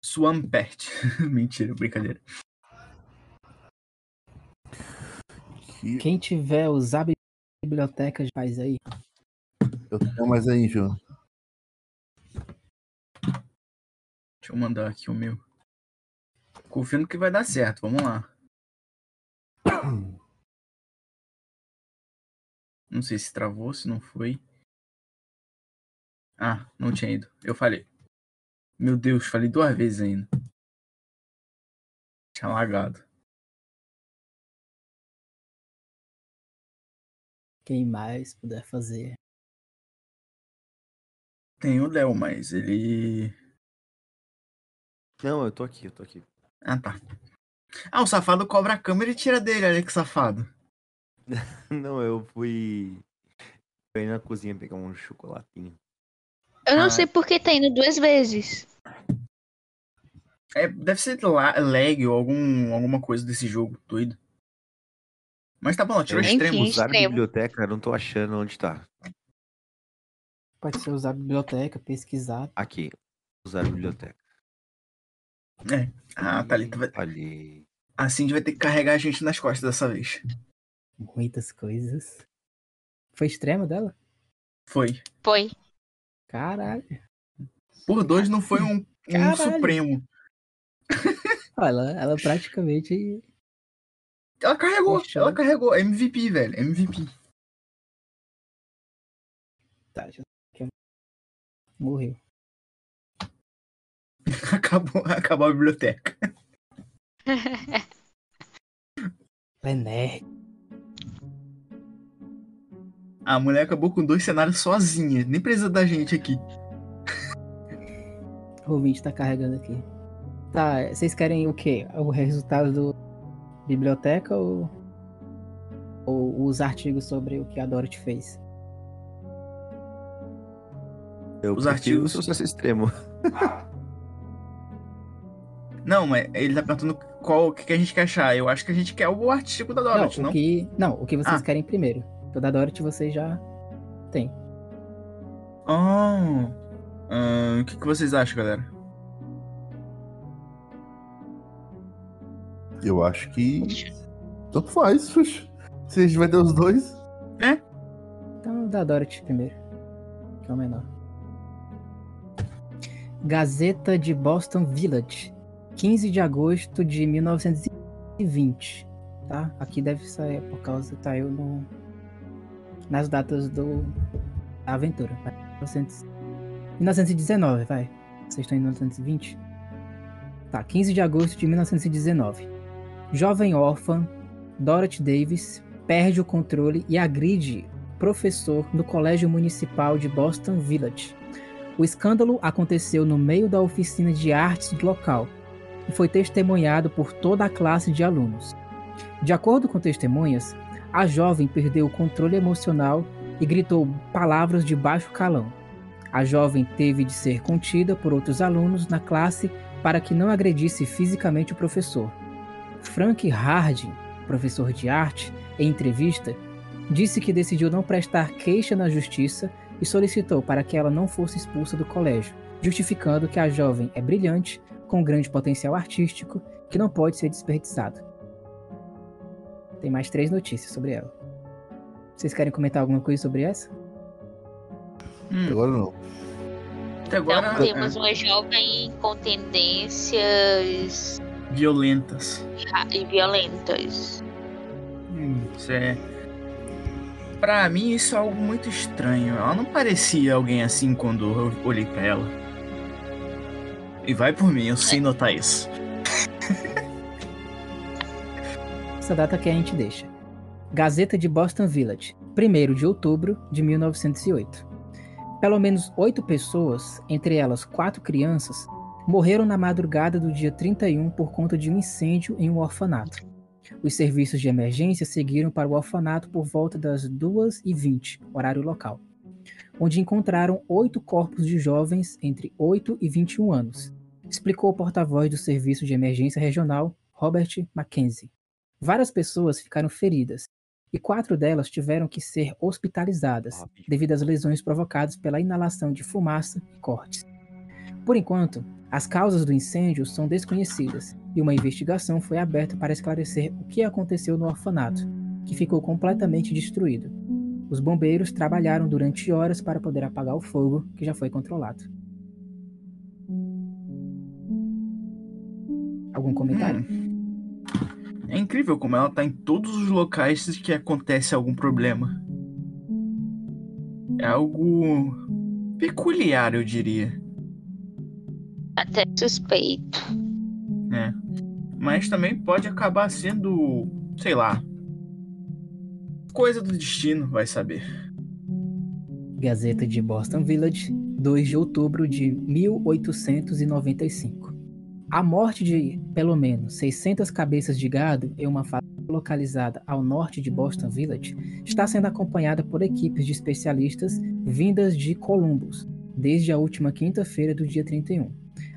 Swampert. [LAUGHS] Mentira, brincadeira. Quem tiver usar bibliotecas faz aí. Eu tenho mais aí, João. Deixa eu mandar aqui o meu. Confiando que vai dar certo, vamos lá. [COUGHS] Não sei se travou, se não foi. Ah, não tinha ido. Eu falei. Meu Deus, falei duas vezes ainda. Tinha lagado. Quem mais puder fazer. Tem o Léo, mas ele. Não, eu tô aqui, eu tô aqui. Ah, tá. Ah, o safado cobra a câmera e tira dele, olha que safado. [LAUGHS] Não, eu fui. Fui na cozinha pegar um chocolatinho. Eu não Ah. sei por que tá indo duas vezes. É, deve ser la- lag ou algum, alguma coisa desse jogo, doido. Mas tá bom, tirou Eu- extremos. Enfim. Usar a extremo. biblioteca, eu não tô achando onde tá. Pode ser usar a biblioteca, pesquisar. Aqui. Usar a biblioteca. Ah, tá ali. tu vai- Ali. A Cindy vai ter que carregar a gente nas costas dessa vez. Muitas coisas. Foi extremo dela? Foi. Foi. Caralho. Por dois não foi um, um supremo. [LAUGHS] Ela, ela praticamente. Ela carregou, Fechou. ela carregou. MVP, velho. MVP. Tá, já... Morreu. [LAUGHS] Acabou, acabou a biblioteca. É nerd. A mulher acabou com dois cenários sozinha. Nem precisa da gente aqui. O ouvinte tá carregando aqui. Tá, vocês querem o quê? O resultado do biblioteca ou, ou os artigos sobre o que a Dorothy fez? Eu Os artigos- o sucesso extremo. [LAUGHS] Não, mas ele tá perguntando qual o que, que a gente quer achar. Eu acho que a gente quer o artigo da Dorothy, não, não? o que, não, o que vocês Ah. querem primeiro. O da Dorothy vocês já têm. Ah, ah, o que, que vocês acham, galera? Eu acho que. Tanto faz. Se a gente vai ter os dois. Então, o da Dorothy primeiro. Que é o menor. Gazeta de Boston Village, 15 de agosto de 1920. Tá? Aqui deve sair por causa tá eu no nas datas do da aventura. vai. 1900 1919, vai. Vocês estão em 1920? Tá, 15 de agosto de 1919. Jovem órfã, Dorothy Davis perde o controle e agride professor no Colégio Municipal de Boston Village. O escândalo aconteceu no meio da oficina de artes do local e foi testemunhado por toda a classe de alunos. De acordo com testemunhas, a jovem perdeu o controle emocional e gritou palavras de baixo calão. A jovem teve de ser contida por outros alunos na classe para que não agredisse fisicamente o professor. Frank Harding, professor de arte, em entrevista, disse que decidiu não prestar queixa na justiça e solicitou para que ela não fosse expulsa do colégio, justificando que a jovem é brilhante, com grande potencial artístico, que não pode ser desperdiçado. Tem mais três notícias sobre ela. Vocês querem comentar alguma coisa sobre essa? Hum, Agora não. até agora Então temos uma jovem com tendências é, violentas. ra- violentas. Hum, Isso é. Pra mim, isso é algo muito estranho. Ela não parecia alguém assim quando eu olhei pra ela. E vai por mim, eu sei notar isso. Essa data que a gente deixa. Gazeta de Boston Village, 1 de outubro de 1908. Pelo menos oito pessoas, entre elas quatro crianças, morreram na madrugada do dia 31 por conta de um incêndio em um orfanato. Os serviços de emergência seguiram para o orfanato por volta das 2h20, horário local. Onde encontraram oito corpos de jovens entre 8 e 21 anos, explicou o porta-voz do Serviço de Emergência Regional, Robert Mackenzie. Várias pessoas ficaram feridas e quatro delas tiveram que ser hospitalizadas devido às lesões provocadas pela inalação de fumaça e cortes. Por enquanto, as causas do incêndio são desconhecidas e uma investigação foi aberta para esclarecer o que aconteceu no orfanato, que ficou completamente destruído. Os bombeiros trabalharam durante horas para poder apagar o fogo, que já foi controlado. Algum comentário? Hum. É incrível como ela tá em todos os locais que acontece algum problema. É algo peculiar, eu diria. Até suspeito. É. Mas também pode acabar sendo, sei lá, coisa do destino, vai saber. Gazeta de Boston Village, 2 de outubro de 1895. A morte de pelo menos 600 cabeças de gado em uma fazenda localizada ao norte de Boston Village está sendo acompanhada por equipes de especialistas vindas de Columbus desde a última quinta-feira do dia 31.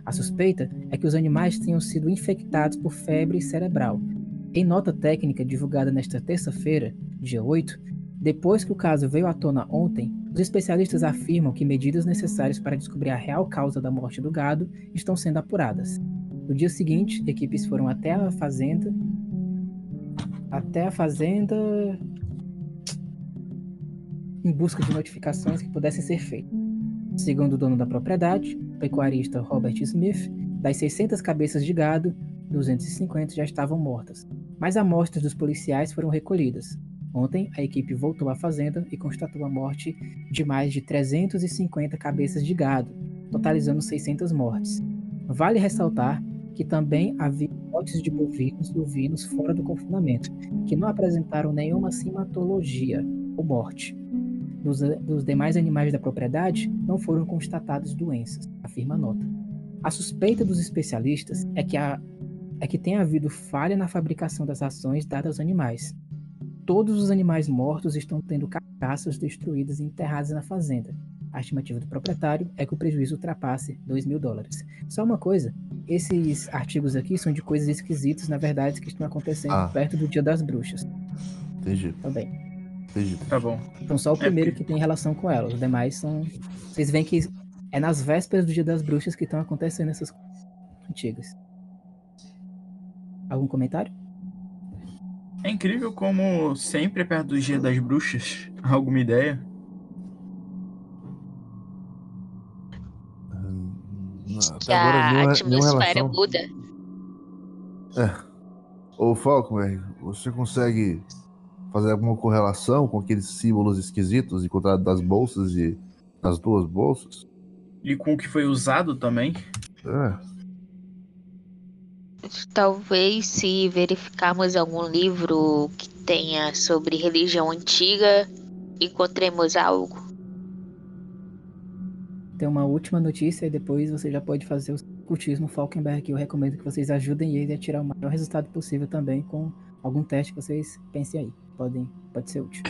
A suspeita é que os animais tenham sido infectados por febre cerebral. Em nota técnica divulgada nesta terça-feira, dia 8, depois que o caso veio à tona ontem, os especialistas afirmam que medidas necessárias para descobrir a real causa da morte do gado estão sendo apuradas. No dia seguinte, equipes foram até a fazenda. Até a fazenda. em busca de notificações que pudessem ser feitas. Segundo o dono da propriedade, o pecuarista Robert Smith, das 600 cabeças de gado, 250 já estavam mortas. Mas amostras dos policiais foram recolhidas. Ontem, a equipe voltou à fazenda e constatou a morte de mais de 350 cabeças de gado, totalizando 600 mortes. Vale ressaltar que também havia lotes de bovinos e ovinos fora do confinamento, que não apresentaram nenhuma simatologia ou morte. Dos, dos demais animais da propriedade, não foram constatadas doenças, afirma a nota. A suspeita dos especialistas é que, a, é que tem havido falha na fabricação das ações dadas aos animais. Todos os animais mortos estão tendo carcaças destruídas e enterradas na fazenda, a estimativa do proprietário é que o prejuízo ultrapasse 2 mil dólares. Só uma coisa, esses artigos aqui são de coisas esquisitas, na verdade, que estão acontecendo ah. perto do Dia das Bruxas. Entendi. Também. Entendi. Tá bom. Então só o é primeiro é que tem relação com ela. Os demais são. Vocês veem que é nas vésperas do Dia das Bruxas que estão acontecendo essas coisas antigas. Algum comentário? É incrível como sempre é perto do Dia das Bruxas. [LAUGHS] Alguma ideia? que a nenhuma, atmosfera muda. É. Ô Falkmer, você consegue fazer alguma correlação com aqueles símbolos esquisitos encontrados das bolsas e nas duas bolsas? E com o que foi usado também? É. Talvez se verificarmos algum livro que tenha sobre religião antiga, encontremos algo tem uma última notícia e depois você já pode fazer o cultismo Falkenberg. Eu recomendo que vocês ajudem ele a tirar o maior resultado possível também com algum teste que vocês pensem aí. Podem, pode ser útil.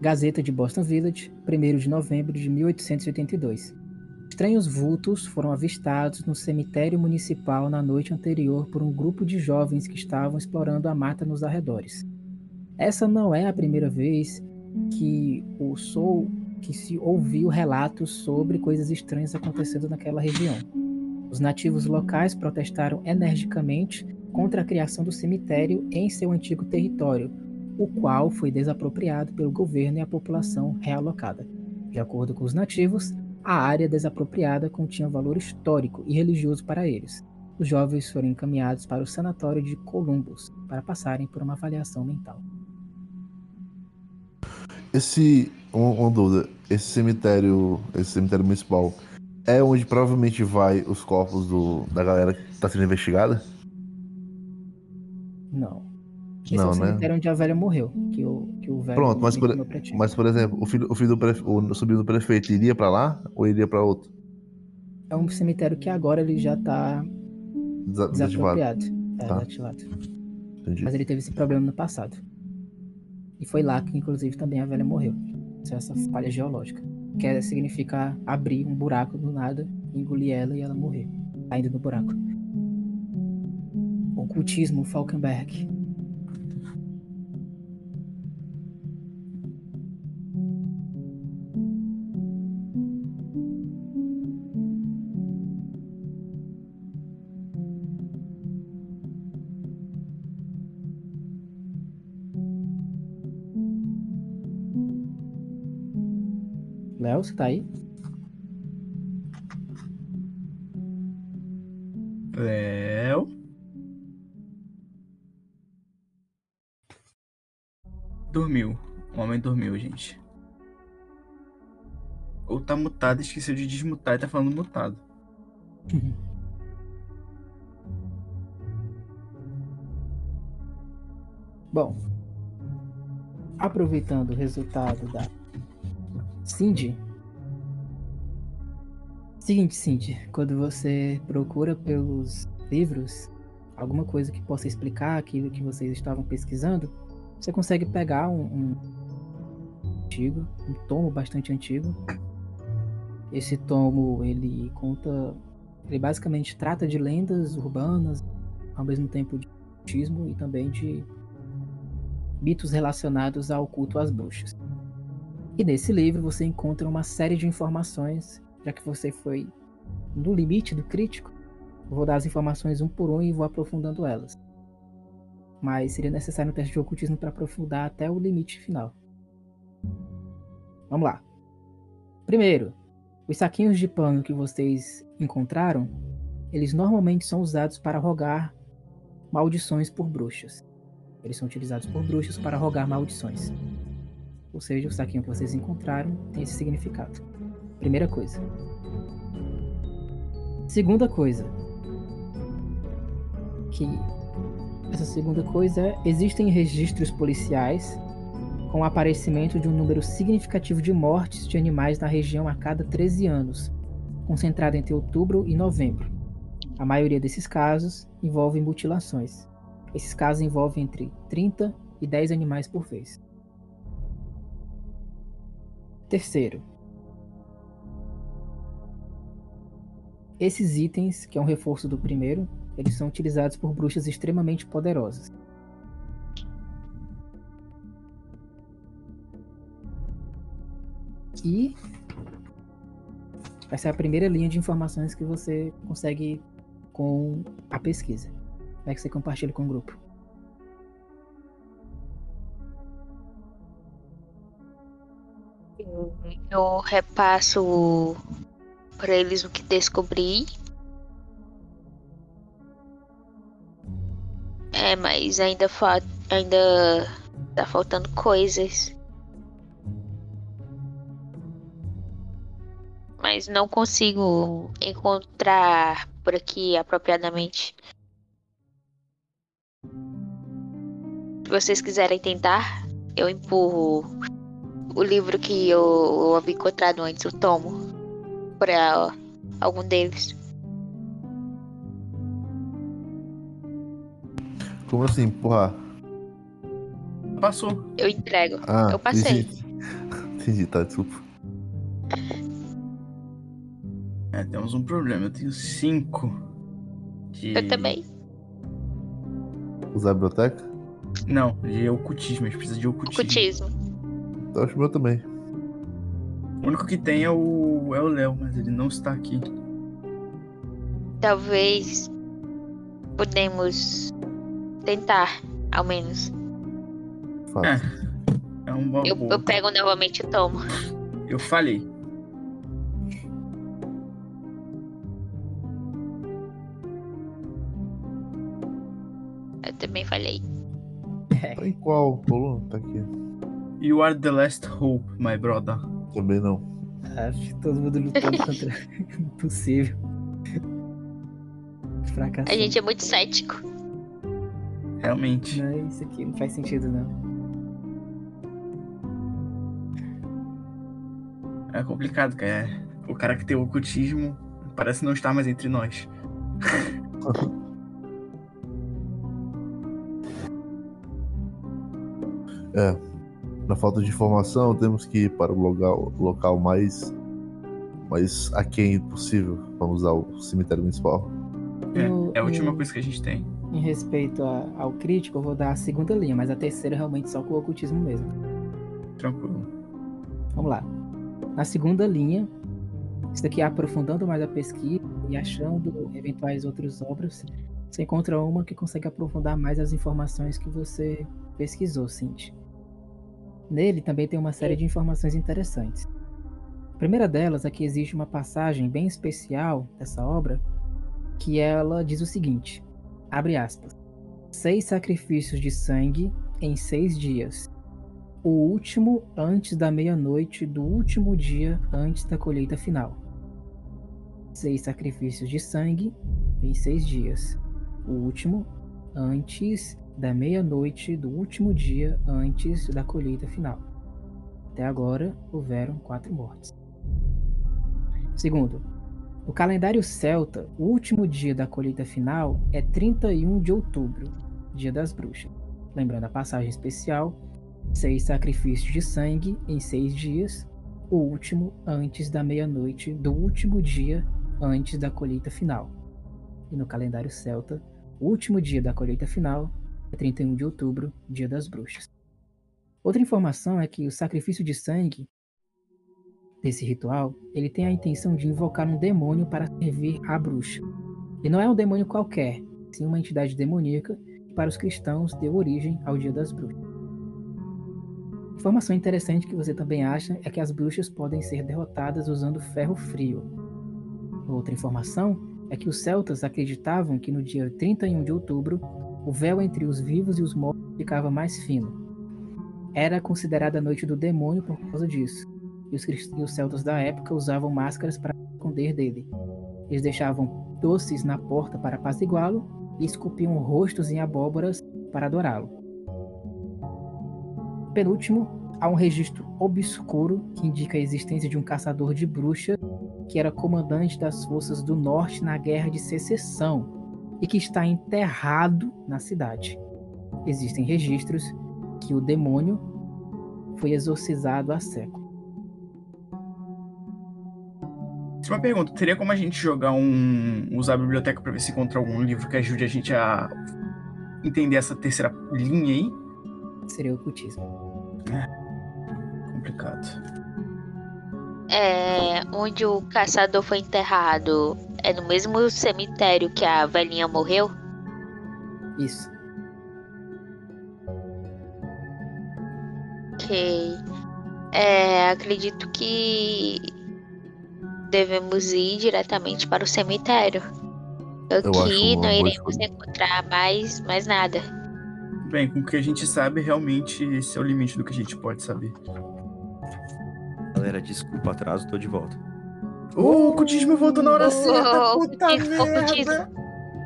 Gazeta de Boston Village, 1 de novembro de 1882. Estranhos vultos foram avistados no cemitério municipal na noite anterior por um grupo de jovens que estavam explorando a mata nos arredores. Essa não é a primeira vez que o sou que se ouviu relatos sobre coisas estranhas acontecendo naquela região. Os nativos locais protestaram energicamente contra a criação do cemitério em seu antigo território, o qual foi desapropriado pelo governo e a população realocada. De acordo com os nativos, a área desapropriada continha valor histórico e religioso para eles. Os jovens foram encaminhados para o sanatório de Columbus para passarem por uma avaliação mental. Esse. Uma, dúvida. Esse cemitério. Esse cemitério municipal é onde provavelmente vai os corpos do, da galera que tá sendo investigada? Não. Esse não, é o né? cemitério né? onde a velha morreu. Que o, que o velho Pronto, mas por, mas por exemplo, o filho, o filho do prefe, o sobrinho do prefeito iria para lá ou iria para outro? É um cemitério que agora ele já tá desapropriado. É, tá. desativado. Entendi. Mas ele teve esse problema no passado. E foi lá que, inclusive, também a velha morreu. Isso é essa falha geológica. Que é, significa abrir um buraco do nada, engolir ela e ela morrer, caindo no buraco. Ocultismo Falkenberg. Léo, você tá aí? Léo. Dormiu. O homem dormiu, gente. Ou tá mutado, esqueceu de desmutar e tá falando mutado. [LAUGHS] Bom, aproveitando o resultado da Cindy. Seguinte, Cindy, quando você procura pelos livros alguma coisa que possa explicar aquilo que vocês estavam pesquisando, você consegue pegar um, um antigo, um tomo bastante antigo. Esse tomo ele conta, ele basicamente trata de lendas urbanas, ao mesmo tempo de ocultismo e também de mitos relacionados ao culto às bruxas. E nesse livro você encontra uma série de informações, já que você foi no limite do crítico, vou dar as informações um por um e vou aprofundando elas. Mas seria necessário um teste de ocultismo para aprofundar até o limite final. Vamos lá. Primeiro, os saquinhos de pano que vocês encontraram, eles normalmente são usados para rogar maldições por bruxas. Eles são utilizados por bruxas para rogar maldições. Ou seja, o saquinho que vocês encontraram tem esse significado. Primeira coisa. Segunda coisa. Que essa segunda coisa é, existem registros policiais com o aparecimento de um número significativo de mortes de animais na região a cada 13 anos, concentrado entre outubro e novembro. A maioria desses casos envolve mutilações. Esses casos envolvem entre 30 e 10 animais por vez. Terceiro, esses itens, que é um reforço do primeiro, eles são utilizados por bruxas extremamente poderosas. E essa é a primeira linha de informações que você consegue com a pesquisa. É que você compartilha com o grupo. Eu repasso para eles o que descobri. É, mas ainda, fa ainda tá faltando coisas. Mas não consigo encontrar por aqui apropriadamente. Se vocês quiserem tentar, eu empurro o livro que eu, eu havia encontrado antes, o tomo, para algum deles. Como assim, empurrar? Passou. Eu entrego. Ah, eu passei. Entendi. entendi, tá, desculpa. É, temos um problema. Eu tenho cinco. De... Eu também. Usar a biblioteca? Não, de ocultismo. A gente precisa de ocultismo. Ocultismo. Acho meu também. O único que tem é o é o Léo, mas ele não está aqui. Talvez podemos tentar, ao menos. Fato. É. É uma Eu, boa. eu pego novamente o tomo. Eu falhei. Eu também falei. Tá em qual coluna? Tá aqui. You are the last hope, my brother. Também não. Acho que todo mundo lutando [LAUGHS] contra impossível. Fracassou. A gente é muito cético. Realmente. Não, isso aqui não faz sentido, não. É complicado, cara. É, O cara que tem o ocultismo parece não estar mais entre nós. [LAUGHS] É. Na falta de informação, temos que ir para o local, local mais, mais aquém possível. Vamos ao cemitério municipal. No- É, é a última coisa que a gente tem. Em respeito a- ao crítico, eu vou dar a segunda linha, mas a terceira realmente só com o ocultismo mesmo. Tranquilo. Vamos lá. Na segunda linha, isso daqui é aprofundando mais a pesquisa e achando eventuais outras obras, você encontra uma que consegue aprofundar mais as informações que você pesquisou, Cinti. Nele também tem uma série de informações interessantes. A primeira delas é que existe uma passagem bem especial dessa obra, que ela diz o seguinte, abre aspas, seis sacrifícios de sangue em seis dias, o último antes da meia-noite do último dia antes da colheita final. Seis sacrifícios de sangue em seis dias. O último antes da meia-noite do último dia antes da colheita final. Até agora houveram quatro mortes. Segundo, o calendário celta, o último dia da colheita final é 31 de outubro, dia das bruxas. Lembrando a passagem especial, seis sacrifícios de sangue em seis dias, o último antes da meia-noite do último dia antes da colheita final. E no calendário celta, o último dia da colheita final 31 de outubro, dia das bruxas. Outra informação é que o sacrifício de sangue desse ritual, ele tem a intenção de invocar um demônio para servir à bruxa. E não é um demônio qualquer, sim uma entidade demoníaca que para os cristãos deu origem ao dia das bruxas. Informação interessante que você também acha é que as bruxas podem ser derrotadas usando ferro frio. Outra informação é que os celtas acreditavam que no dia 31 de outubro o véu entre os vivos e os mortos ficava mais fino. Era considerada a noite do demônio por causa disso, e os, crist- e os celtas da época usavam máscaras para esconder dele. Eles deixavam doces na porta para apaziguá-lo e esculpiam rostos em abóboras para adorá-lo. Penúltimo, há um registro obscuro que indica a existência de um caçador de bruxas que era comandante das forças do norte na Guerra de Secessão e que está enterrado na cidade. Existem registros que o demônio foi exorcizado há séculos. Uma pergunta, teria como a gente jogar um. usar a biblioteca pra ver se encontra algum livro que ajude a gente a entender essa terceira linha aí? Seria o ocultismo. Complicado. É, onde o caçador foi enterrado é no mesmo cemitério que a velhinha morreu? Isso. Ok. É, acredito que devemos ir diretamente para o cemitério. Aqui não iremos encontrar mais, mais nada. Bem, com o que a gente sabe, realmente esse é o limite do que a gente pode saber. Galera, desculpa o atraso, tô de volta. Ô, o cultismo voltou na hora Ô, certa, puta cultismo, merda!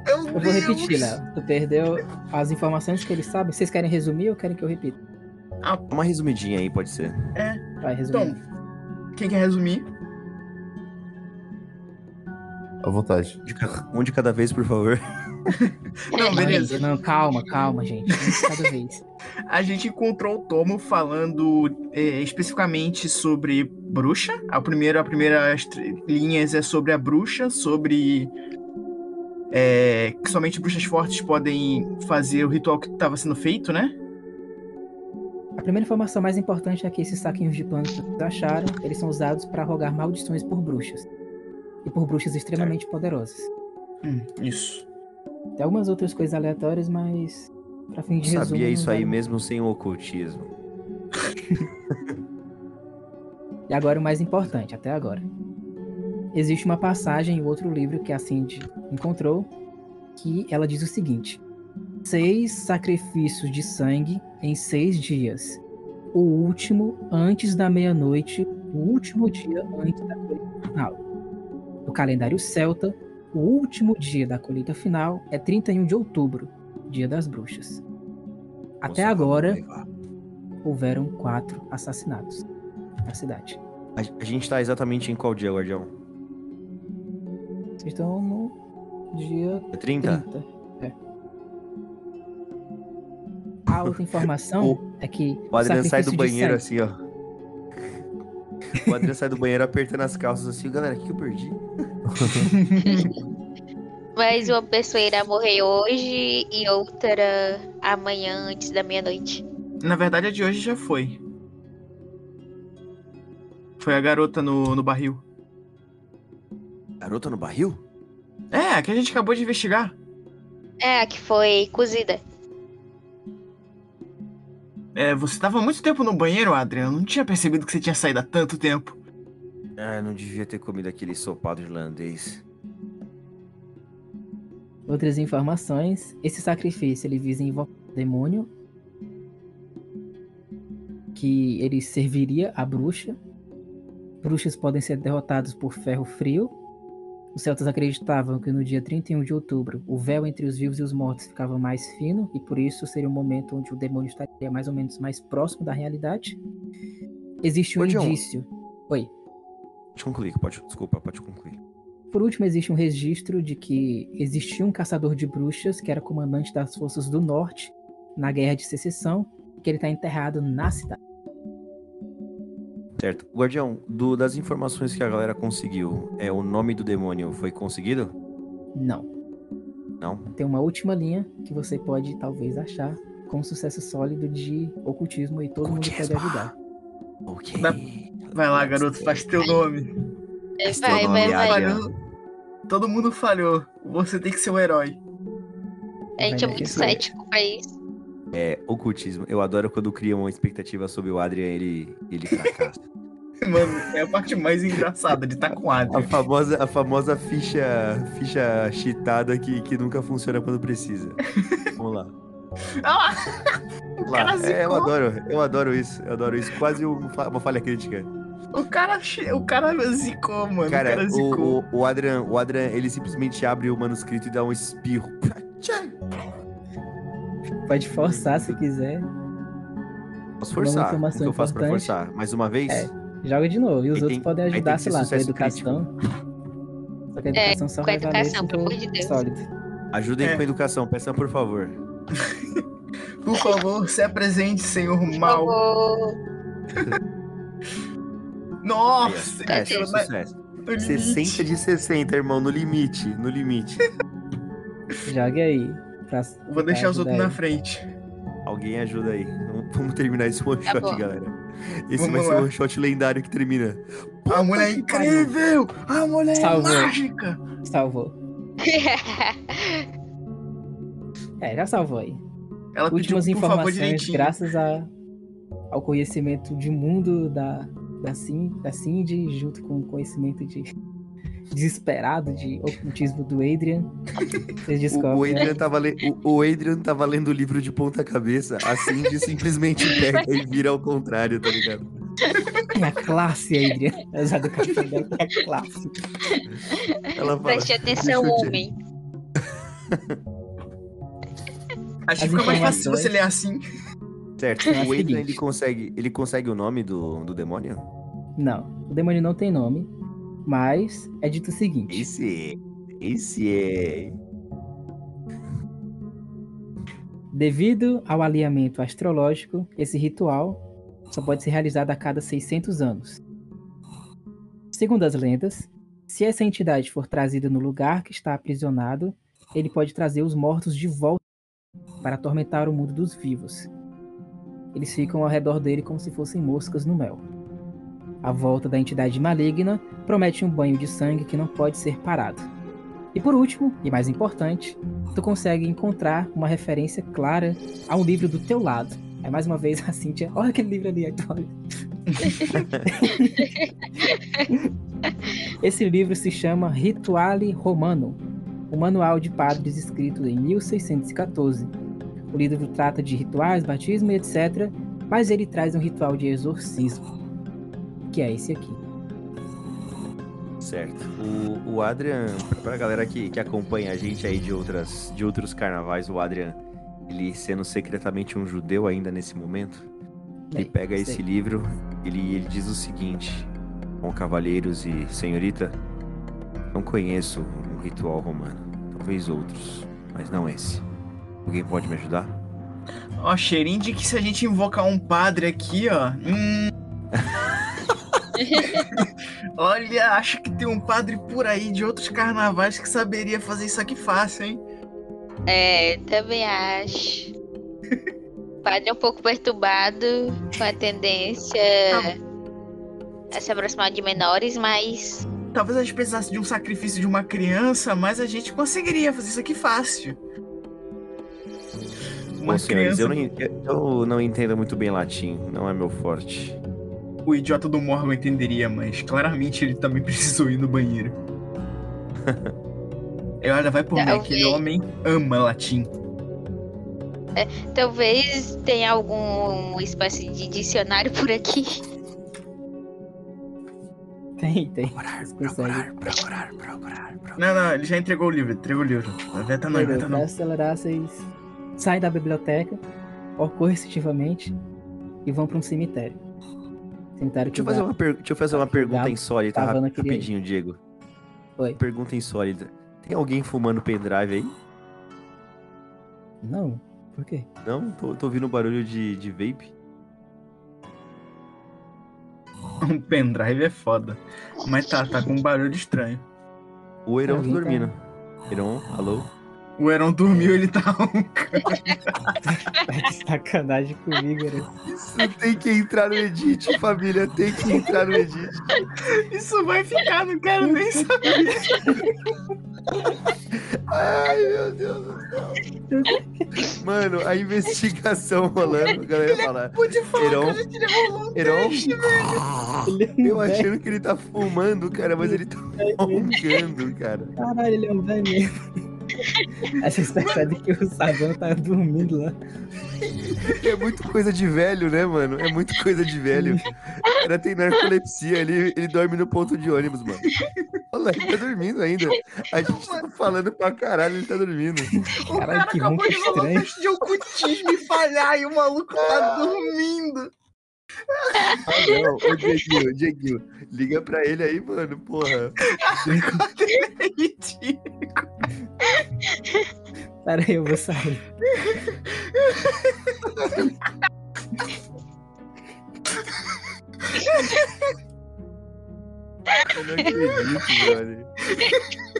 Eu vou repetir! Léo. Tu perdeu as informações que ele sabe. Vocês querem resumir ou querem que eu repita? Ah, Uma resumidinha aí, pode ser. Vai, resumir. então, quem quer resumir? À vontade. De ca- Um de cada vez, por favor. [LAUGHS] Não, beleza. Não, calma, calma, gente. Cada vez. [LAUGHS] A gente encontrou o tomo falando é, especificamente sobre bruxa. A primeira, a primeira linhas é sobre a bruxa, sobre é, que somente bruxas fortes podem fazer o ritual que estava sendo feito, né? A primeira informação mais importante é que esses saquinhos de pano que acharam, eles são usados para rogar maldições por bruxas. E por bruxas extremamente poderosas. Hum, isso. Tem algumas outras coisas aleatórias, mas pra fim de resumo... Sabia isso aí vale- mesmo sem o ocultismo. [LAUGHS] E agora o mais importante, até agora. Existe uma passagem em outro livro que a Cindy encontrou, que ela diz o seguinte: Seis sacrifícios de sangue em seis dias. O último antes da meia-noite, o último dia antes da final. No calendário celta, o último dia da colheita final é 31 de outubro, dia das bruxas. Até Nossa, agora, houveram quatro assassinatos na cidade. A, a gente tá exatamente em qual dia, Guardião? Vocês estão no dia É 30? 30. A outra [LAUGHS] informação é que. O Adriano sai do banheiro assim, ó. O Adriano sai do banheiro apertando as calças assim, galera, o que que eu perdi? [LAUGHS] Mas uma pessoa irá morrer hoje e outra amanhã antes da meia-noite. Na verdade, a de hoje já foi. Foi a garota no, no barril. Garota no barril? É, a que a gente acabou de investigar. É, a que foi cozida. É, você tava muito tempo no banheiro, Adriano. Não tinha percebido que você tinha saído há tanto tempo. Ah, não devia ter comido aquele sopado irlandês. Outras informações, esse sacrifício ele visa invocar o demônio que ele serviria à bruxa. Bruxas podem ser derrotados por ferro frio. Os celtas acreditavam que no dia 31 de outubro o véu entre os vivos e os mortos ficava mais fino e por isso seria um momento onde o demônio estaria mais ou menos mais próximo da realidade. Existe um Ô, indício. Oi. Pode concluir, pode, desculpa, pode concluir. Por último, existe um registro de que existia um caçador de bruxas que era comandante das forças do norte na Guerra de Secessão, que ele está enterrado na cidade. Certo. Guardião, do- das informações que a galera conseguiu, é o nome do demônio foi conseguido? Não. Não? Tem uma última linha que você pode talvez achar com um sucesso sólido de ocultismo e todo mundo pode Ocultismo. ajudar. Ok. Vai lá, garoto, faz teu nome. Teu Vai, nome, vai, vai. Todo mundo falhou. Você tem que ser o herói. A gente é muito cético pra isso. É, ocultismo. Eu adoro quando criam uma expectativa sobre o Adrian ele, ele fracassa. [LAUGHS] Mano, é a parte mais engraçada de estar com o a Adrian. famosa, a famosa ficha, ficha cheatada que, que nunca funciona quando precisa. Vamos lá. Ah, Lá. É, eu adoro, eu adoro isso, eu adoro isso. Quase uma fa- uma falha crítica. O cara, o cara zicou, mano. Cara, o cara zicou. o, o, Adrian, o Adrian, ele simplesmente abre o manuscrito e dá um espirro. [LAUGHS] Pode forçar se quiser. Posso forçar. Como informação que eu faço pra importante. forçar? Mais uma vez? É. Joga de novo. E os Aí outros tem- podem ajudar, sei lá, com a sucesso educação. Só que a É, educação só com a vai educação, pelo amor de Deus. sólido. Ajudem É. com a educação, peçam por favor. [LAUGHS] Por favor, se apresente, senhor Por mal. [LAUGHS] Nossa. É, sucesso. no limite. 60 de 60, irmão, no limite, no limite. Jogue aí. Pra, Vou pra deixar os outros na frente. Alguém ajuda aí. Vamos- terminar esse one shot, galera. Esse Vamos vai ser lá. o one shot lendário que termina. A mulher é pariu. incrível! A mulher Salvou. é mágica! Salvou. [LAUGHS] É, já salvou aí. Ela pediu, Últimas favor, informações, graças a, ao conhecimento de mundo da, da, Cin- da Cindy, junto com o conhecimento de desesperado de ocultismo do Adrian. Vocês O, descobrem. o Adrian tava le... o, Adrian tava lendo o livro de ponta cabeça. A Cindy simplesmente pega e vira ao contrário, tá ligado? É a classe, Adrian. Apesar do café dela, é a classe. Ela fala. Preste atenção, "Deixa eu te- homem. [LAUGHS] Acho que fica mais fácil se você ler assim. Certo. É o O Adrian, ele consegue, ele consegue o nome do, do demônio? Não, o demônio não tem nome, mas é dito o seguinte: Esse é. Esse é. devido ao alinhamento astrológico, esse ritual só pode ser realizado a cada 600 anos. Segundo as lendas, se essa entidade for trazida no lugar que está aprisionado, ele pode trazer os mortos de volta para atormentar o mundo dos vivos. Eles ficam ao redor dele como se fossem moscas no mel. A volta da entidade maligna promete um banho de sangue que não pode ser parado. E por último, e mais importante, tu consegue encontrar uma referência clara a um livro do teu lado. É mais uma vez [LAUGHS] a Cíntia, olha aquele livro ali, olha. [LAUGHS] Esse livro se chama Rituale Romano, o manual de padres escrito em 1614. O livro trata de rituais, batismo e etc, mas ele traz um ritual de exorcismo, que é esse aqui. Certo. O, o Adrian, pra- galera que, que acompanha a gente aí de, outras, de outros carnavais, o Adrian, ele sendo secretamente um judeu ainda nesse momento, ele Bem, pega esse livro, ele, ele diz o seguinte: Bom, cavalheiros e senhorita, não conheço um ritual romano, talvez outros, mas não esse. Alguém pode me ajudar? Ó, cheirinho de que se a gente invocar um padre aqui, ó. Hum... [LAUGHS] [LAUGHS] Olha, acho que tem um padre por aí de outros carnavais que saberia fazer isso aqui fácil, hein? É, também acho. O padre é um pouco perturbado, com a tendência a se aproximar de menores, mas Talvez a gente precisasse de um sacrifício de uma criança, mas a gente conseguiria fazer isso aqui fácil. Uma Bom, senhores, eu não, eu não entendo muito bem latim, não é meu forte. O idiota do Morgan entenderia, mas claramente ele também [LAUGHS] precisou ir no banheiro. [LAUGHS] E olha, vai por mim, Talvez. aquele homem ama latim. talvez tenha alguma espécie de dicionário por aqui. Tem, tem. Vocês conseguem. Não, não, ele já entregou o livro, entregou o livro. Veta não, Beleza, veta pra não. acelerar, vocês saem da biblioteca, ó, coercitivamente, e vão pra um cemitério. Que Deixa eu fazer uma, per- deixa eu fazer uma pergunta insólita ir. rapidinho, Diego. Oi. Pergunta insólita. Tem alguém fumando pendrive aí? Não, por quê? Não? Tô, tô ouvindo barulho de, de vape. [LAUGHS] Um pendrive é foda. Mas tá, tá com um barulho estranho. O Heron tá tá- dormindo. Heron, alô? O Heron dormiu, ele tá roncando. [LAUGHS] Tá de sacanagem comigo, né? Isso tem que entrar no edit, família. Tem que entrar no edit. Isso vai ficar, não quero nem [LAUGHS] saber. Ai, meu Deus do céu. Mano, a investigação rolando, a galera fala. Pude falar Heron, que a gente levou um Heron, teste, velho. É eu achando que ele tá fumando, cara, mas ele tá roncando, cara. caralho, ele é um velho mesmo. Aí vocês percebem que o Savana tá dormindo lá. É muito coisa de velho, né, mano? É muito coisa de velho. O cara tem narcolepsia, ele, ele dorme no ponto de ônibus, mano. Olha lá, ele tá dormindo ainda. A gente tá falando pra caralho, ele tá dormindo. O Caralho, cara que acabou de rolar um teste de ocultismo e falhar e o maluco tá dormindo. Ah, não. Ô, Dieguinho, Dieguinho, liga pra ele aí, mano, porra. Pera aí, eu vou sair. [LAUGHS] Eu não acredito, brother.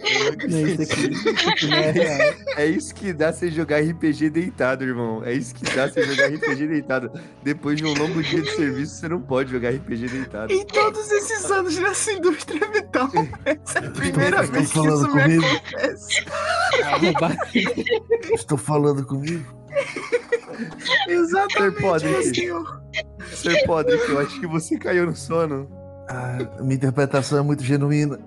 Eu não Não, isso acredito. aqui, isso aqui não é real. É isso que dá você jogar RPG deitado, irmão. É isso que dá você jogar RPG deitado. Depois de um longo dia de serviço, você não pode jogar RPG deitado. Em todos esses anos nessa indústria vital, essa é a primeira Estão vez que falando isso me comigo? acontece. Arrombado. Estou falando comigo. Exatamente, Podre, meu senhor. Sr. Podrick, eu acho que você caiu no sono. Ah, minha interpretação é muito genuína.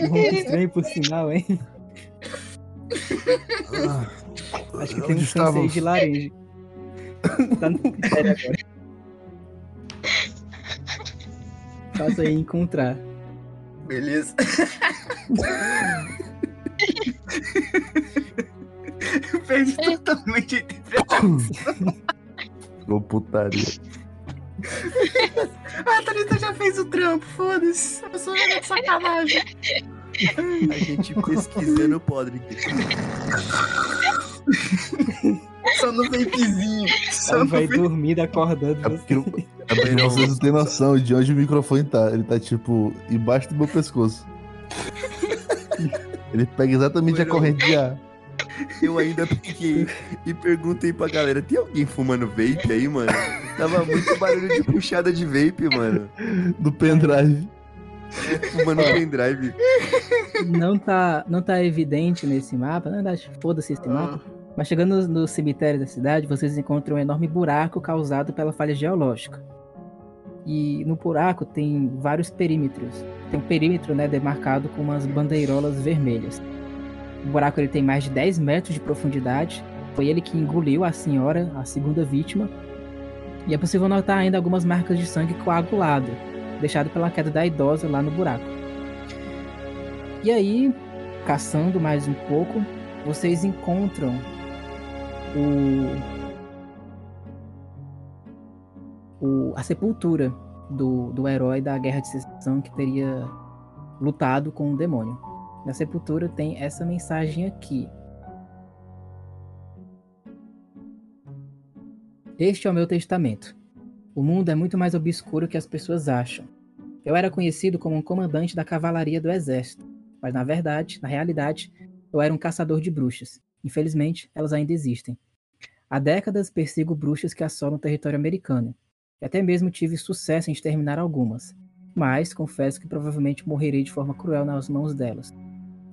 Ronco [LAUGHS] estranho, por sinal, hein? Ah, Acho que tem um chance aí estávamos? de laranja. Tá no cemitério agora. Faça aí encontrar. Beleza. [LAUGHS] Perdi totalmente a interpretação. [LAUGHS] Ô putaria. Ah, [LAUGHS] a Thalita já fez o trampo, foda-se. Eu sou de sacanagem. A gente pesquisando o Podrick. [LAUGHS] Só no vapezinho. Só Ela no vai vape. dormindo, acordando. É porque, não- é Não. vocês não têm noção de onde o microfone tá. Ele tá, tipo, embaixo do meu pescoço. [LAUGHS] Ele pega exatamente a Bueno. corrente de ar. Eu ainda peguei e perguntei pra galera: tem alguém fumando vape aí, mano? Tava muito barulho de puxada de vape, mano. Do pendrive. Fumando pendrive. Não tá, não tá evidente nesse mapa, na verdade, foda-se esse mapa. Mas chegando no, no cemitério da cidade, vocês encontram um enorme buraco causado pela falha geológica. E no buraco tem vários perímetros. Tem um perímetro né, demarcado com umas bandeirolas vermelhas. O buraco ele tem mais de 10 metros de profundidade. Foi ele que engoliu a senhora, a segunda vítima. E é possível notar ainda algumas marcas de sangue coagulado, deixado pela queda da idosa lá no buraco. E aí, caçando mais um pouco, vocês encontram o, o- a sepultura do, do herói da Guerra de Secessão que teria lutado com o demônio. Na sepultura tem essa mensagem aqui. Este é o meu testamento. O mundo é muito mais obscuro que as pessoas acham. Eu era conhecido como um comandante da cavalaria do exército, mas na verdade, na realidade, eu era um caçador de bruxas. Infelizmente, elas ainda existem. Há décadas persigo bruxas que assolam o território americano, e até mesmo tive sucesso em exterminar algumas, mas confesso que provavelmente morrerei de forma cruel nas mãos delas.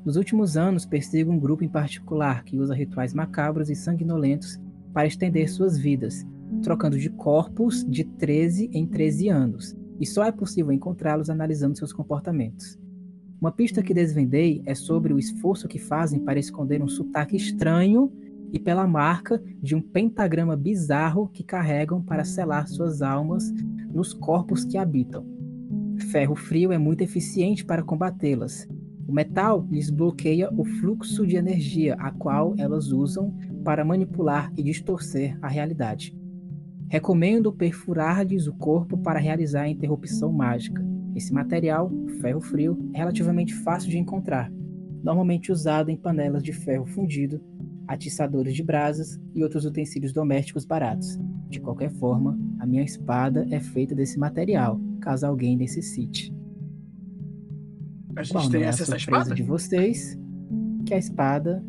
Nos últimos anos, persigo um grupo em particular que usa rituais macabros e sanguinolentos para estender suas vidas, trocando de corpos de 13 em 13 anos, e só é possível encontrá-los analisando seus comportamentos. Uma pista que desvendei é sobre o esforço que fazem para esconder um sotaque estranho e pela marca de um pentagrama bizarro que carregam para selar suas almas nos corpos que habitam. Ferro frio é muito eficiente para combatê-las. O metal lhes bloqueia o fluxo de energia a qual elas usam para manipular e distorcer a realidade. Recomendo perfurar-lhes o corpo para realizar a interrupção mágica. Esse material, ferro frio, é relativamente fácil de encontrar, normalmente usado em panelas de ferro fundido, atiçadores de brasas e outros utensílios domésticos baratos. De qualquer forma, a minha espada é feita desse material, caso alguém necessite. A gente Bom, tem é a acesso à espada? de vocês que a espada,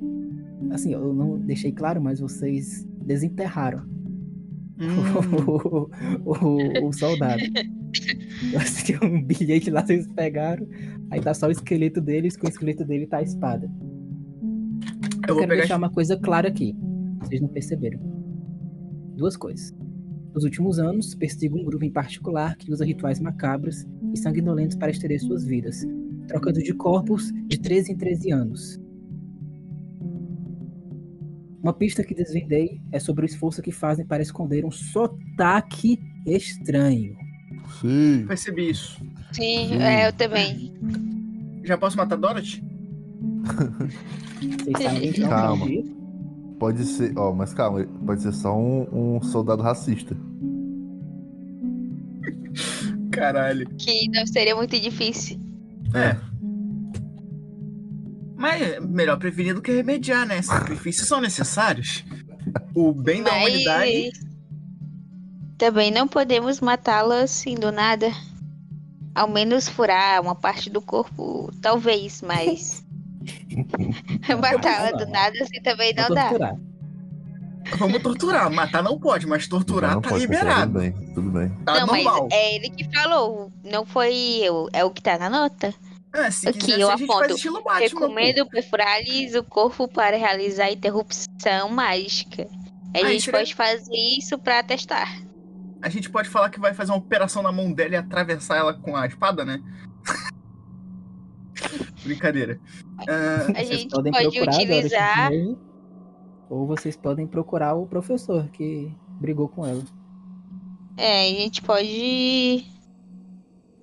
assim, eu não deixei claro, mas vocês desenterraram Hum, [LAUGHS] o, o- o soldado. [LAUGHS] Assim, um bilhete lá vocês pegaram, aí tá só o esqueleto deles, com o esqueleto dele tá a espada. eu Eu quero deixar uma coisa clara aqui. Vocês não perceberam. Duas coisas. Nos últimos anos, persigo um grupo em particular que usa rituais macabros e sanguinolentos para estender suas vidas, trocando de corpos de 13 em 13 anos. Uma pista que desvendei é sobre o esforço que fazem para esconder um sotaque estranho. Sim. Percebi isso. Sim, Sim. é, eu também. Já posso matar Dorothy? Vocês sabem então Calma. Pode ser, ó, mas calma, pode ser só um, um soldado racista. Caralho. Que não seria muito difícil. É. Mas é melhor prevenir do que remediar, né? Sacrifícios são necessários. O bem da humanidade. Mas também não podemos matá-la assim do nada. Ao menos furar uma parte do corpo, talvez, mas [LAUGHS] [LAUGHS] matá-la do nada assim também não dá. torturar. Vamos torturar. Matar não pode, mas torturar Não tá pode, liberado. Tudo bem, tudo bem. Tá não, mas normal. é ele que falou, não foi eu, é o que tá na nota. É, se Aqui, quiser, eu a gente aponto. Recomendo perfurar-lhes o corpo para realizar a interrupção mágica. A Ah, gente é- pode fazer isso pra testar. A gente pode falar que vai fazer uma operação na mão dela e atravessar ela com a espada, né? [LAUGHS] Brincadeira. Ah, A gente pode a utilizar. novo, ou vocês podem procurar o professor que brigou com ela. É, a gente pode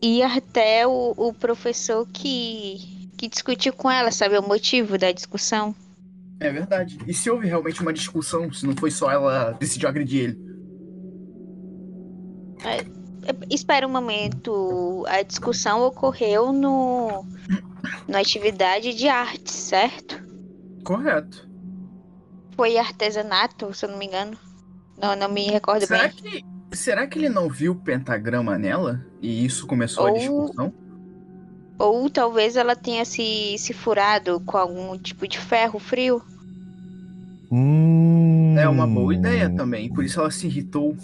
ir até o, o professor que, que discutiu com ela, saber o motivo da discussão. é verdade. E se houve realmente uma discussão, se não foi só ela decidiu agredir ele? É, Espera um momento. A discussão ocorreu no na atividade de arte, certo? Correto. Foi artesanato, se eu não me engano. Não, não me recordo Será bem. que, será que ele não viu o pentagrama nela? E isso começou a Ou- discussão? Ou talvez ela tenha se, se furado com algum tipo de ferro frio. Hum, É uma boa ideia também. Por isso ela se irritou.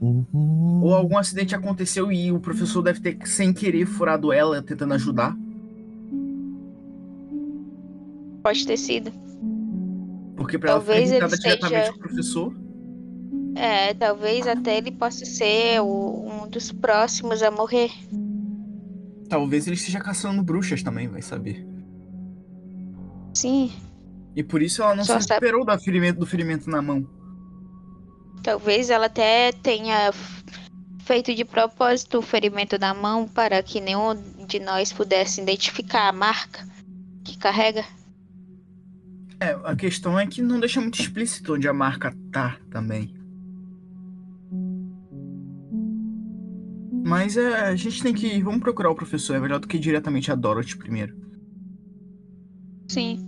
Uhum. Ou algum acidente aconteceu e o professor deve ter, sem querer, furado ela, tentando ajudar. Pode ter sido. Porque pra ela diretamente seja- com o professor. É, talvez até ele possa ser o- um dos próximos a morrer. Talvez ele esteja caçando bruxas também, vai saber. Sim, E por isso ela não Só se sabe- recuperou do ferimento, do ferimento na mão. talvez ela até tenha feito de propósito o ferimento na mão para que nenhum de nós pudesse identificar a marca que carrega. É, a questão é que não deixa muito explícito onde a marca tá também. Mas é, a gente tem que. Vamos procurar o professor, é melhor do que ir diretamente a Dorothy primeiro. Sim.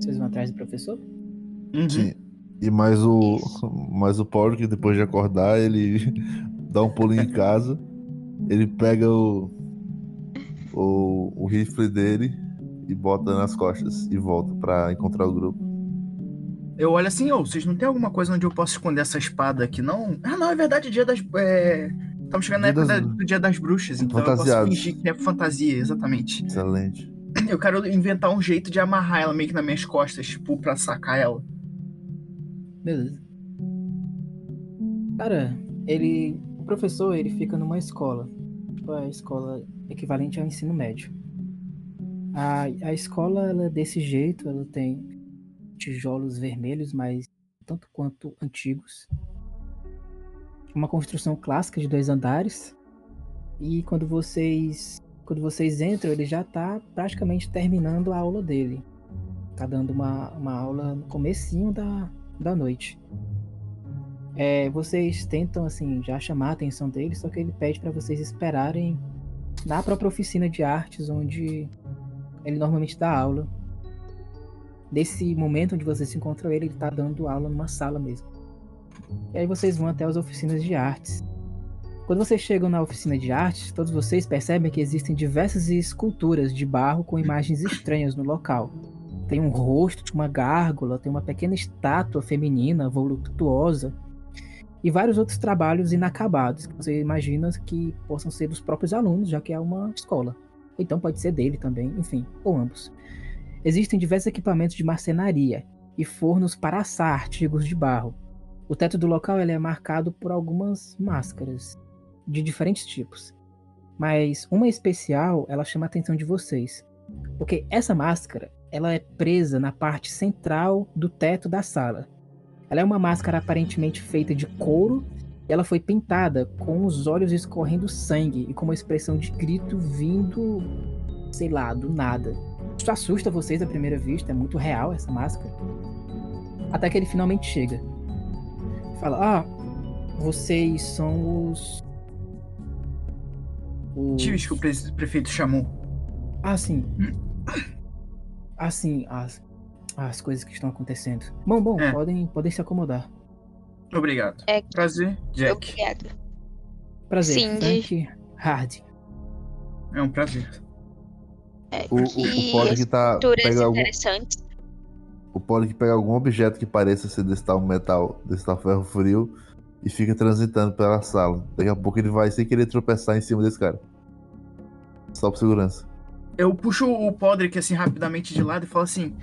Vocês vão atrás do professor? Uhum. Sim. E mais o, mais o Paulo, que depois de acordar, ele [LAUGHS] dá um pulo em casa, ele pega o, o, o rifle dele e bota nas costas e volta pra encontrar o grupo. Eu olho assim, ô, vocês não tem alguma coisa onde eu posso esconder essa espada aqui, não? Ah, não, é verdade, dia das. É... Estamos chegando na Dia época das- da- do dia das bruxas, então eu posso Fantasiados. fingir que é fantasia, exatamente. Excelente. [CLEARS THROAT] Eu quero inventar um jeito de amarrar ela meio que nas minhas costas, tipo, pra sacar ela. Beleza. Cara, ele. O professor, ele fica numa escola. Tipo, a escola equivalente ao ensino médio. A, a escola, ela é desse jeito, ela tem tijolos vermelhos, mas tanto quanto antigos. Uma construção clássica de dois andares. E quando vocês. Quando vocês entram, ele já tá praticamente terminando a aula dele. Tá dando uma, uma aula no comecinho da, da noite. É, vocês tentam assim já chamar a atenção dele, só que ele pede para vocês esperarem na própria oficina de artes onde ele normalmente dá aula. Nesse momento onde vocês se encontram ele, ele tá dando aula numa sala mesmo. E aí vocês vão até as oficinas de artes. Quando vocês chegam na oficina de artes, todos vocês percebem que existem diversas esculturas de barro com imagens estranhas no local. Tem um rosto de uma gárgula, tem uma pequena estátua feminina voluptuosa e vários outros trabalhos inacabados que você imagina que possam ser dos próprios alunos, já que é uma escola. Então pode ser dele também, enfim, ou ambos. Existem diversos equipamentos de marcenaria e fornos para assar artigos de barro. O teto do local é marcado por algumas máscaras de diferentes tipos. Mas uma especial, ela chama a atenção de vocês. Porque essa máscara, ela é presa na parte central do teto da sala. Ela é uma máscara aparentemente feita de couro ela foi pintada com os olhos escorrendo sangue e com uma expressão de grito vindo, sei lá, do nada. Isso assusta vocês à primeira vista, é muito real essa máscara. Até que ele finalmente chega. Fala: Ah, vocês são os. os... Tives que o pre- prefeito chamou. Ah, sim. Ah, sim, as, as coisas que estão acontecendo. Bom, bom, É. podem, podem se acomodar. Obrigado. É. Prazer, Jack. Obrigado. Prazer, Cindy. Frank Harding. É um prazer. É, O, o, o Pollock tá. Pega algum, o Pollock pega algum objeto que pareça ser desse tal metal, desse tal ferro frio, e fica transitando pela sala. Daqui a pouco ele vai sem querer tropeçar em cima desse cara. Só por segurança. Eu puxo o Podrick assim rapidamente de lado e falo assim: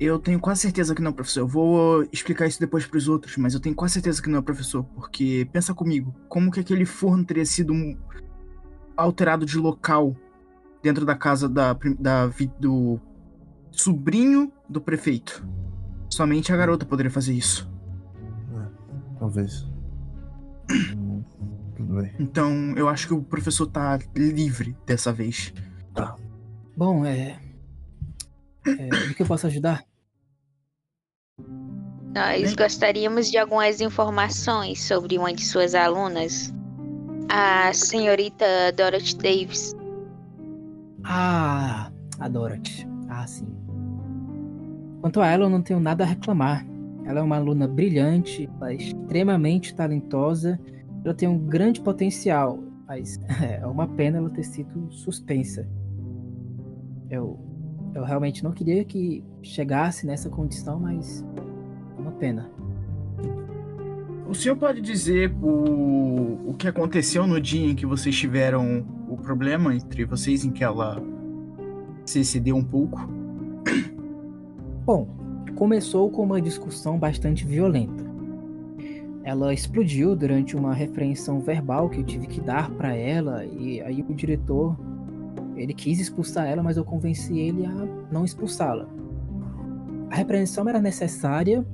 Eu tenho quase certeza que não, professor. Eu vou explicar isso depois pros outros, mas eu tenho quase certeza que não é professor. Porque pensa comigo, como que aquele forno teria sido alterado de local dentro da casa da, da do sobrinho do prefeito? Somente a garota poderia fazer isso. Talvez. Hum, [CLEARS THROAT] Tudo bem. Então eu acho que o professor tá livre dessa vez. Bom, é. é o que eu posso ajudar? Nós gostaríamos de algumas informações sobre uma de suas alunas, a senhorita Dorothy Davis. Ah, a Dorothy. Ah, sim. Quanto a ela, eu não tenho nada a reclamar. Ela é uma aluna brilhante, é extremamente talentosa, ela tem um grande potencial, mas [LAUGHS] é uma pena ela ter sido suspensa. Eu, eu realmente não queria que chegasse nessa condição, mas pena. O senhor pode dizer o, o que aconteceu no dia em que vocês tiveram o problema entre vocês, em que ela se excedeu um pouco? Bom, começou com uma discussão bastante violenta. Ela explodiu durante uma repreensão verbal que eu tive que dar pra ela e aí o diretor ele quis expulsar ela, mas eu convenci ele a não expulsá-la. A repreensão era necessária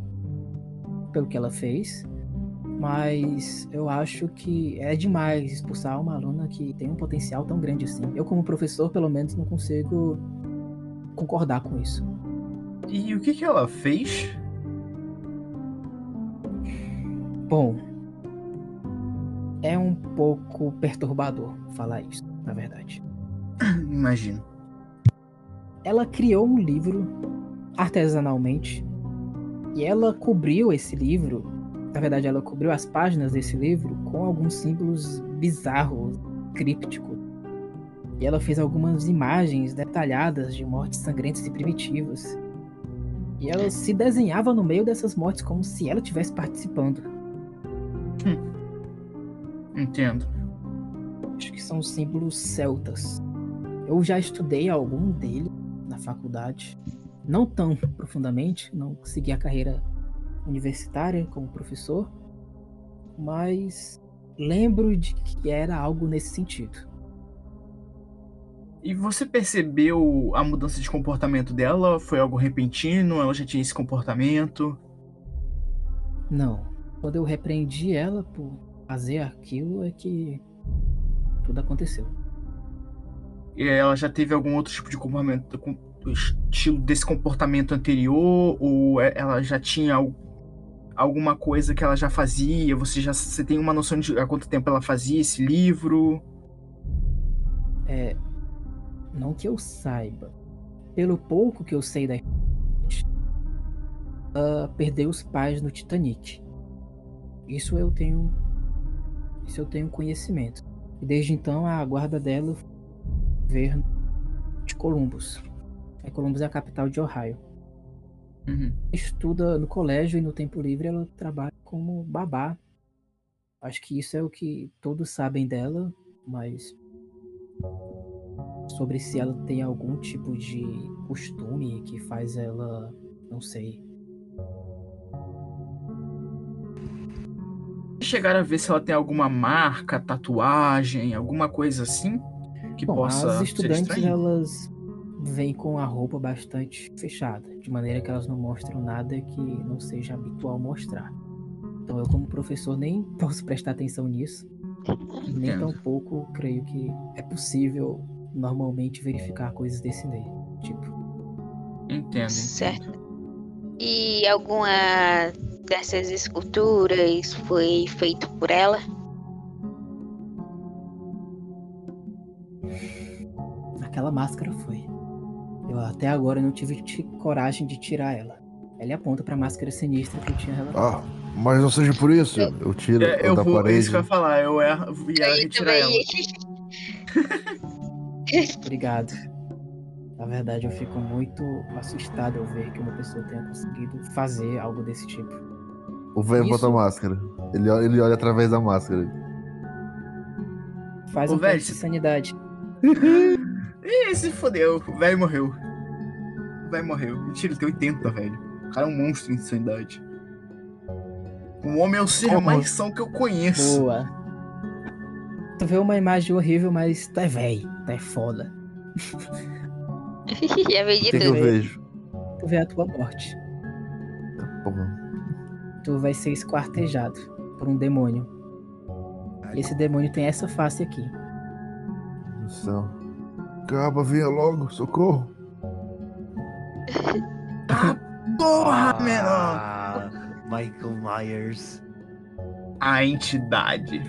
pelo que ela fez, mas eu acho que é demais expulsar uma aluna que tem um potencial tão grande assim. Eu como professor, pelo menos, não consigo concordar com isso. E o que, que ela fez? Bom, é um pouco perturbador falar isso, na verdade. Imagino. ela criou um livro artesanalmente e ela cobriu esse livro. Na verdade, ela cobriu as páginas desse livro com alguns símbolos bizarros, crípticos. E ela fez algumas imagens detalhadas de mortes sangrentas e primitivas. E ela se desenhava no meio dessas mortes como se ela estivesse participando. Entendo. Acho que são símbolos celtas. Eu já estudei algum deles na faculdade. Não tão profundamente, não segui a carreira universitária como professor, mas lembro de que era algo nesse sentido. E você percebeu a mudança de comportamento dela? Foi algo repentino? Ela já tinha esse comportamento? Não. Quando eu repreendi ela por fazer aquilo, é que tudo aconteceu. E ela já teve algum outro tipo de comportamento, com- estilo desse comportamento anterior? Ou é- ela já tinha al- alguma coisa que ela já fazia? Você já você tem uma noção de há quanto tempo ela fazia esse livro? É. Não que eu saiba. Pelo pouco que eu sei da. Ela perdeu os pais no Titanic. Isso eu tenho. Isso eu tenho conhecimento. E desde então a guarda dela ver de Columbus. É, Columbus é a capital de Ohio. Uhum. Estuda no colégio e no tempo livre ela trabalha como babá. Acho que isso é o que todos sabem dela, mas sobre se ela tem algum tipo de costume que faz ela, não sei. Chegaram a ver se ela tem alguma marca, tatuagem, alguma coisa assim que Bom, possa as ser estudantes elas vêm com a roupa bastante fechada, de maneira que elas não mostram nada que não seja habitual mostrar. Então eu como professor nem [LAUGHS] posso prestar atenção nisso, nem Entendo. tampouco creio que é possível normalmente verificar coisas desse tipo. Entendo, entendo. Certo. E alguma dessas esculturas foi feito por ela? Aquela máscara foi. Eu até agora não tive ti- coragem de tirar ela. Ele aponta pra máscara sinistra que eu tinha relatado. Ah, mas não seja por isso. Eu tiro É, eu da vou, é parede. isso que eu ia falar, eu ia, ia Aí retirar ela. [LAUGHS] Obrigado. Na verdade, eu fico muito assustado ao ver que uma pessoa tenha conseguido fazer algo desse tipo. O velho bota a máscara. Ele, olha- ele olha através da máscara. Faz Ô, um velho, teste de sanidade. [LAUGHS] Ih, se fodeu, o velho morreu. O velho morreu. Mentira, ele tem 80, velho. O cara é um monstro em insanidade. O homem é o ser Como? mais são que eu conheço. Boa. Tu vê uma imagem horrível, mas tu é velho, tu é foda. Já [LAUGHS] O de que eu tudo. vejo? Tu vê a tua morte. Porra. Tu vai ser esquartejado por um demônio. E esse demônio tem essa face aqui. Meu céu. Caba, venha logo, socorro. [LAUGHS] Ah, porra, menor! Ah, Michael Myers. A entidade.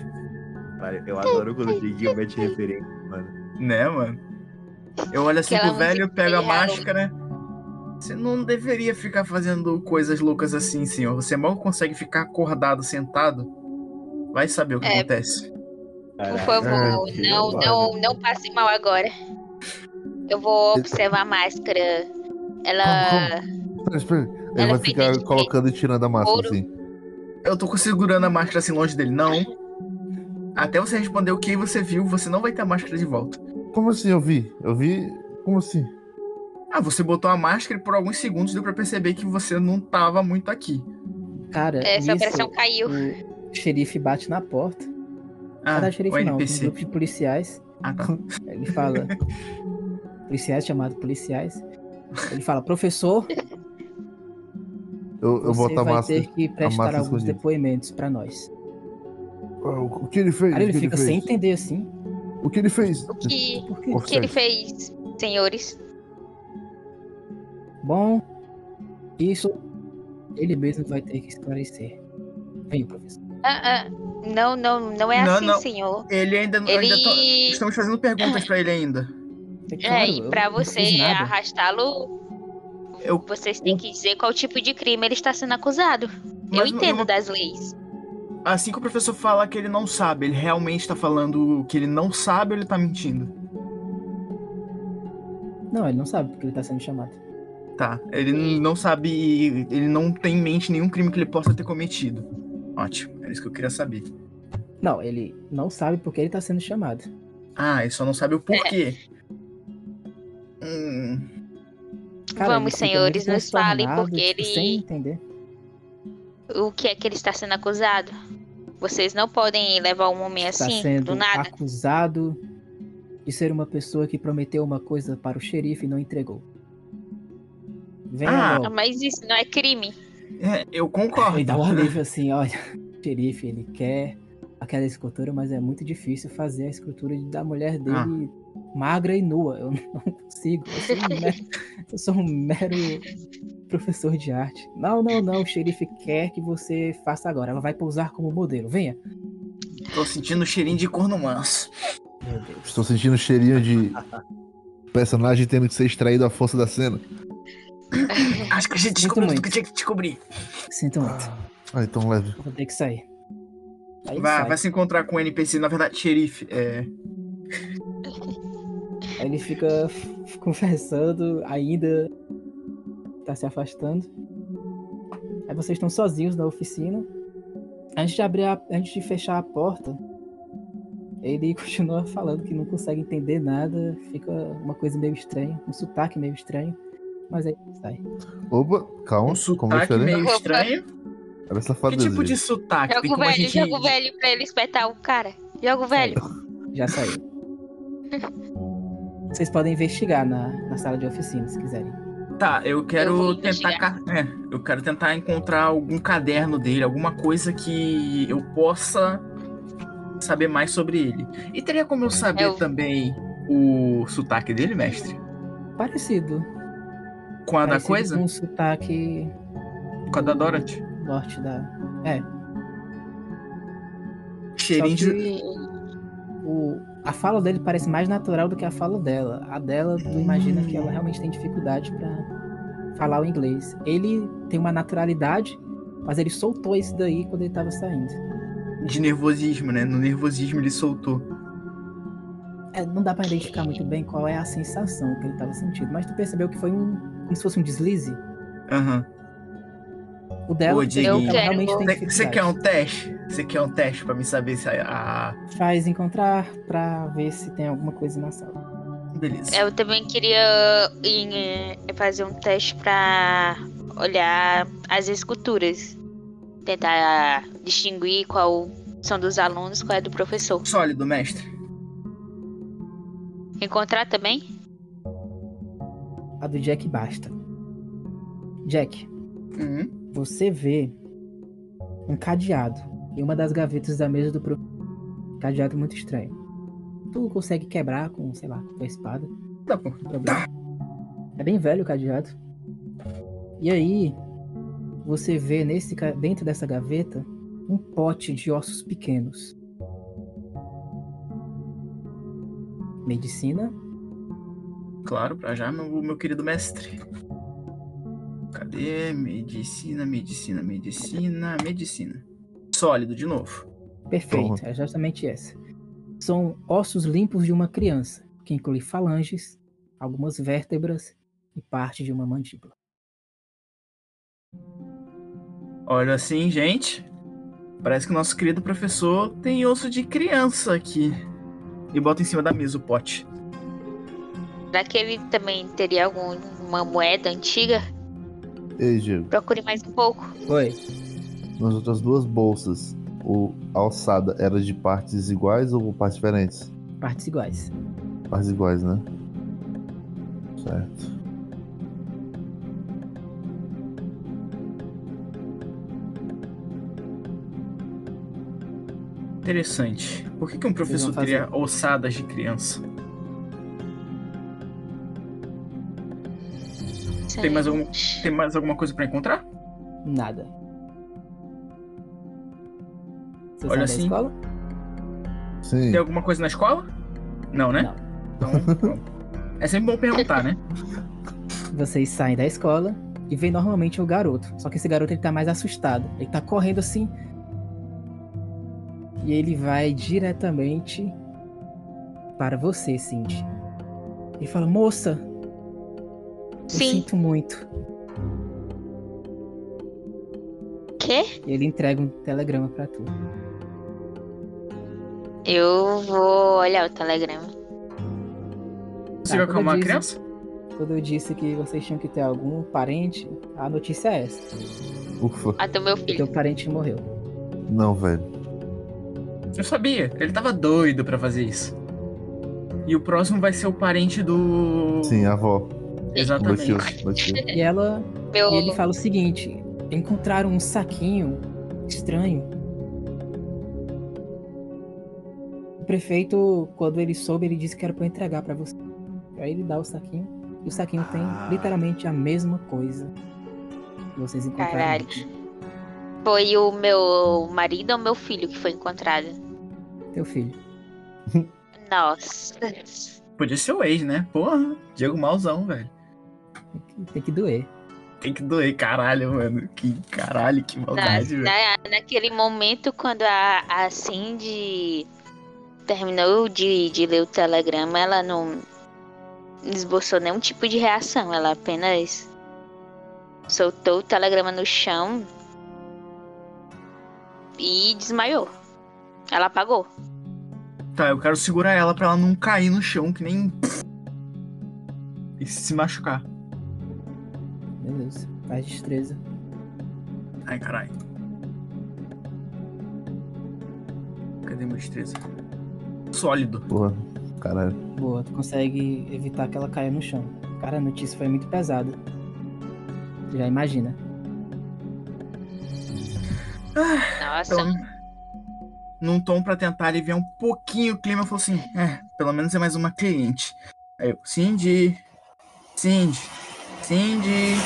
Cara, eu adoro quando o Diguinho mete referência, mano. Né, mano? Eu olho assim pro velho, pego a máscara. Você não deveria ficar fazendo coisas loucas assim, senhor. Você mal consegue ficar acordado, sentado. Vai saber o que É. acontece. Por favor, que não, não, não passe mal agora. Eu vou observar a máscara. Ela. Espera, espera. Ele Ela vai é ficar colocando e tirando a máscara ouro. assim. Eu tô segurando a máscara assim longe dele. Não. Até você responder o que você viu, você não vai ter a máscara de volta. Como assim eu vi? Eu vi. Como assim? Ah, você botou a máscara e por alguns segundos deu pra perceber que você não tava muito aqui. Cara, Essa nisso, operação caiu. o xerife bate na porta. Ah, não, o xerife não, um NPC. grupo de policiais. Ele fala. policiais chamados policiais. Ele fala, professor, Eu, eu você boto a vai máscara. ter que prestar alguns escondida. depoimentos pra nós. Ah, O o que ele fez? Cara, ele fica ele sem entender assim. O que ele fez? O que, o que ele fez, senhores? Bom, isso ele mesmo vai ter que esclarecer. Vem, professor. Ah, ah, não, não, não é Não, assim, não. senhor. Ele ainda não. Ele. Ainda tô- Estamos fazendo perguntas pra ele ainda. É, É, claro, e eu pra não fiz você arrastá-lo, Eu, vocês têm que dizer qual tipo de crime ele está sendo acusado. Eu Mas entendo eu- das leis. assim que o professor fala que ele não sabe, ele realmente tá falando que ele não sabe ou ele tá mentindo? Não, ele não sabe porque ele tá sendo chamado. Tá, ele não sabe, ele não tem em mente nenhum crime que ele possa ter cometido. Ótimo, era isso que eu queria saber. Não, ele não sabe porque ele tá sendo chamado. Ah, ele só não sabe o porquê. Hum, Cara, Vamos, senhores, nos falem porque tipo, ele- Sem entender. O que é que ele está sendo acusado? Vocês não podem levar um homem Está assim, sendo do nada. acusado de ser uma pessoa que prometeu uma coisa para o xerife e não entregou. Venha Ah, logo. Mas isso não é crime. É, eu concordo. [LAUGHS] Ele dá um alívio assim, olha, o [LAUGHS] xerife, ele quer aquela escultura, mas é muito difícil fazer a escultura da mulher dele Ah. magra e nua. Eu [LAUGHS] não consigo. Eu sou, um mero, eu sou um mero professor de arte. Não, não, não. O xerife quer que você faça agora. Ela vai pousar como modelo. Venha. Tô sentindo o cheirinho de corno manso. Meu Deus. Estou sentindo o cheirinho de personagem tendo que ser extraído à força da cena. [LAUGHS] Acho que a gente descobriu tudo que tinha que descobrir. Sinto muito. Ah, então leve. Vou ter que sair. Aí Vai, sai. vai se encontrar com o NPC, na verdade, xerife. É. Aí ele fica [LAUGHS] conversando, ainda tá se afastando. Aí vocês estão sozinhos na oficina. Antes de abrir a, antes de fechar a porta, ele [LAUGHS] continua falando que não consegue entender nada, fica uma coisa meio estranha, um sotaque meio estranho, mas aí sai. Opa, calma. Um como sotaque diferente. meio estranho. Era Que tipo de sotaque? Tem Joga o como a velho, gente... joga o velho pra ele espetar o cara. Joga o velho. Já saiu. [LAUGHS] Vocês podem investigar na, na sala de oficina, se quiserem. Tá, eu quero Eu tentar. É, eu quero tentar encontrar algum caderno dele, alguma coisa que eu possa saber mais sobre ele. E teria como eu saber Eu- também o sotaque dele, mestre? Parecido. Com a da coisa? Com um sotaque Com a da Dorothy? norte da. É, Cheirinho de. o, a fala dele parece mais natural do que a fala dela. A dela, tu imagina que ela realmente tem dificuldade pra falar o inglês. Ele tem uma naturalidade, mas ele soltou isso daí quando ele tava saindo. de nervosismo, né? No nervosismo ele soltou. É, não dá pra identificar muito bem qual é a sensação que ele tava sentindo, mas tu percebeu que foi um. Como se fosse um deslize. Aham. O dela, Ô, Eu realmente tem. Você quer um teste? Você quer um teste pra me saber se a. Faz encontrar pra ver se tem alguma coisa na sala. Beleza. Eu também queria em, eh, fazer um teste pra olhar as esculturas. Tentar distinguir qual são dos alunos, qual é do professor. Sólido, mestre. Encontrar também? A do Jack basta. Jack, Uhum. você vê um cadeado em uma das gavetas da mesa do pro... Cadeado muito estranho. Tu consegue quebrar com, sei lá, com a espada. Tá bom. Problema. É bem velho o cadeado. E aí, você vê nesse, dentro dessa gaveta um pote de ossos pequenos. Medicina, Claro, pra já, meu, meu querido mestre. Cadê? Medicina, medicina, medicina, medicina. Sólido, de novo. Perfeito, Toma. é justamente essa. São ossos limpos de uma criança, que inclui falanges, algumas vértebras e parte de uma mandíbula. Olha assim, gente. Parece que o nosso querido professor tem osso de criança aqui. E bota em cima da mesa o pote. Será que ele também teria alguma moeda antiga? Ei, Diego. Procure mais um pouco. Oi. Nas outras duas bolsas, o, a alçada era de partes iguais ou partes diferentes? Partes iguais. Partes iguais, né? Certo. Interessante. Por que, que um professor teria ossadas de criança? Tem mais algum- Tem mais alguma coisa pra encontrar? Nada. Você Olha assim. da escola? Sim. Tem alguma coisa na escola? Não, né? Não. Então. É sempre bom perguntar, né? [LAUGHS] Vocês saem da escola e vem normalmente o garoto. Só que esse garoto ele tá mais assustado. Ele tá correndo assim. E ele vai diretamente para você, Cindy. Ele fala: Moça, eu Sim. sinto muito. Quê? Ele entrega um telegrama pra tu. Eu vou olhar o telegrama. Você Tá, vai quando acalmar a eu criança? Quando eu disse que vocês tinham que ter algum parente, a notícia é essa. Ufa. Até o meu filho. teu parente morreu. Não, velho. Eu sabia. Ele tava doido pra fazer isso. E o próximo vai ser o parente do. Sim, a avó. Exatamente. Bateu, bateu. E ela Meu... E ele fala o seguinte: encontraram um saquinho estranho. O prefeito, quando ele soube, ele disse que era pra eu entregar pra você. Aí ele dá o saquinho. E o saquinho tem Ah. literalmente a mesma coisa que vocês encontraram. Caralho. aqui. Foi o meu marido ou meu filho que foi encontrado? Teu filho. Nossa. Podia ser o ex, né? Porra, Diego Malzão, velho. Tem que, doer. Tem que doer, caralho, mano. Que caralho, que Na, maldade, velho. na- naquele momento, quando a, a Cindy terminou de, de ler o telegrama, ela não esboçou nenhum tipo de reação. Ela apenas soltou o telegrama no chão e desmaiou. Ela apagou. Tá, eu quero segurar ela pra ela não cair no chão, que nem. [LAUGHS] E se machucar. Beleza. Faz destreza. Ai, caralho. Cadê meu destreza? Sólido. Porra, caralho. Boa, tu consegue evitar que ela caia no chão. Cara, a notícia foi muito pesada. Tu já imagina. Nossa. Então, num tom pra tentar aliviar um pouquinho o clima, eu falei assim: é, pelo menos é mais uma cliente. Aí eu, Cindy. Cindy. Cindy.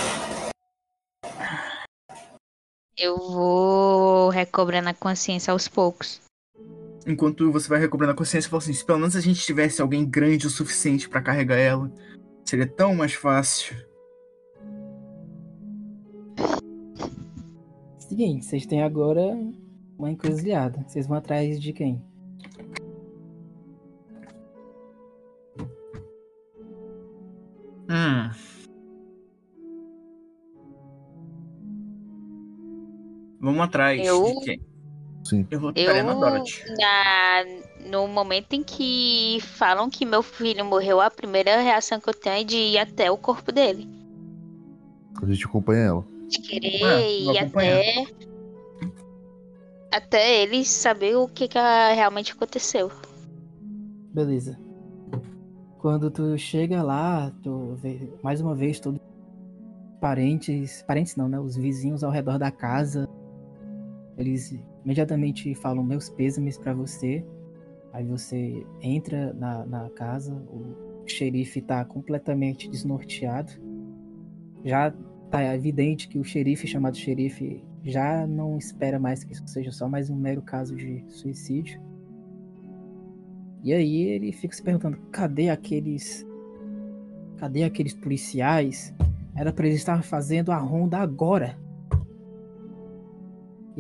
Eu vou recobrando a consciência aos poucos. Enquanto você vai recobrando a consciência, eu falo assim: se pelo menos a gente tivesse alguém grande o suficiente pra carregar ela, seria tão mais fácil. Seguinte, vocês têm agora uma encruzilhada. Vocês vão atrás de quem? Hum. Vamos atrás Eu- de quem? Sim. Eu vou Eu, na Dorothy. na, no momento em que falam que meu filho morreu, a primeira reação que eu tenho é de ir até o corpo dele. A gente acompanha ela. De querer É, ir até. Até ele saber o que, que ah, realmente aconteceu. Beleza. Quando tu chega lá, tu vê mais uma vez todos parentes, parentes não, né? Os vizinhos ao redor da casa. Eles imediatamente falam meus pêsames pra você. Aí você entra na, na casa, o xerife tá completamente desnorteado. Já tá evidente que o xerife chamado xerife já não espera mais que isso seja só mais um mero caso de suicídio. E aí ele fica se perguntando: cadê aqueles. Cadê aqueles policiais? Era pra eles estar fazendo a ronda agora.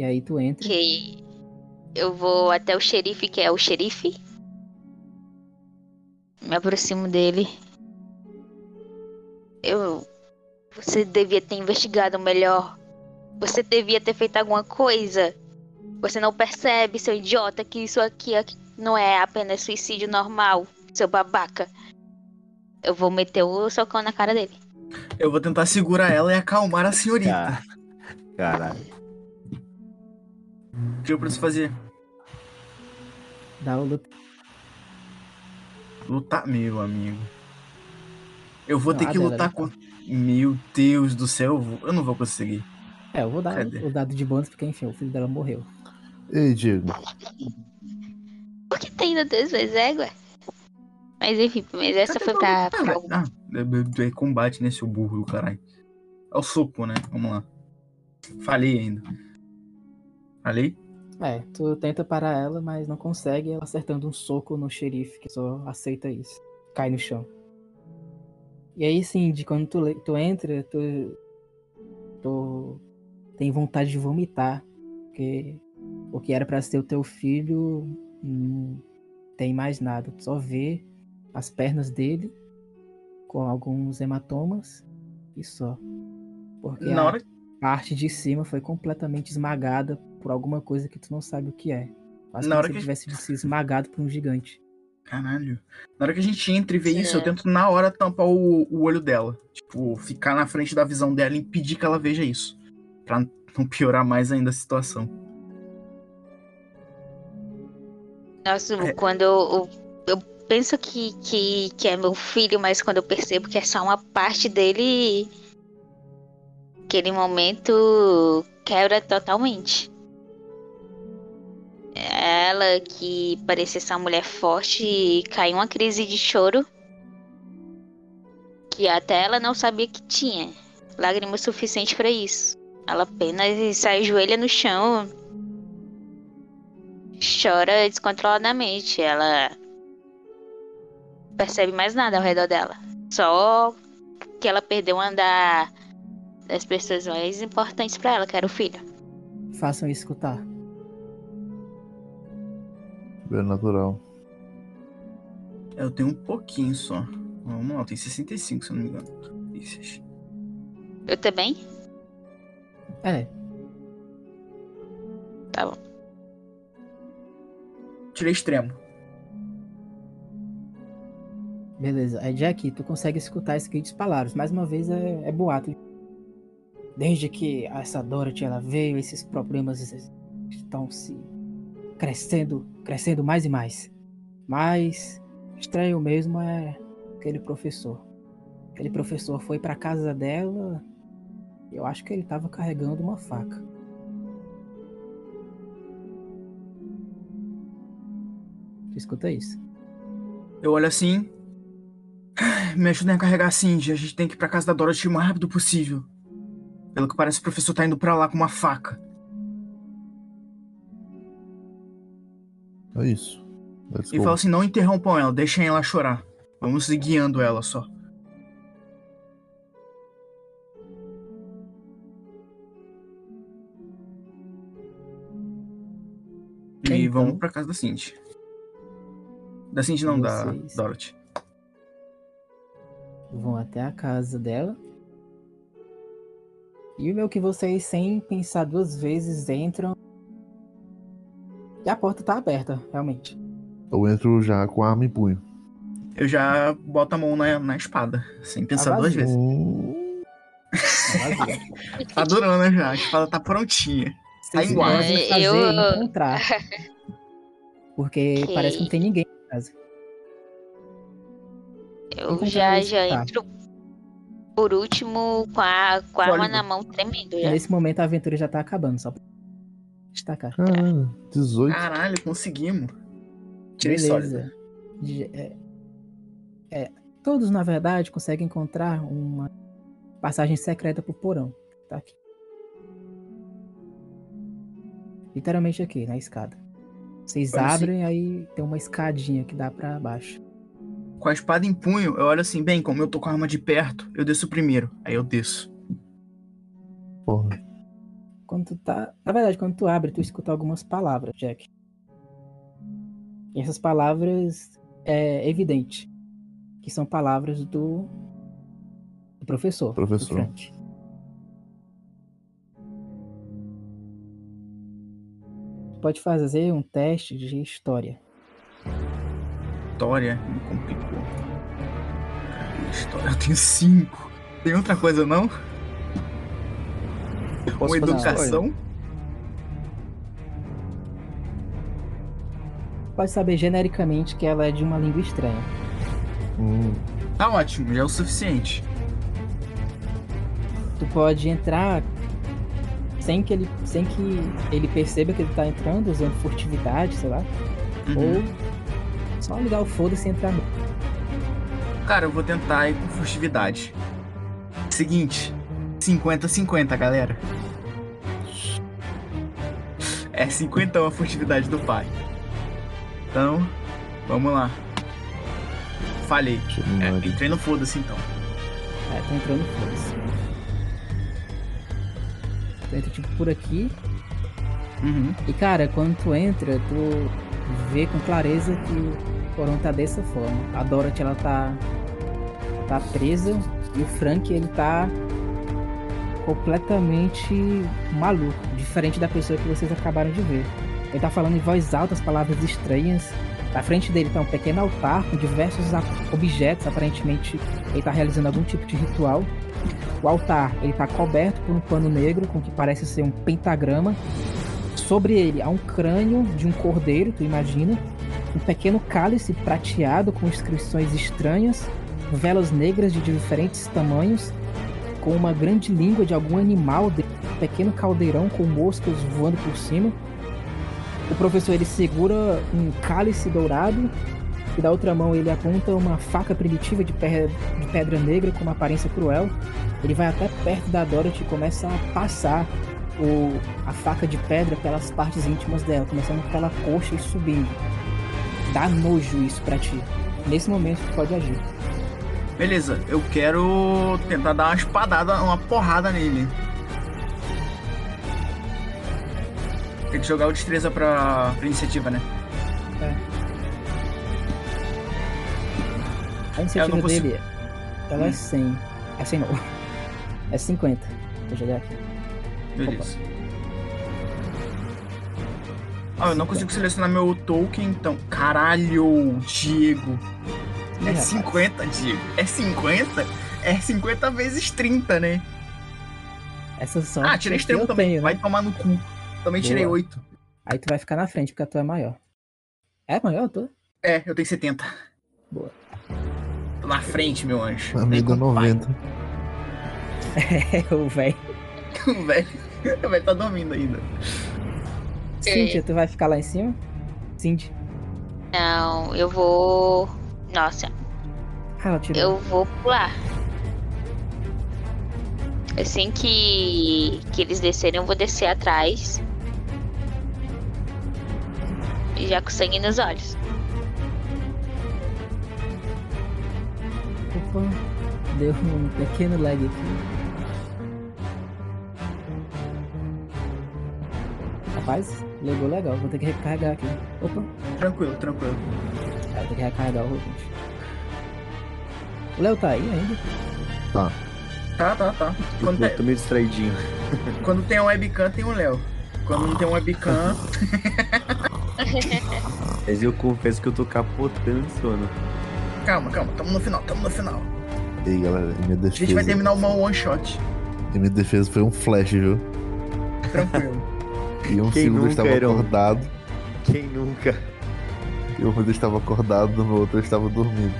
E aí tu entra. Que eu vou até o xerife, que é o xerife. Me aproximo dele. Eu. Você devia ter investigado melhor. Você devia ter feito alguma coisa. Você não percebe, seu idiota, que isso aqui aqui não é apenas suicídio normal, seu babaca. Eu vou meter o socão na cara dele. Eu vou tentar segurar ela e acalmar a senhorita. Cara, caralho. O que eu preciso fazer? Dá o luta. Lutar, meu amigo. Eu vou Não, ter a que lutar né? com. Meu Deus do céu, eu, vou- eu não vou conseguir. É, eu vou dar Cadê? o dado de bônus, porque enfim, o filho dela morreu. Ei, Diego. Por que tem ainda duas vezes égua? Mas enfim, mas essa Cadê foi pra. Ah, pra... ah, é, é- é combate, né, seu burro do caralho. É o soco, né? Vamos lá. Falei ainda. Falei? É, tu tenta parar ela, mas não consegue, ela acertando um soco no xerife, que só aceita isso. Cai no chão. E aí, sim, de quando tu, tu entra, tu, tu tem vontade de vomitar. Porque o que era pra ser o teu filho não tem mais nada. Tu só vê as pernas dele com alguns hematomas e só. Porque Na a hora, parte de cima foi completamente esmagada por alguma coisa que tu não sabe o que é. Quase Na como hora se que tivesse sido esmagado por um gigante. Caralho. Na hora que a gente entra e vê isso, eu É. tento na hora tampar o, o olho dela. Tipo, ficar na frente da visão dela e impedir que ela veja isso. Pra não piorar mais ainda a situação. Nossa, É. quando eu, eu, eu penso que, que, que é meu filho, mas quando eu percebo que é só uma parte dele, aquele momento quebra totalmente. Ela, que parecia ser uma mulher forte, caiu uma crise de choro que até ela não sabia que tinha. Lágrima suficiente pra isso. Ela apenas sai joelha no chão, chora descontroladamente. Ela percebe mais nada ao redor dela. Só que ela perdeu uma da- das pessoas mais importantes pra ela, que era o filho. Façam escutar. Bem natural. Eu tenho um pouquinho só. Vamos lá, eu tenho 65, se eu não me engano. Isso. Eu também? É, Tá bom. Tirei extremo. beleza. Aí, Jack, tu consegue escutar escritos palavras. Mais uma vez, é, é boato. Desde que essa Dorothy ela veio, esses problemas estão se crescendo, crescendo mais e mais. Mas estranho mesmo é aquele professor. Aquele professor foi pra casa dela. Eu acho que ele tava carregando uma faca. Tu escuta isso? Eu olho assim. Me ajudem a carregar a Cindy. A gente tem que ir pra casa da Dorothy o mais rápido possível. Pelo que parece, o professor tá indo pra lá com uma faca. É isso. Let's E go. fala assim: não interrompam ela, deixem ela chorar. Vamos ir guiando ela só. E Então. vamos pra casa da Cindy. Da Cindy não, da Dorothy. vão até a casa dela. E o meu que vocês, sem pensar duas vezes, entram. E a porta tá aberta, realmente. Eu entro já com a arma em punho. Eu já boto a mão na, na espada, sem pensar Tá duas vazio. vezes. [LAUGHS] Tá durando né, já, a espada tá prontinha. Tá podem É, fazer eu- encontrar. [LAUGHS] Porque Ok. parece que não tem ninguém em casa. Eu já, já tá. entro por último com a, com a arma na mão tremendo já. nesse momento a aventura já tá acabando, só pra destacar. caralho, 18. Caralho, conseguimos. Tirei. Beleza. É, é, todos, na verdade, conseguem encontrar uma passagem secreta pro porão. Tá aqui. Literalmente aqui, na escada. Vocês Olha assim. abrem, aí tem uma escadinha que dá pra baixo. Com a espada em punho, eu olho assim, bem, como eu tô com a arma de perto, eu desço primeiro. Aí eu desço. Porra. Quando tu tá. Na verdade, quando tu abre, tu escuta algumas palavras, Jack. E essas palavras é evidente que são palavras do, do professor. do Professor. Frank. Pode fazer um teste de história. História, me complicou. História, eu tenho cinco. Tem outra coisa não? Eu posso Uma fazer educação? Pode saber genericamente que ela é de uma língua estranha. Hum, Tá ótimo, já é o suficiente. Tu pode entrar sem que ele, sem que ele perceba que ele tá entrando, usando furtividade, sei lá. Uhum. Ou só ligar o foda-se e entrar no. Cara, eu vou tentar ir com furtividade. Seguinte, 50-50, galera. É 50 a furtividade do pai. Então, vamos lá. Eu É, entrei no foda-se então. É, tu entrou no foda-se. Tu entra tipo por aqui. Uhum. E cara, quando tu entra, tu vê com clareza que o porão tá dessa forma. A Dorothy ela tá. tá presa e o Frank ele tá completamente maluco, diferente da pessoa que vocês acabaram de ver. Ele tá falando em voz alta as palavras estranhas. Na frente dele tá um pequeno altar com diversos objetos, aparentemente ele tá realizando algum tipo de ritual. O altar ele tá coberto por um pano negro com o que parece ser um pentagrama. Sobre ele há um crânio de um cordeiro, tu imagina, um pequeno cálice prateado com inscrições estranhas, velas negras de diferentes tamanhos, com uma grande língua de algum animal, de um pequeno caldeirão com moscas voando por cima. O professor ele segura um cálice dourado e da outra mão ele aponta uma faca primitiva de, pe- de pedra negra com uma aparência cruel. Ele vai até perto da Dorothy e começa a passar o, a faca de pedra pelas partes íntimas dela, começando pela coxa e subindo. Dá nojo isso pra ti. Nesse momento tu pode agir. Beleza, eu quero tentar dar uma espadada, uma porrada nele. Tem que jogar o destreza pra, pra iniciativa, né? A iniciativa não consigo- dele, ela é Hum. 100. É 100 não. É 50. Vou jogar aqui. Beleza. Ah, eu não consigo selecionar meu token, então. Caralho, Diego. É rapaz. 50, Diego. É 50? É 50 vezes 30, né? Essa só. Ah, tirei extremo também. tenho, né? Vai tomar no cu. Também tirei Boa. 8. Aí tu vai ficar na frente, porque a tua é maior. É maior, tu? É, eu tenho 70. Boa. Tô na frente, meu anjo. A Nem amiga com o pai. 90. [LAUGHS] É, o velho. [LAUGHS] O velho. O velho tá dormindo ainda. Cíntia, tu vai ficar lá em cima? Cindy. Não, eu vou. Nossa, Ah, ela tirou. eu vou pular. Assim que, que eles descerem, eu vou descer atrás. E Já com sangue nos olhos. Opa, deu um pequeno lag aqui. Rapaz, legou legal. Vou ter que recarregar aqui. Opa, Tranquilo, tranquilo. É, vou ter que recarregar o roupante. O Léo tá aí ainda? Tá, tá, tá. Quando, Eu tem, tô meio distraidinho. quando tem um webcam, tem o Léo. Quando não tem um webcam. [LAUGHS] Mas eu confesso que eu tô capotando de sono. Calma, calma, tamo no final, tamo no final. E aí, galera, minha A defesa. gente vai terminar uma one shot. Minha defesa foi um flash, viu? Tranquilo. E um Quem nunca, estava acordado. Quem nunca? E um eu estava acordado, no outro eu estava dormindo.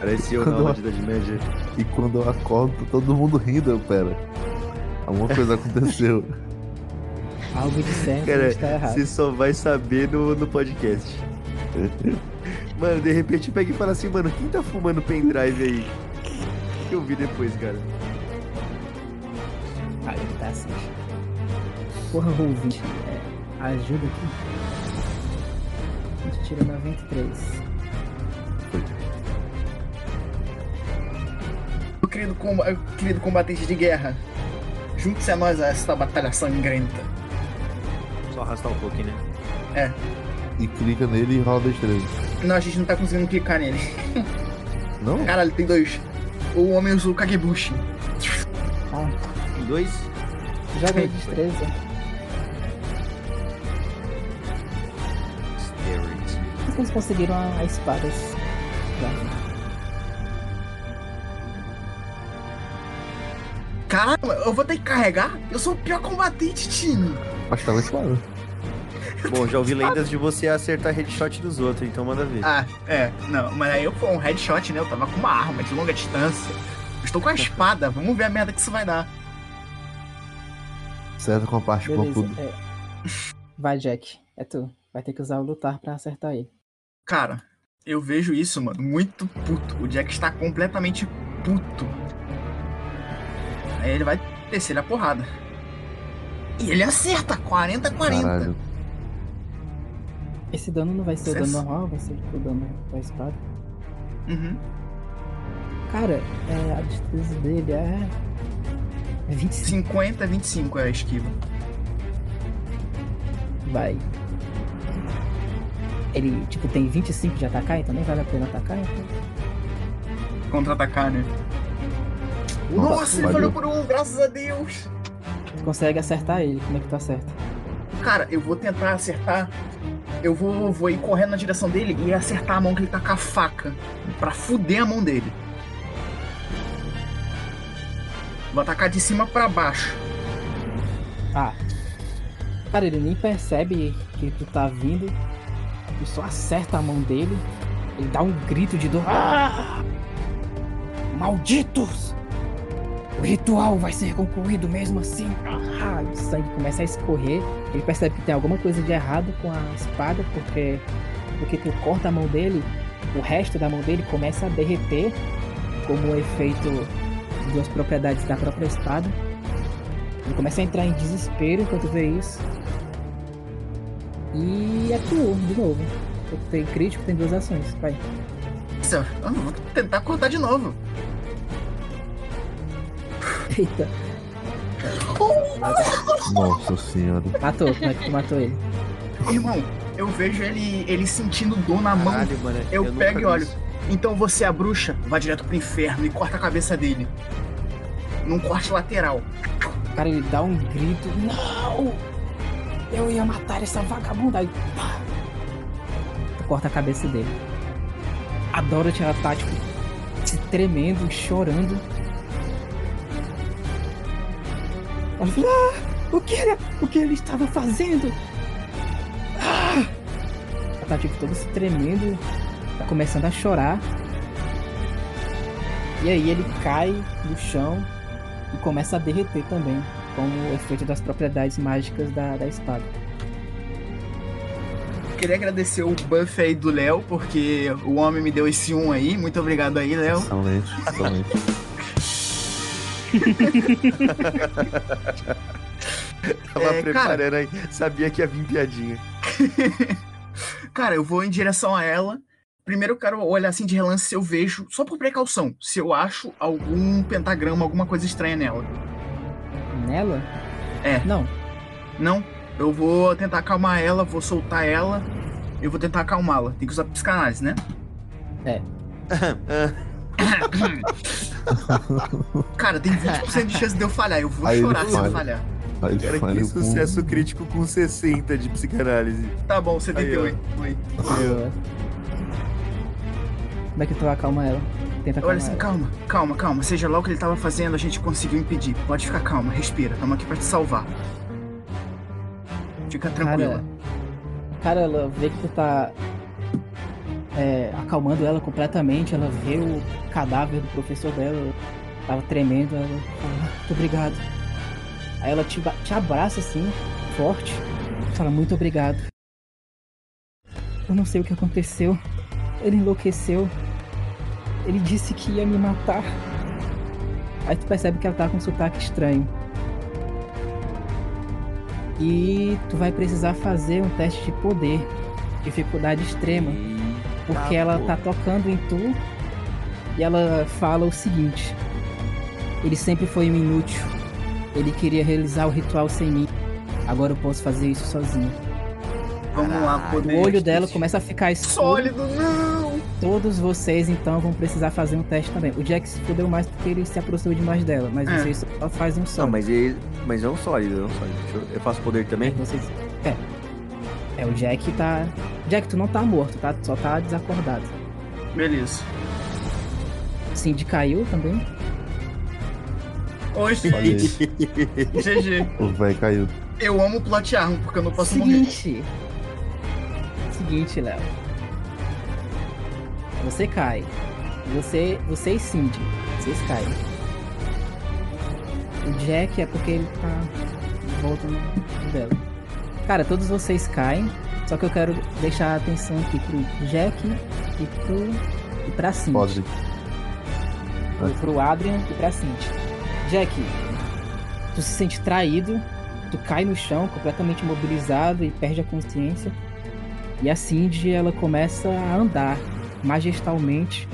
Parece eu Quando na eu- de Média. E quando eu acordo, todo mundo rindo. Eu, pera. Alguma coisa aconteceu. [LAUGHS] Algo de certo Cara, está errado. você só vai saber no, no podcast. [LAUGHS] Mano, de repente pega e fala assim, mano, quem tá fumando pendrive aí? Que eu vi depois, cara. Ah, ele tá assim. Porra, ouvinte. É, ajuda aqui. A gente tira 93. Meu querido, comba- querido combatente de guerra, junte-se a nós a esta batalha sangrenta. Só arrastar um pouquinho, né? E clica nele e rola destreza. Não, a gente não tá conseguindo clicar nele. [LAUGHS] Não? Caralho, tem dois. O homem usa o Kagebushi. Ah, dois? joga aí destreza. Mas eles conseguiram a, a espada. Já. Caramba, eu vou ter que carregar? Eu sou o pior combatente, time. Mas tava espada. Bom, já ouvi lendas de você acertar headshot dos outros, então manda ver. Ah, é. Não, mas aí eu fui um headshot, né? Eu tava com uma arma de longa distância. Eu estou com a espada. Vamos ver a merda que isso vai dar. Certo com a parte Beleza. É. Vai, Jack. É tu. Vai ter que usar o lutar pra acertar ele. Cara, eu vejo isso, mano, muito puto. O Jack está completamente puto. Aí ele vai descer a porrada. E ele acerta, 40 40. Caralho. Esse dano não vai ser o dano normal, vai ser tipo o dano da espada. Uhum. Cara, é, a destreza dele é. É 25. 50, 25 é a esquiva. Vai. Ele, tipo, tem 25 de atacar, então nem vale a pena atacar, então. Contra-atacar, né? Nossa, ele falhou por um, graças a Deus! Tu consegue acertar ele, como é que tu acerta? Cara, eu vou tentar acertar. Eu vou, vou ir correndo na direção dele e acertar a mão que ele tá com a faca. Pra fuder a mão dele. Vou atacar de cima pra baixo. Ah. Cara, ele nem percebe que tu tá vindo. Só acerta a mão dele. Ele dá um grito de dor. Ah! Malditos! O ritual vai ser concluído mesmo assim. Ah! O sangue começa a escorrer. Ele percebe que tem alguma coisa de errado com a espada, porque porque tu corta a mão dele, o resto da mão dele começa a derreter, como o efeito das propriedades da própria espada. Ele começa a entrar em desespero enquanto vê isso. E é tu, de novo. Tem crítico, tem duas ações. Vai. Isso, eu vou tentar cortar de novo. Eita, Nossa senhora. matou. Como é que tu matou ele? Irmão, eu vejo ele, ele sentindo dor na mão. Caralho, mano. Eu nunca pego e olho. isso. Então você, a bruxa, vai direto pro inferno e corta a cabeça dele. Num corte lateral. Cara, ele dá um grito. Não! Eu ia matar essa vagabunda. Aí. Tu corta a cabeça dele. A Dorothy, ela tá, tipo, se tremendo, chorando. Ela fala, ah, o que ele, o que ele estava fazendo? Ah! Ela tá, tipo, toda se tremendo. Tá começando a chorar. E aí ele cai no chão e começa a derreter também, como o efeito das propriedades mágicas da, da espada. Queria agradecer o buff aí do Léo, porque o homem me deu esse um aí. Muito obrigado aí, Léo. Excelente, excelente. [LAUGHS] Tava É, preparando aí. Sabia que ia vir piadinha. [LAUGHS] Cara, eu vou em direção a ela. Primeiro eu quero olhar assim de relance se eu vejo, só por precaução, se eu acho algum pentagrama, alguma coisa estranha nela. Nela? É. Não. Não, eu vou tentar acalmar ela, vou soltar ela. Eu vou tentar acalmá-la. Tem que usar psicanálise, né? [LAUGHS] Cara, tem 20% de chance de eu falhar. Eu vou Aí chorar se eu falha. falhar. Aí Cara, falha que com- sucesso crítico com 60 de psicanálise. Tá bom, 78. Foi. Boa. Como é que tu acalma ela? Tenta Olha assim, ela. calma, calma, calma. Seja lá o que ele tava fazendo, a gente conseguiu impedir. Pode ficar calma, respira. Tamo aqui pra te salvar. Fica tranquila. Cara, cara, ela vê que tu tá é, acalmando ela completamente. Ela vê o cadáver do professor dela. Tava tremendo. Ela fala, "Ah, muito obrigado. Aí ela te, te abraça assim, forte. Fala, muito obrigado. Eu não sei o que aconteceu. Ele enlouqueceu. Ele disse que ia me matar. Aí tu percebe que ela tá com um sotaque estranho. E tu vai precisar fazer um teste de poder. Dificuldade extrema. Porque ela tá tocando em tu e ela fala o seguinte: Ele sempre foi um inútil. Ele queria realizar o ritual sem mim. Agora eu posso fazer isso sozinho. Vamos lá, O poder. olho dela começa a ficar escuro. Sólido, não! Todos vocês então vão precisar fazer um teste também. O Jack se fudeu mais porque ele se aproximou demais dela, mas É. vocês só fazem um só. Não, mas ele. Mas é um sólido, é um sólido. Deixa eu, eu faço poder também? Vocês... É. É, o Jack tá. Jack, tu não tá morto, tá? Tu só tá desacordado. Beleza. Cindy caiu também. Oxi, GG. o velho caiu. Eu amo plot arm, porque eu não posso morrer. Seguinte. Seguinte, Léo. Você cai. Você, você e Cindy, vocês caem. O Jack é porque ele tá de volta no dela. Cara, todos vocês caem. Só que eu quero deixar a atenção aqui pro Jack e pro. e pra Cindy. Pode. Pro, pro Adrian e pra Cindy. Jack, tu se sente traído, tu cai no chão completamente imobilizado e perde a consciência. E a Cindy, ela começa a andar majestalmente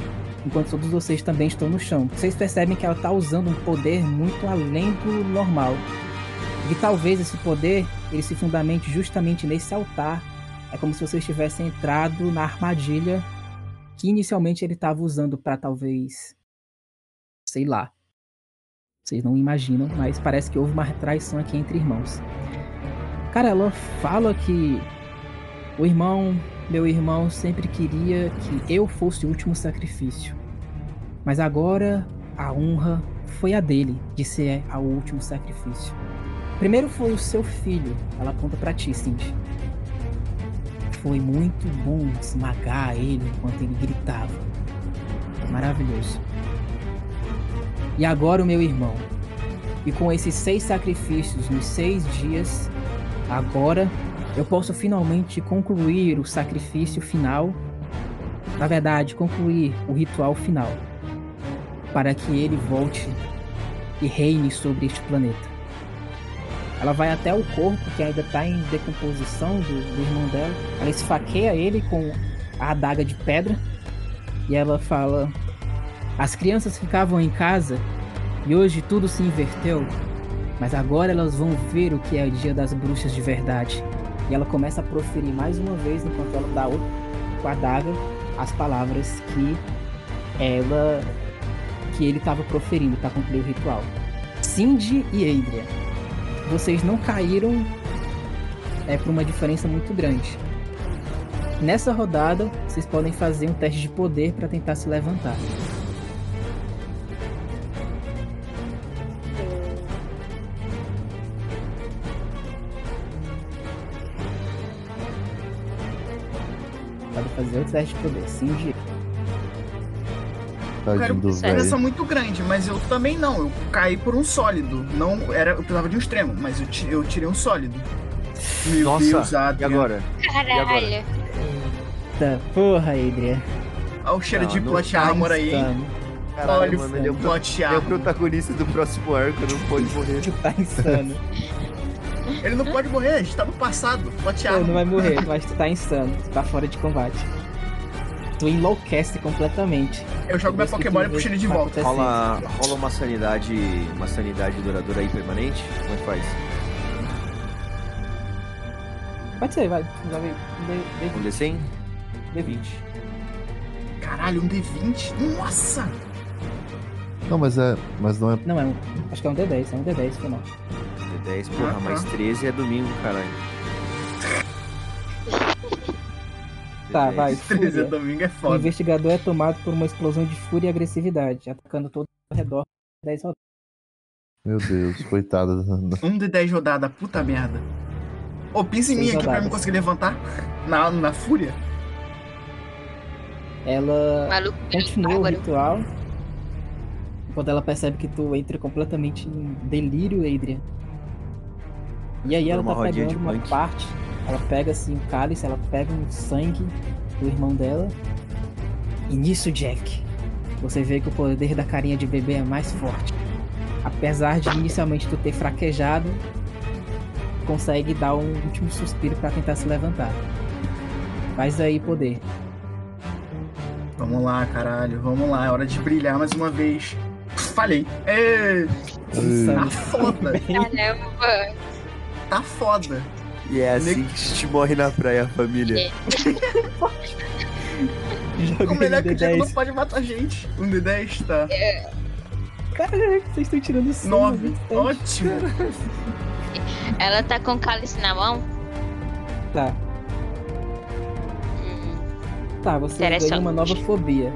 enquanto todos vocês também estão no chão. Vocês percebem que ela está usando um poder muito além do normal. E talvez esse poder ele se fundamente justamente nesse altar. É como se vocês tivessem entrado na armadilha que inicialmente ele estava usando para talvez, sei lá. Vocês não imaginam, mas parece que houve uma traição aqui entre irmãos. Cara, ela fala que o irmão, meu irmão, sempre queria que eu fosse o último sacrifício. Mas agora a honra foi a dele de ser o último sacrifício. Primeiro foi o seu filho, ela aponta para ti, Cindy. Foi muito bom esmagar ele enquanto ele gritava. Maravilhoso. E agora o meu irmão. E com esses seis sacrifícios nos seis dias, agora eu posso finalmente concluir o sacrifício final. Na verdade, concluir o ritual final. Para que ele volte e reine sobre este planeta. Ela vai até o corpo que ainda está em decomposição do, do, irmão dela. Ela esfaqueia ele com a adaga de pedra. E ela fala: As crianças ficavam em casa e hoje tudo se inverteu. Mas agora elas vão ver o que é o dia das bruxas de verdade. E ela começa a proferir mais uma vez, enquanto ela dá com a adaga, as palavras que ela. que ele estava proferindo para cumprir o ritual. Cindy e Adria vocês não caíram é, por uma diferença muito grande. Nessa rodada, vocês podem fazer um teste de poder para tentar se levantar. De poder, sim, de Tadinho do velho. muito grande, mas eu também não. Eu caí por um sólido. Não era, eu precisava de um extremo, mas eu, eu tirei um sólido. Meu Nossa, Deus, e agora? Caralho. E agora? Eita, porra, Adria. Olha o cheiro não, de plot tá armor aí, hein? Caralho, Olha mano, ele é o, plot é o protagonista do próximo arco, não pode [LAUGHS] morrer. tá insano. ele não pode morrer, a gente tá no passado. Plot armor. Não vai morrer, mas tu tá insano, tu tá fora de combate tu enlouquece completamente. Eu jogo minha Pokémon e puxo ele de volta. Rola, rola uma sanidade. Uma sanidade duradoura aí permanente? Como é que faz? Pode ser, vai. Já veio. Um D100? D20. Caralho, um D20? Nossa! Não, mas é. Mas não é. Não, é um. Acho que é um D10, é um D10 final. D10, porra, ah, mais 13 tá. é domingo, caralho. Tá, vai. [LAUGHS] Fúria. domingo é foda. O investigador é tomado por uma explosão de fúria e agressividade, atacando todo ao redor 10 rodadas. Meu Deus, coitada. Um de 10 rodadas, puta merda. Ô, oh, pensa em mim aqui pra me conseguir levantar [LAUGHS] na, na fúria. Ela Maluco, continua o ritual. Quando ela percebe que tu entra completamente em delírio, Adrian. E aí ela tá pegando uma parte ela pega assim o cálice, ela pega o sangue do irmão dela. E nisso, Jack, você vê que o poder da carinha de bebê é mais forte. Apesar de inicialmente tu ter fraquejado, consegue dar um último suspiro para tentar se levantar. Faz aí, poder. Vamos lá, caralho. Vamos lá. É hora de brilhar mais uma vez. Falhei. Ei! Tá foda. Caramba. Tá foda. E é assim que a gente morre na praia, família. É. o melhor é que o Diego não pode matar a gente. Um de 10, tá. É. Caraca, vocês estão tirando isso. 9, ótimo. [LAUGHS] Ela tá com cálice na mão? Tá. Hum. Tá, você ganha uma nova fobia.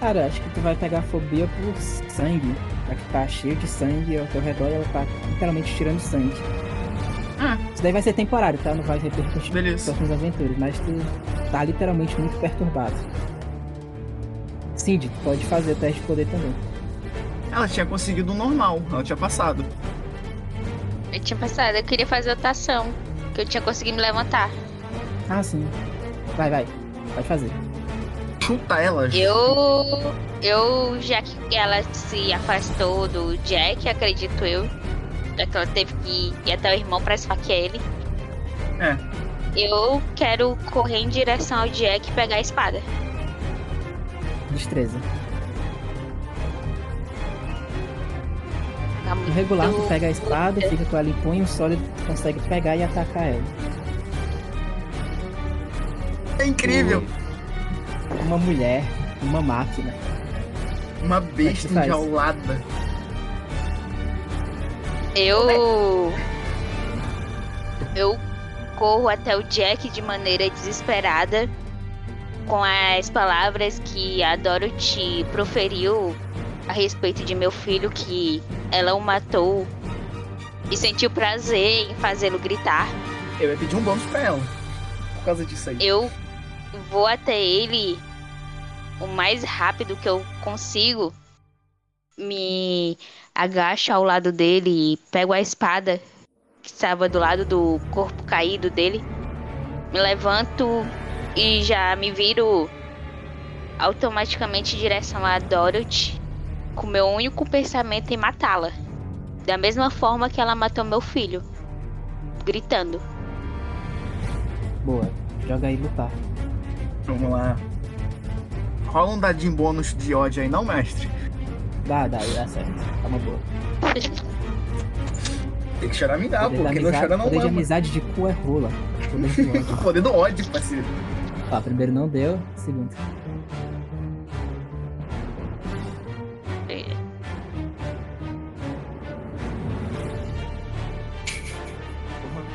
Cara, acho que tu vai pegar fobia por sangue. Já que tá cheio de sangue ao teu redor e ela tá literalmente tirando sangue. Ah. Isso daí vai ser temporário, tá? Não vai repercutir nas próximas aventuras, mas tu tá literalmente muito perturbado. Cindy, tu pode fazer o teste de poder também. Ela tinha conseguido o normal, ela tinha passado. Eu tinha passado, eu queria fazer outra ação, que eu tinha conseguido me levantar. Ah, sim. Vai, vai. Pode fazer chuta ela. Eu. Eu, já que ela se afastou do Jack, acredito eu. Já que ela teve que ir até o irmão pra esfaquear ele. É. Eu quero correr em direção ao Jack e pegar a espada. Destreza. Tá muito- regular, tu pega a espada, fica com ela em punho, o sólido consegue pegar e atacar ela. É incrível. Uma mulher, uma máquina. Uma besta é que faz? enjaulada. Eu. Eu corro até o Jack de maneira desesperada, com as palavras que a Dorothy proferiu a respeito de meu filho, que ela o matou e sentiu prazer em fazê-lo gritar. Eu ia pedir um bônus pra ela. Por causa disso aí. Eu vou até ele o mais rápido que eu consigo. Me agacho ao lado dele e pego a espada que estava do lado do corpo caído dele. Me levanto e já me viro automaticamente em direção a Dorothy, com meu único pensamento em matá-la. Da mesma forma que ela matou meu filho, gritando. Boa. Joga aí lutar. Vamos lá. Rola um dadinho bônus de ódio aí, não, mestre? Dá, dá, dá certo. Tá uma boa. Tem que chorar me dá, pô. Quem não chora não poder de ama. amizade de cu é rola. Poder de ódio. [LAUGHS] Poder do ódio, parceiro. Ó, primeiro não deu, segundo.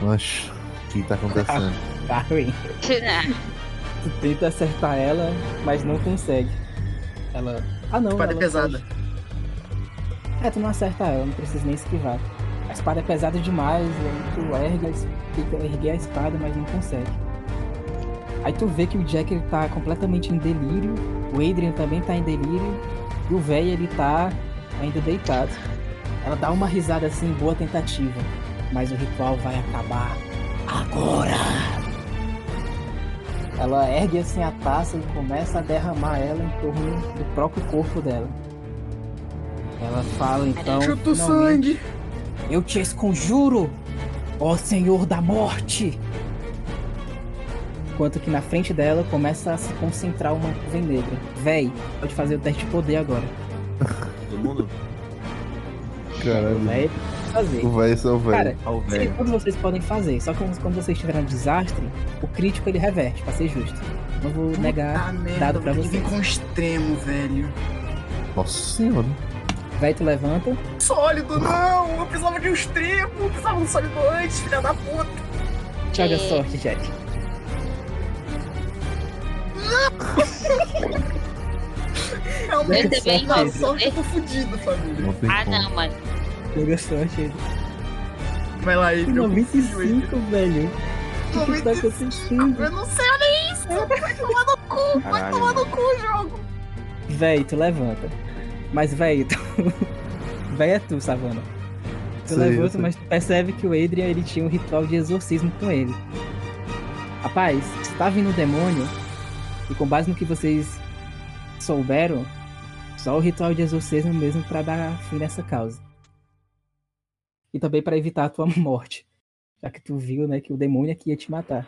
Oxe, o que tá acontecendo? [LAUGHS] Tá ruim. [LAUGHS] Tu tenta acertar ela, mas não consegue. Ela. Ah não, Espada é pesada. É, tu não acerta ela, não precisa nem esquivar. A espada é pesada demais, aí tu ergue, a es- tenta erguer a espada, mas não consegue. Aí tu vê que o Jack ele tá completamente em delírio, o Adrian também tá em delírio, e o velho ele tá ainda deitado. Ela dá uma risada assim, boa tentativa, mas o ritual vai acabar agora! Ela ergue assim a taça e começa a derramar ela em torno do próprio corpo dela. Ela fala então. Chuta sangue. Eu te esconjuro, ó Senhor da Morte! Enquanto que na frente dela começa a se concentrar uma nuvem negra. Véi, pode fazer o teste de poder agora. Todo mundo? Caralho. Véi, fazer. O velho é o Cara, velho. Ó, o sim, velho. todos vocês podem fazer, só que quando vocês tiverem um desastre, o crítico ele reverte, pra ser justo. Não vou negar. Puta merda, dado pra tem que vir vocês. com extremo, velho. Nossa senhora. Véi, tu levanta. Sólido, não! Eu precisava de um extremo! Eu precisava de um sólido antes, filha da puta! Joga É. sorte, Jack. [LAUGHS] Realmente, Eu sorte eu tô fudido, família. Não Ah, como. não, mano. Joga sorte. Vai lá, Adrian. eu confio, 95, velho. O que, que tá 95. acontecendo? Eu não sei, olha isso! Vai tomar no cu! Vai tomar no cu, jogo! Véi, tu levanta. Mas, véi, tu... [LAUGHS] véi é tu, Savana. Tu Sei, levanta, mas tu percebe que o Adrian ele tinha um ritual de exorcismo com ele. Rapaz, se tá vindo o demônio, e com base no que vocês souberam, só o ritual de exorcismo mesmo pra dar fim nessa causa. E também pra evitar a tua [LAUGHS] morte. Já que tu viu, né, que o demônio aqui ia te matar.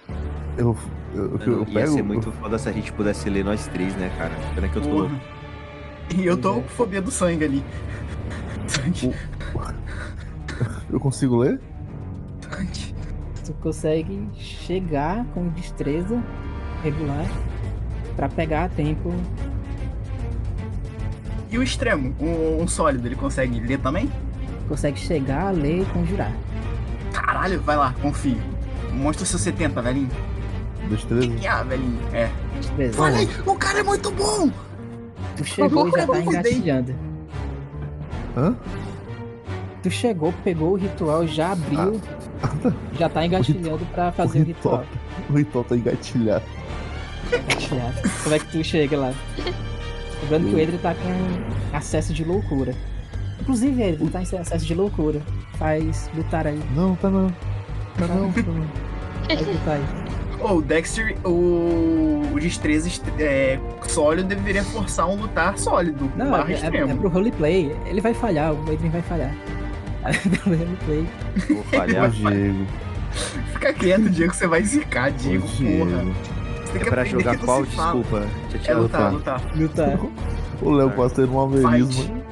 Eu, eu, eu, eu Mano, ia pego. ser muito foda se a gente pudesse ler nós três, né, cara? Pena que eu tô Porra. E eu tô com fobia do sangue ali. Sangue. Eu consigo ler? Sangue. Tu consegue chegar com destreza regular pra pegar a tempo. E o extremo? Um, um sólido, ele consegue ler também? Consegue chegar, ler e conjurar. Caralho, vai lá, confio. Mostra o seu 70, velhinho. Destreza? Ah, velhinho. É. Destreza. Olha aí, o cara é muito bom! Tu chegou e já tá engatilhando. Hã? Tu chegou, pegou o ritual, já abriu, [LAUGHS] já tá engatilhando pra fazer o ritual. O ritual tá engatilhado. Engatilhado. Como é que tu chega lá? [LAUGHS] Lembrando que o Edri tá com acesso de loucura. Inclusive, Edri tá em acesso de loucura. Faz lutar aí. Não, tá não. Tá não, tá não. Faz [LAUGHS] lutar aí. Ô, o Dexter, o, o destreza est- é, sólido deveria forçar um lutar sólido. Não, barra é, é, extremo. é pro roleplay. Ele vai falhar, o Adrian vai falhar. [LAUGHS] Aí, pelo roleplay. Vou falhar. Diego. Fica quieto, Diego, você vai zicar, Diego, Ô, porra. Diego. Você É que pra jogar qual? se fala. Desculpa. Tinha É lutar, lutar. lutar. Lutar. O Léo pode ter um alverismo.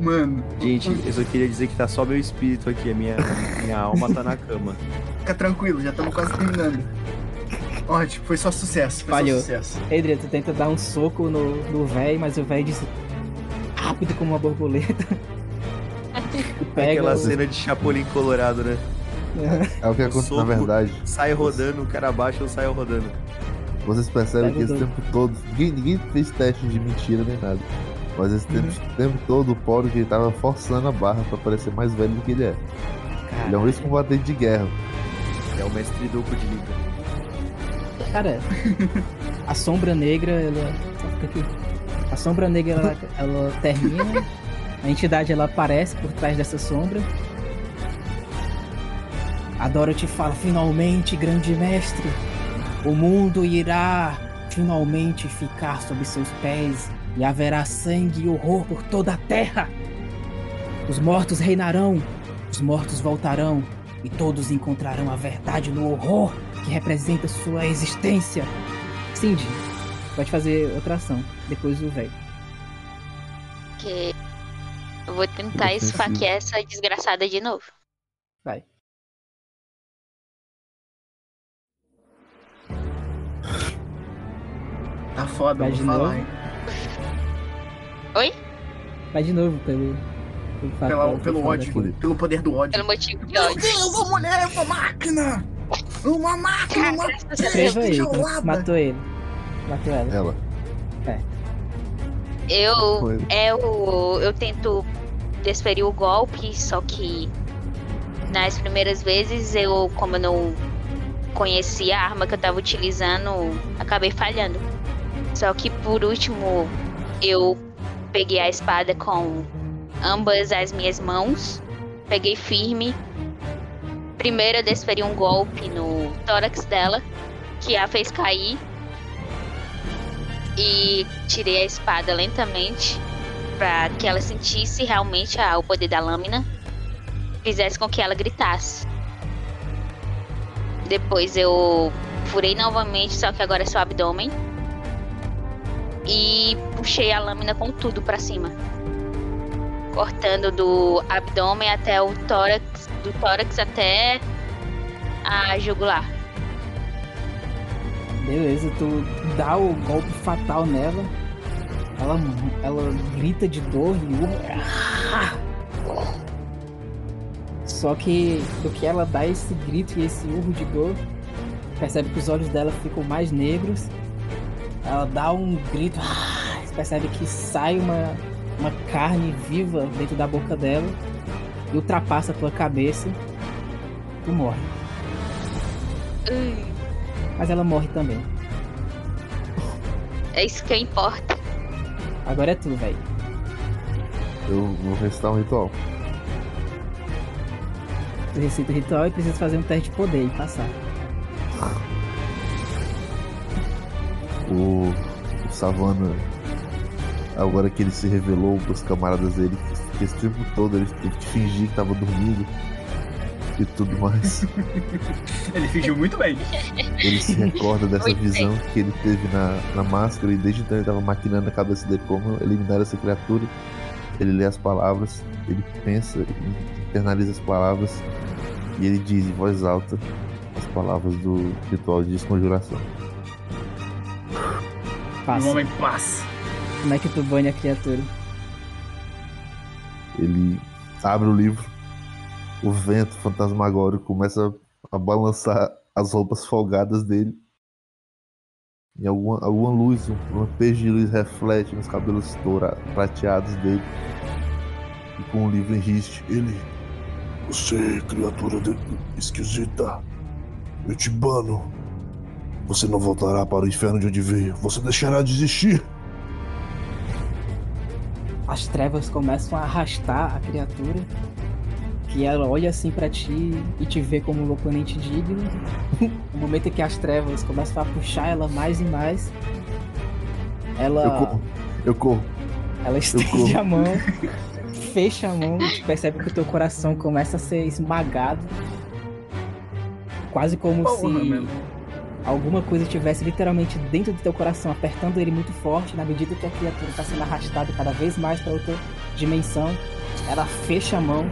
Mano, Gente, eu só queria dizer que tá só meu espírito aqui, a minha, minha alma tá na cama. fica tranquilo, já estamos quase terminando. Ótimo, foi só sucesso, foi Falhou. só sucesso. Adrian, tu tenta dar um soco no, no véi, mas o véi diz rápido como uma borboleta. [LAUGHS] pega Aquela o- cena de Chapolin Colorado, né? É o que acontece, na verdade. Sai rodando, o cara abaixa, eu saio rodando. Vocês percebem Pega que esse tempo todo. Ninguém, ninguém fez teste de mentira nem nada. Mas esse tempo, Uhum. tempo todo o Poro que ele tava forçando a barra pra parecer mais velho do que ele é. Ele é um ex-combatente de guerra. É o mestre Duco de Liga. Cara, [LAUGHS] a sombra negra, ela. só fica aqui. A sombra negra, ela, ela termina. A entidade ela aparece por trás dessa sombra. A Dorothy fala: finalmente, grande mestre, o mundo irá finalmente ficar sob seus pés e haverá sangue e horror por toda a terra. Os mortos reinarão, os mortos voltarão e todos encontrarão a verdade no horror que representa sua existência. Cindy, pode fazer outra ação, depois o velho. Que eu vou tentar esfaquear essa desgraçada de novo. Vai. Tá foda, Vai vou de falar, novo? hein. Oi? Vai de novo pelo. Pelo, fato- Pela- pelo ódio, aqui. pelo poder do ódio. Pelo motivo de Meu ódio. Deus, a mulher é uma máquina! Uma máquina, uma. Escreva aí, tijolada. matou ele. Matou ela. Ela. Eu, Com ele. eu, eu tento desferir o golpe, só que nas primeiras vezes eu, como eu não conhecia a arma que eu tava utilizando, acabei falhando. Só que por último eu peguei a espada com ambas as minhas mãos, peguei firme. Primeiro eu desferi um golpe no tórax dela, que a fez cair e tirei a espada lentamente para que ela sentisse realmente a- o poder da lâmina, fizesse com que ela gritasse. Depois eu furei novamente, só que agora é só abdômen. E puxei a lâmina com tudo para cima. Cortando do abdômen até o tórax, do tórax até a jugular. Beleza, tu dá o golpe fatal nela. Ela, ela grita de dor e urra. Só que do que ela dá esse grito e esse urro de dor, percebe que os olhos dela ficam mais negros. Ela dá um grito, você percebe que sai uma, uma carne viva dentro da boca dela e ultrapassa a tua cabeça. Tu morre. Ui, Mas ela morre também. é isso que importa. Agora é tu, velho. Eu vou recitar um ritual. Tu recita o ritual e precisa fazer um teste de poder e passar. O, o Savana, agora que ele se revelou pros camaradas dele, que, esse tempo todo ele teve que fingir que tava dormindo e tudo mais. [LAUGHS] Ele fingiu muito bem. Ele se recorda dessa Muito bem. visão que ele teve na, na máscara e desde então ele tava maquinando na cabeça dele como eliminar essa criatura. Ele lê as palavras, ele pensa, internaliza as palavras e ele diz em voz alta as palavras do ritual de desconjuração. O Passa. homem passa. Como é que tu bane a criatura? Ele abre o livro, o vento fantasmagórico começa a balançar as roupas folgadas dele. E alguma, alguma luz, um lampejo de luz reflete nos cabelos prateados dele. E com o livro em riste, ele. Você, criatura de- esquisita, eu te bano. Você não voltará para o inferno de onde veio. Você deixará de existir. As trevas começam a arrastar a criatura. Que ela olha assim pra ti e te vê como um oponente digno. [LAUGHS] no momento em que as trevas começam a puxar ela mais e mais, Eu ela, corro. Eu corro. ela estende corro. a mão, fecha a mão e percebe que o teu coração começa a ser esmagado. Quase como Porra, se. Alguma coisa estivesse literalmente dentro do teu coração, apertando ele muito forte, na medida que a criatura está sendo arrastada cada vez mais para outra dimensão. Ela fecha a mão.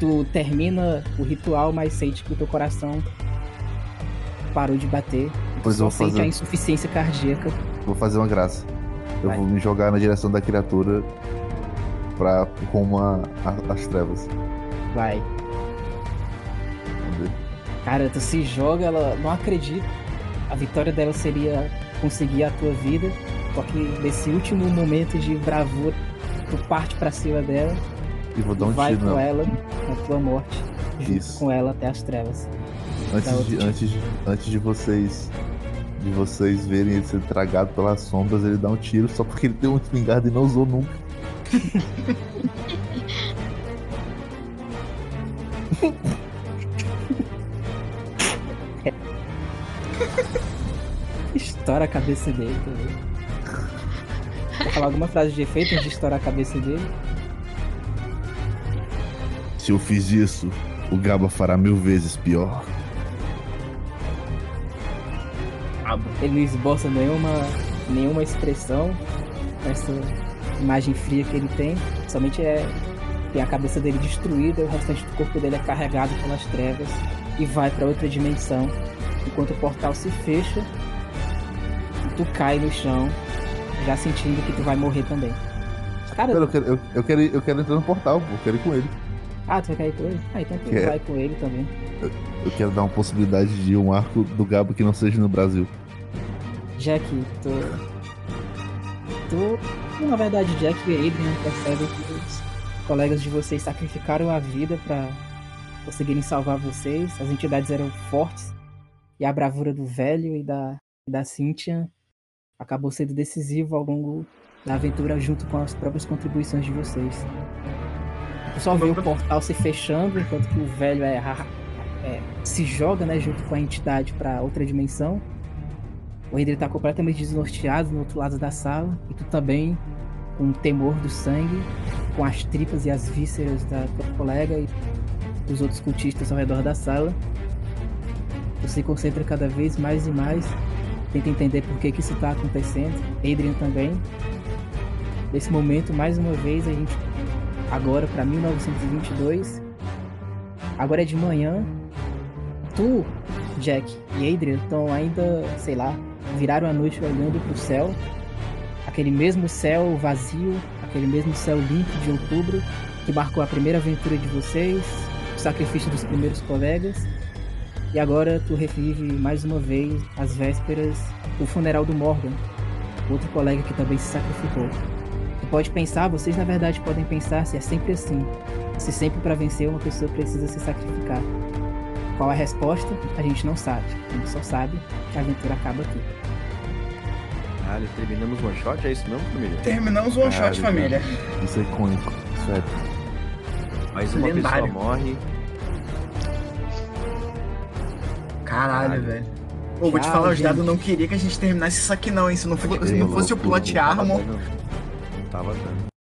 Tu termina o ritual, mas sente que o teu coração parou de bater. Pois só vou sente a fazer, insuficiência cardíaca. vou fazer uma graça. Eu Vai. vou me jogar na direção da criatura pra rumo a- a- às trevas. Vai. Cara, tu se joga, ela não acredita. A vitória dela seria conseguir a tua vida. Só que nesse último momento de bravura, tu parte pra cima dela E vou dar e um vai tiro com ela na tua morte. Isso. com ela até as trevas. Antes de, antes, de- antes de vocês de vocês verem ele ser tragado pelas sombras, ele dá um tiro só porque ele tem uma espingarda e não usou nunca. [LAUGHS] [LAUGHS] Estoura a cabeça dele também. Quer falar alguma frase de efeito antes de estourar a cabeça dele? Se eu fiz isso, o Gaba fará mil vezes pior. Ele não esboça nenhuma, nenhuma expressão essa imagem fria que ele tem. Somente é tem a cabeça dele destruída, o restante do corpo dele é carregado pelas trevas e vai pra outra dimensão. Enquanto o portal se fecha, e tu cai no chão, já sentindo que tu vai morrer também. Cara, Pera, eu quero, eu, eu quero, eu quero entrar no portal, eu quero ir com ele. ah, tu vai cair com ele? Ah, então tu Quero. vai com ele também. Eu quero dar uma possibilidade de um arco do Gaba que não seja no Brasil. Jack, tu. Tu. Na verdade, Jack e Adrian percebem que os colegas de vocês sacrificaram a vida pra conseguirem salvar vocês. As entidades eram fortes. E a bravura do velho e da, da Cynthia acabou sendo decisivo ao longo da aventura, junto com as próprias contribuições de vocês. Tu só vê o portal se fechando, enquanto que o velho é, é, se joga né, junto com a entidade pra outra dimensão. O Ender tá completamente desnorteado no outro lado da sala. E tu também, com o temor do sangue, com as tripas e as vísceras da tua colega e dos outros cultistas ao redor da sala. Se concentra cada vez mais e mais. Tenta entender por que, que isso tá acontecendo. Adrian também. Nesse momento, mais uma vez, a gente. Agora para 1922. Agora é de manhã. Tu, Jack e Adrian estão ainda, sei lá, viraram a noite olhando pro céu. Aquele mesmo céu vazio, aquele mesmo céu limpo de outubro que marcou a primeira aventura de vocês, o sacrifício dos primeiros colegas. E agora tu revive mais uma vez as vésperas do funeral do Morgan, outro colega que também se sacrificou. Tu pode pensar, vocês na verdade podem pensar se é sempre assim, se sempre para vencer uma pessoa precisa se sacrificar. Qual a resposta? A gente não sabe. A gente só sabe que a aventura acaba aqui. Caralho, terminamos one shot? É isso mesmo, família? Terminamos o one shot, família. Isso é icônico. Isso é Mais uma Lendário. pessoa morre. Caralho, Caralho. velho. Pô, vou te falar, os dados não queria que a gente terminasse isso aqui não, hein? Se não, for- se não fosse o plot armor, dando. Não tava dando.